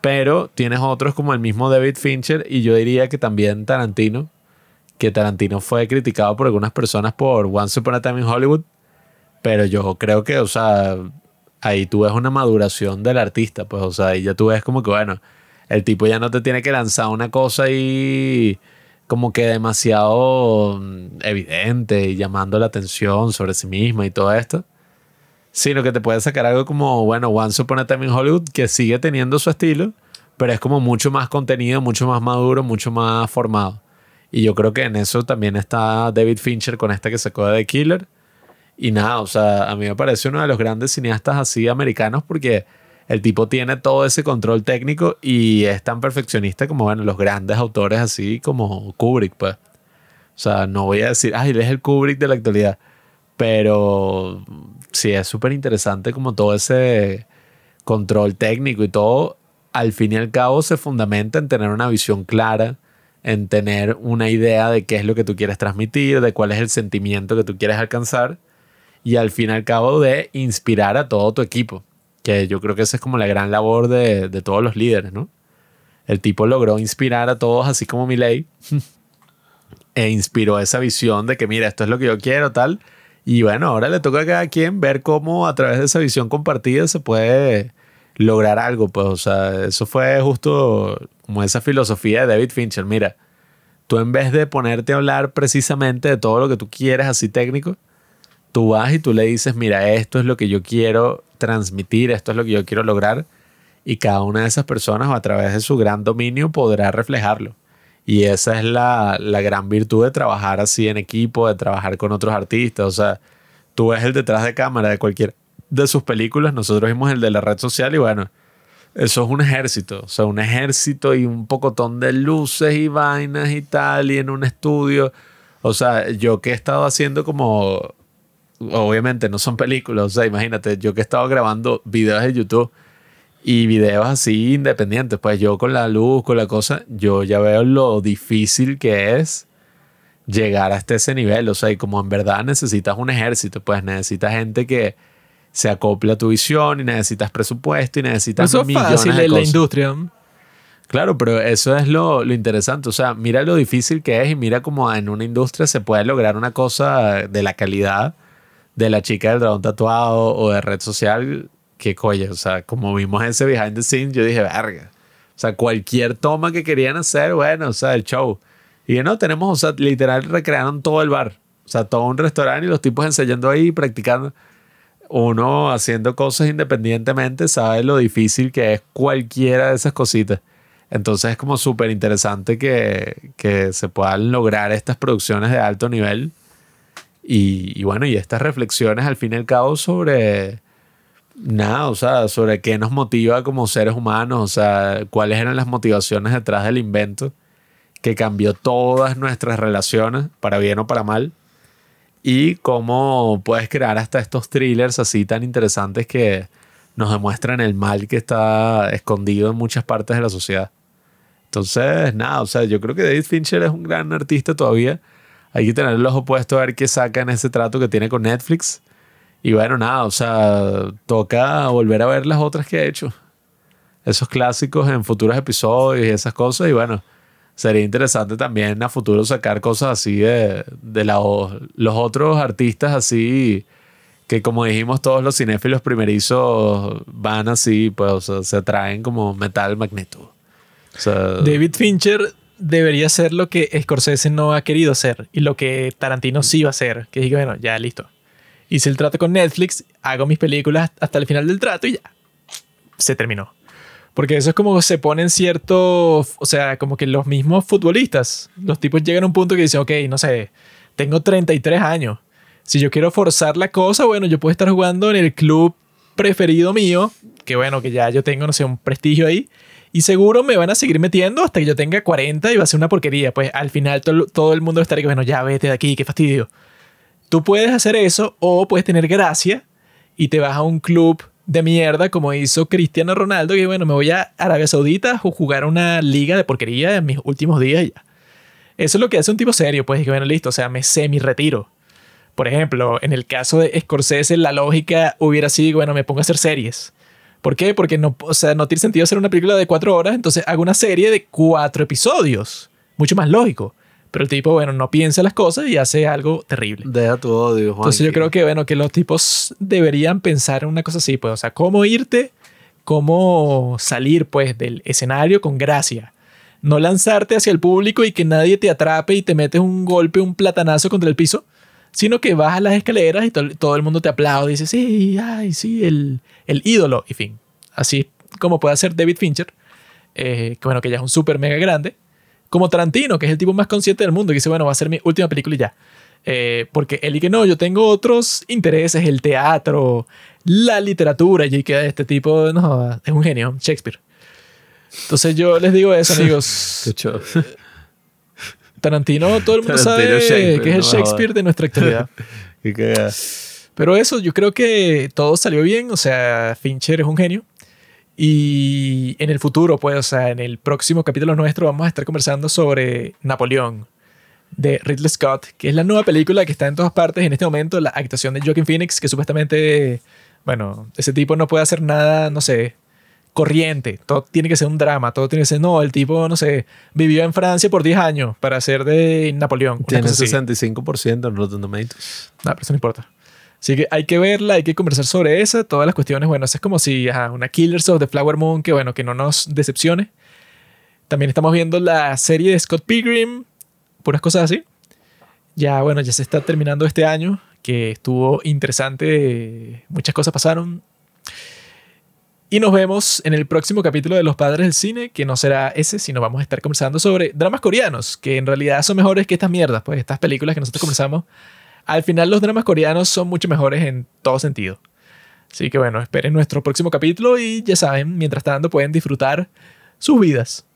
Pero tienes otros como el mismo David Fincher y yo diría que también Tarantino, que Tarantino fue criticado por algunas personas por Once Upon a Time in Hollywood, pero yo creo que, o sea, ahí tú ves una maduración del artista, pues, o sea, ahí ya tú ves como que, bueno, el tipo ya no te tiene que lanzar una cosa ahí como que demasiado mm, evidente y llamando la atención sobre sí misma y todo esto, sino que te puede sacar algo como, bueno, Once Upon a Time in Hollywood, que sigue teniendo su estilo, pero es como mucho más contenido, mucho más maduro, mucho más formado. Y yo creo que en eso también está David Fincher con esta que sacó de The Killer. Y nada, o sea, a mí me parece uno de los grandes cineastas así americanos porque el tipo tiene todo ese control técnico y es tan perfeccionista como, bueno, los grandes autores así como Kubrick, pues. O sea, no voy a decir, ay, él es el Kubrick de la actualidad. Pero sí, es súper interesante como todo ese control técnico y todo, al fin y al cabo se fundamenta en tener una visión clara, en tener una idea de qué es lo que tú quieres transmitir, de cuál es el sentimiento que tú quieres alcanzar y al fin y al cabo de inspirar a todo tu equipo, que yo creo que esa es como la gran labor de, de todos los líderes, ¿no? El tipo logró inspirar a todos, así como Milei, e inspiró esa visión de que, mira, esto es lo que yo quiero, tal, y bueno, ahora le toca a cada quien ver cómo a través de esa visión compartida se puede lograr algo. Pues, o sea, eso fue justo como esa filosofía de David Fincher. Mira, tú en vez de ponerte a hablar precisamente de todo lo que tú quieres así técnico, tú vas y tú le dices, mira, esto es lo que yo quiero transmitir, esto es lo que yo quiero lograr. Y cada una de esas personas a través de su gran dominio podrá reflejarlo. Y esa es la, la, gran virtud de trabajar así en equipo, de trabajar con otros artistas. O sea, tú ves el detrás de cámara de cualquier de sus películas, nosotros vimos el de la red social y bueno, eso es un ejército. O sea, un ejército y un pocotón de luces y vainas y tal, y en un estudio. O sea, yo que he estado haciendo como... Obviamente no son películas, o sea, imagínate, yo que he estado grabando videos de YouTube y videos así independientes. Pues yo con la luz, con la cosa, yo ya veo lo difícil que es llegar hasta ese nivel. O sea, y como en verdad necesitas un ejército, pues necesitas gente que se acople a tu visión y necesitas presupuesto y necesitas eso millones es fácil de en la industria. Claro, pero eso es lo, lo interesante. O sea, mira lo difícil que es y mira cómo en una industria se puede lograr una cosa de la calidad de la chica del dragón tatuado o de red social que coño, o sea, como vimos ese behind the scenes, yo dije, verga. O sea, cualquier toma que querían hacer, bueno, o sea, el show. Y no, tenemos, o sea, literal recrearon todo el bar. O sea, todo un restaurante y los tipos ensayando ahí, practicando. Uno haciendo cosas independientemente sabe lo difícil que es cualquiera de esas cositas. Entonces es como súper interesante que, que se puedan lograr estas producciones de alto nivel. Y, y bueno, y estas reflexiones al fin y al cabo sobre nada, o sea, sobre qué nos motiva como seres humanos, o sea, cuáles eran las motivaciones detrás del invento que cambió todas nuestras relaciones, para bien o para mal, y cómo puedes crear hasta estos thrillers así tan interesantes que nos demuestran el mal que está escondido en muchas partes de la sociedad. Entonces, nada, o sea, yo creo que David Fincher es un gran artista todavía. Hay que tener el ojo puesto a ver qué saca en ese trato que tiene con Netflix. Y bueno, nada, o sea, toca volver a ver las otras que ha hecho. Esos clásicos en futuros episodios y esas cosas. Y bueno, sería interesante también a futuro sacar cosas así de, de la, los otros artistas así que como dijimos todos los cinéfilos primerizos van así, pues o sea, se atraen como metal magneto. O sea, David Fincher debería ser lo que Scorsese no ha querido ser y lo que Tarantino sí va a hacer. Que diga, bueno, ya listo hice el trato con Netflix, hago mis películas hasta el final del trato y ya. Se terminó. Porque eso es como se ponen cierto, o sea, como que los mismos futbolistas, los tipos llegan a un punto que dicen, ok, no sé, tengo 33 años. Si yo quiero forzar la cosa, bueno, yo puedo estar jugando en el club preferido mío, que bueno, que ya yo tengo, no sé, un prestigio ahí, Y seguro me van a seguir metiendo hasta que yo tenga 40 y va a ser una porquería. Pues al final todo, el mundo va a estar que, bueno, ya vete de aquí, qué fastidio. Tú puedes hacer eso o puedes tener gracia y te vas a un club de mierda como hizo Cristiano Ronaldo, que bueno, me voy a Arabia Saudita o jugar una liga de porquería en mis últimos días ya. Eso es lo que hace un tipo serio, pues, que bueno, listo, o sea, me semi-retiro. Por ejemplo, en el caso de Scorsese, la lógica hubiera sido, bueno, me pongo a hacer series. ¿Por qué? Porque no, o sea, no tiene sentido hacer una película de cuatro horas, entonces hago una serie de cuatro episodios. Mucho más lógico. Pero el tipo, bueno, no piensa las cosas y hace algo terrible. Deja tu odio, Juan. Entonces yo creo que, bueno, que los tipos deberían pensar en una cosa así, pues, o sea, cómo irte, cómo salir, pues, del escenario con gracia. No lanzarte hacia el público y que nadie te atrape y te metes un golpe, un platanazo contra el piso, sino que bajas las escaleras y to- todo el mundo te aplaude y dice, sí, ay, sí, el, el ídolo, y fin. Así como puede hacer David Fincher, eh, que bueno, que ya es un súper mega grande, como Tarantino, que es el tipo más consciente del mundo, que dice, bueno, va a ser mi última película y ya. Eh, porque él y que no, yo tengo otros intereses, el teatro, la literatura, y que este tipo, no, es un genio, Shakespeare. Entonces yo les digo eso, amigos. Tarantino, todo el mundo Tarantino, sabe que es el. Shakespeare de nuestra actualidad. Pero eso, yo creo que todo salió bien. O sea, Fincher es un genio. Y en el futuro, pues, o sea, en el próximo capítulo nuestro vamos a estar conversando sobre Napoleón de Ridley Scott, que es la nueva película que está en todas partes en este momento, la actuación de Joaquin Phoenix, que supuestamente, bueno, ese tipo no puede hacer nada, no sé, corriente. Todo tiene que ser un drama, todo tiene que ser, no, el tipo, no sé, vivió en Francia por 10 años para ser de Napoleón. Tiene cosa así. 65% en Rotten Tomatoes. No, pero eso no importa. Así que hay que verla, hay que conversar sobre esa, todas las cuestiones. Bueno, es como si ajá, una Killers of the Flower Moon, que bueno, que no nos decepcione. También estamos viendo la serie de Scott Pilgrim, puras cosas así. Ya, bueno, ya se está terminando este año, que estuvo interesante, muchas cosas pasaron. Y nos vemos en el próximo capítulo de Los Padres del Cine, que no será ese, sino vamos a estar conversando sobre dramas coreanos, que en realidad son mejores que estas mierdas, pues estas películas que nosotros conversamos. Al final los dramas coreanos son mucho mejores en todo sentido. Así que bueno, esperen nuestro próximo capítulo y ya saben, mientras tanto pueden disfrutar sus vidas.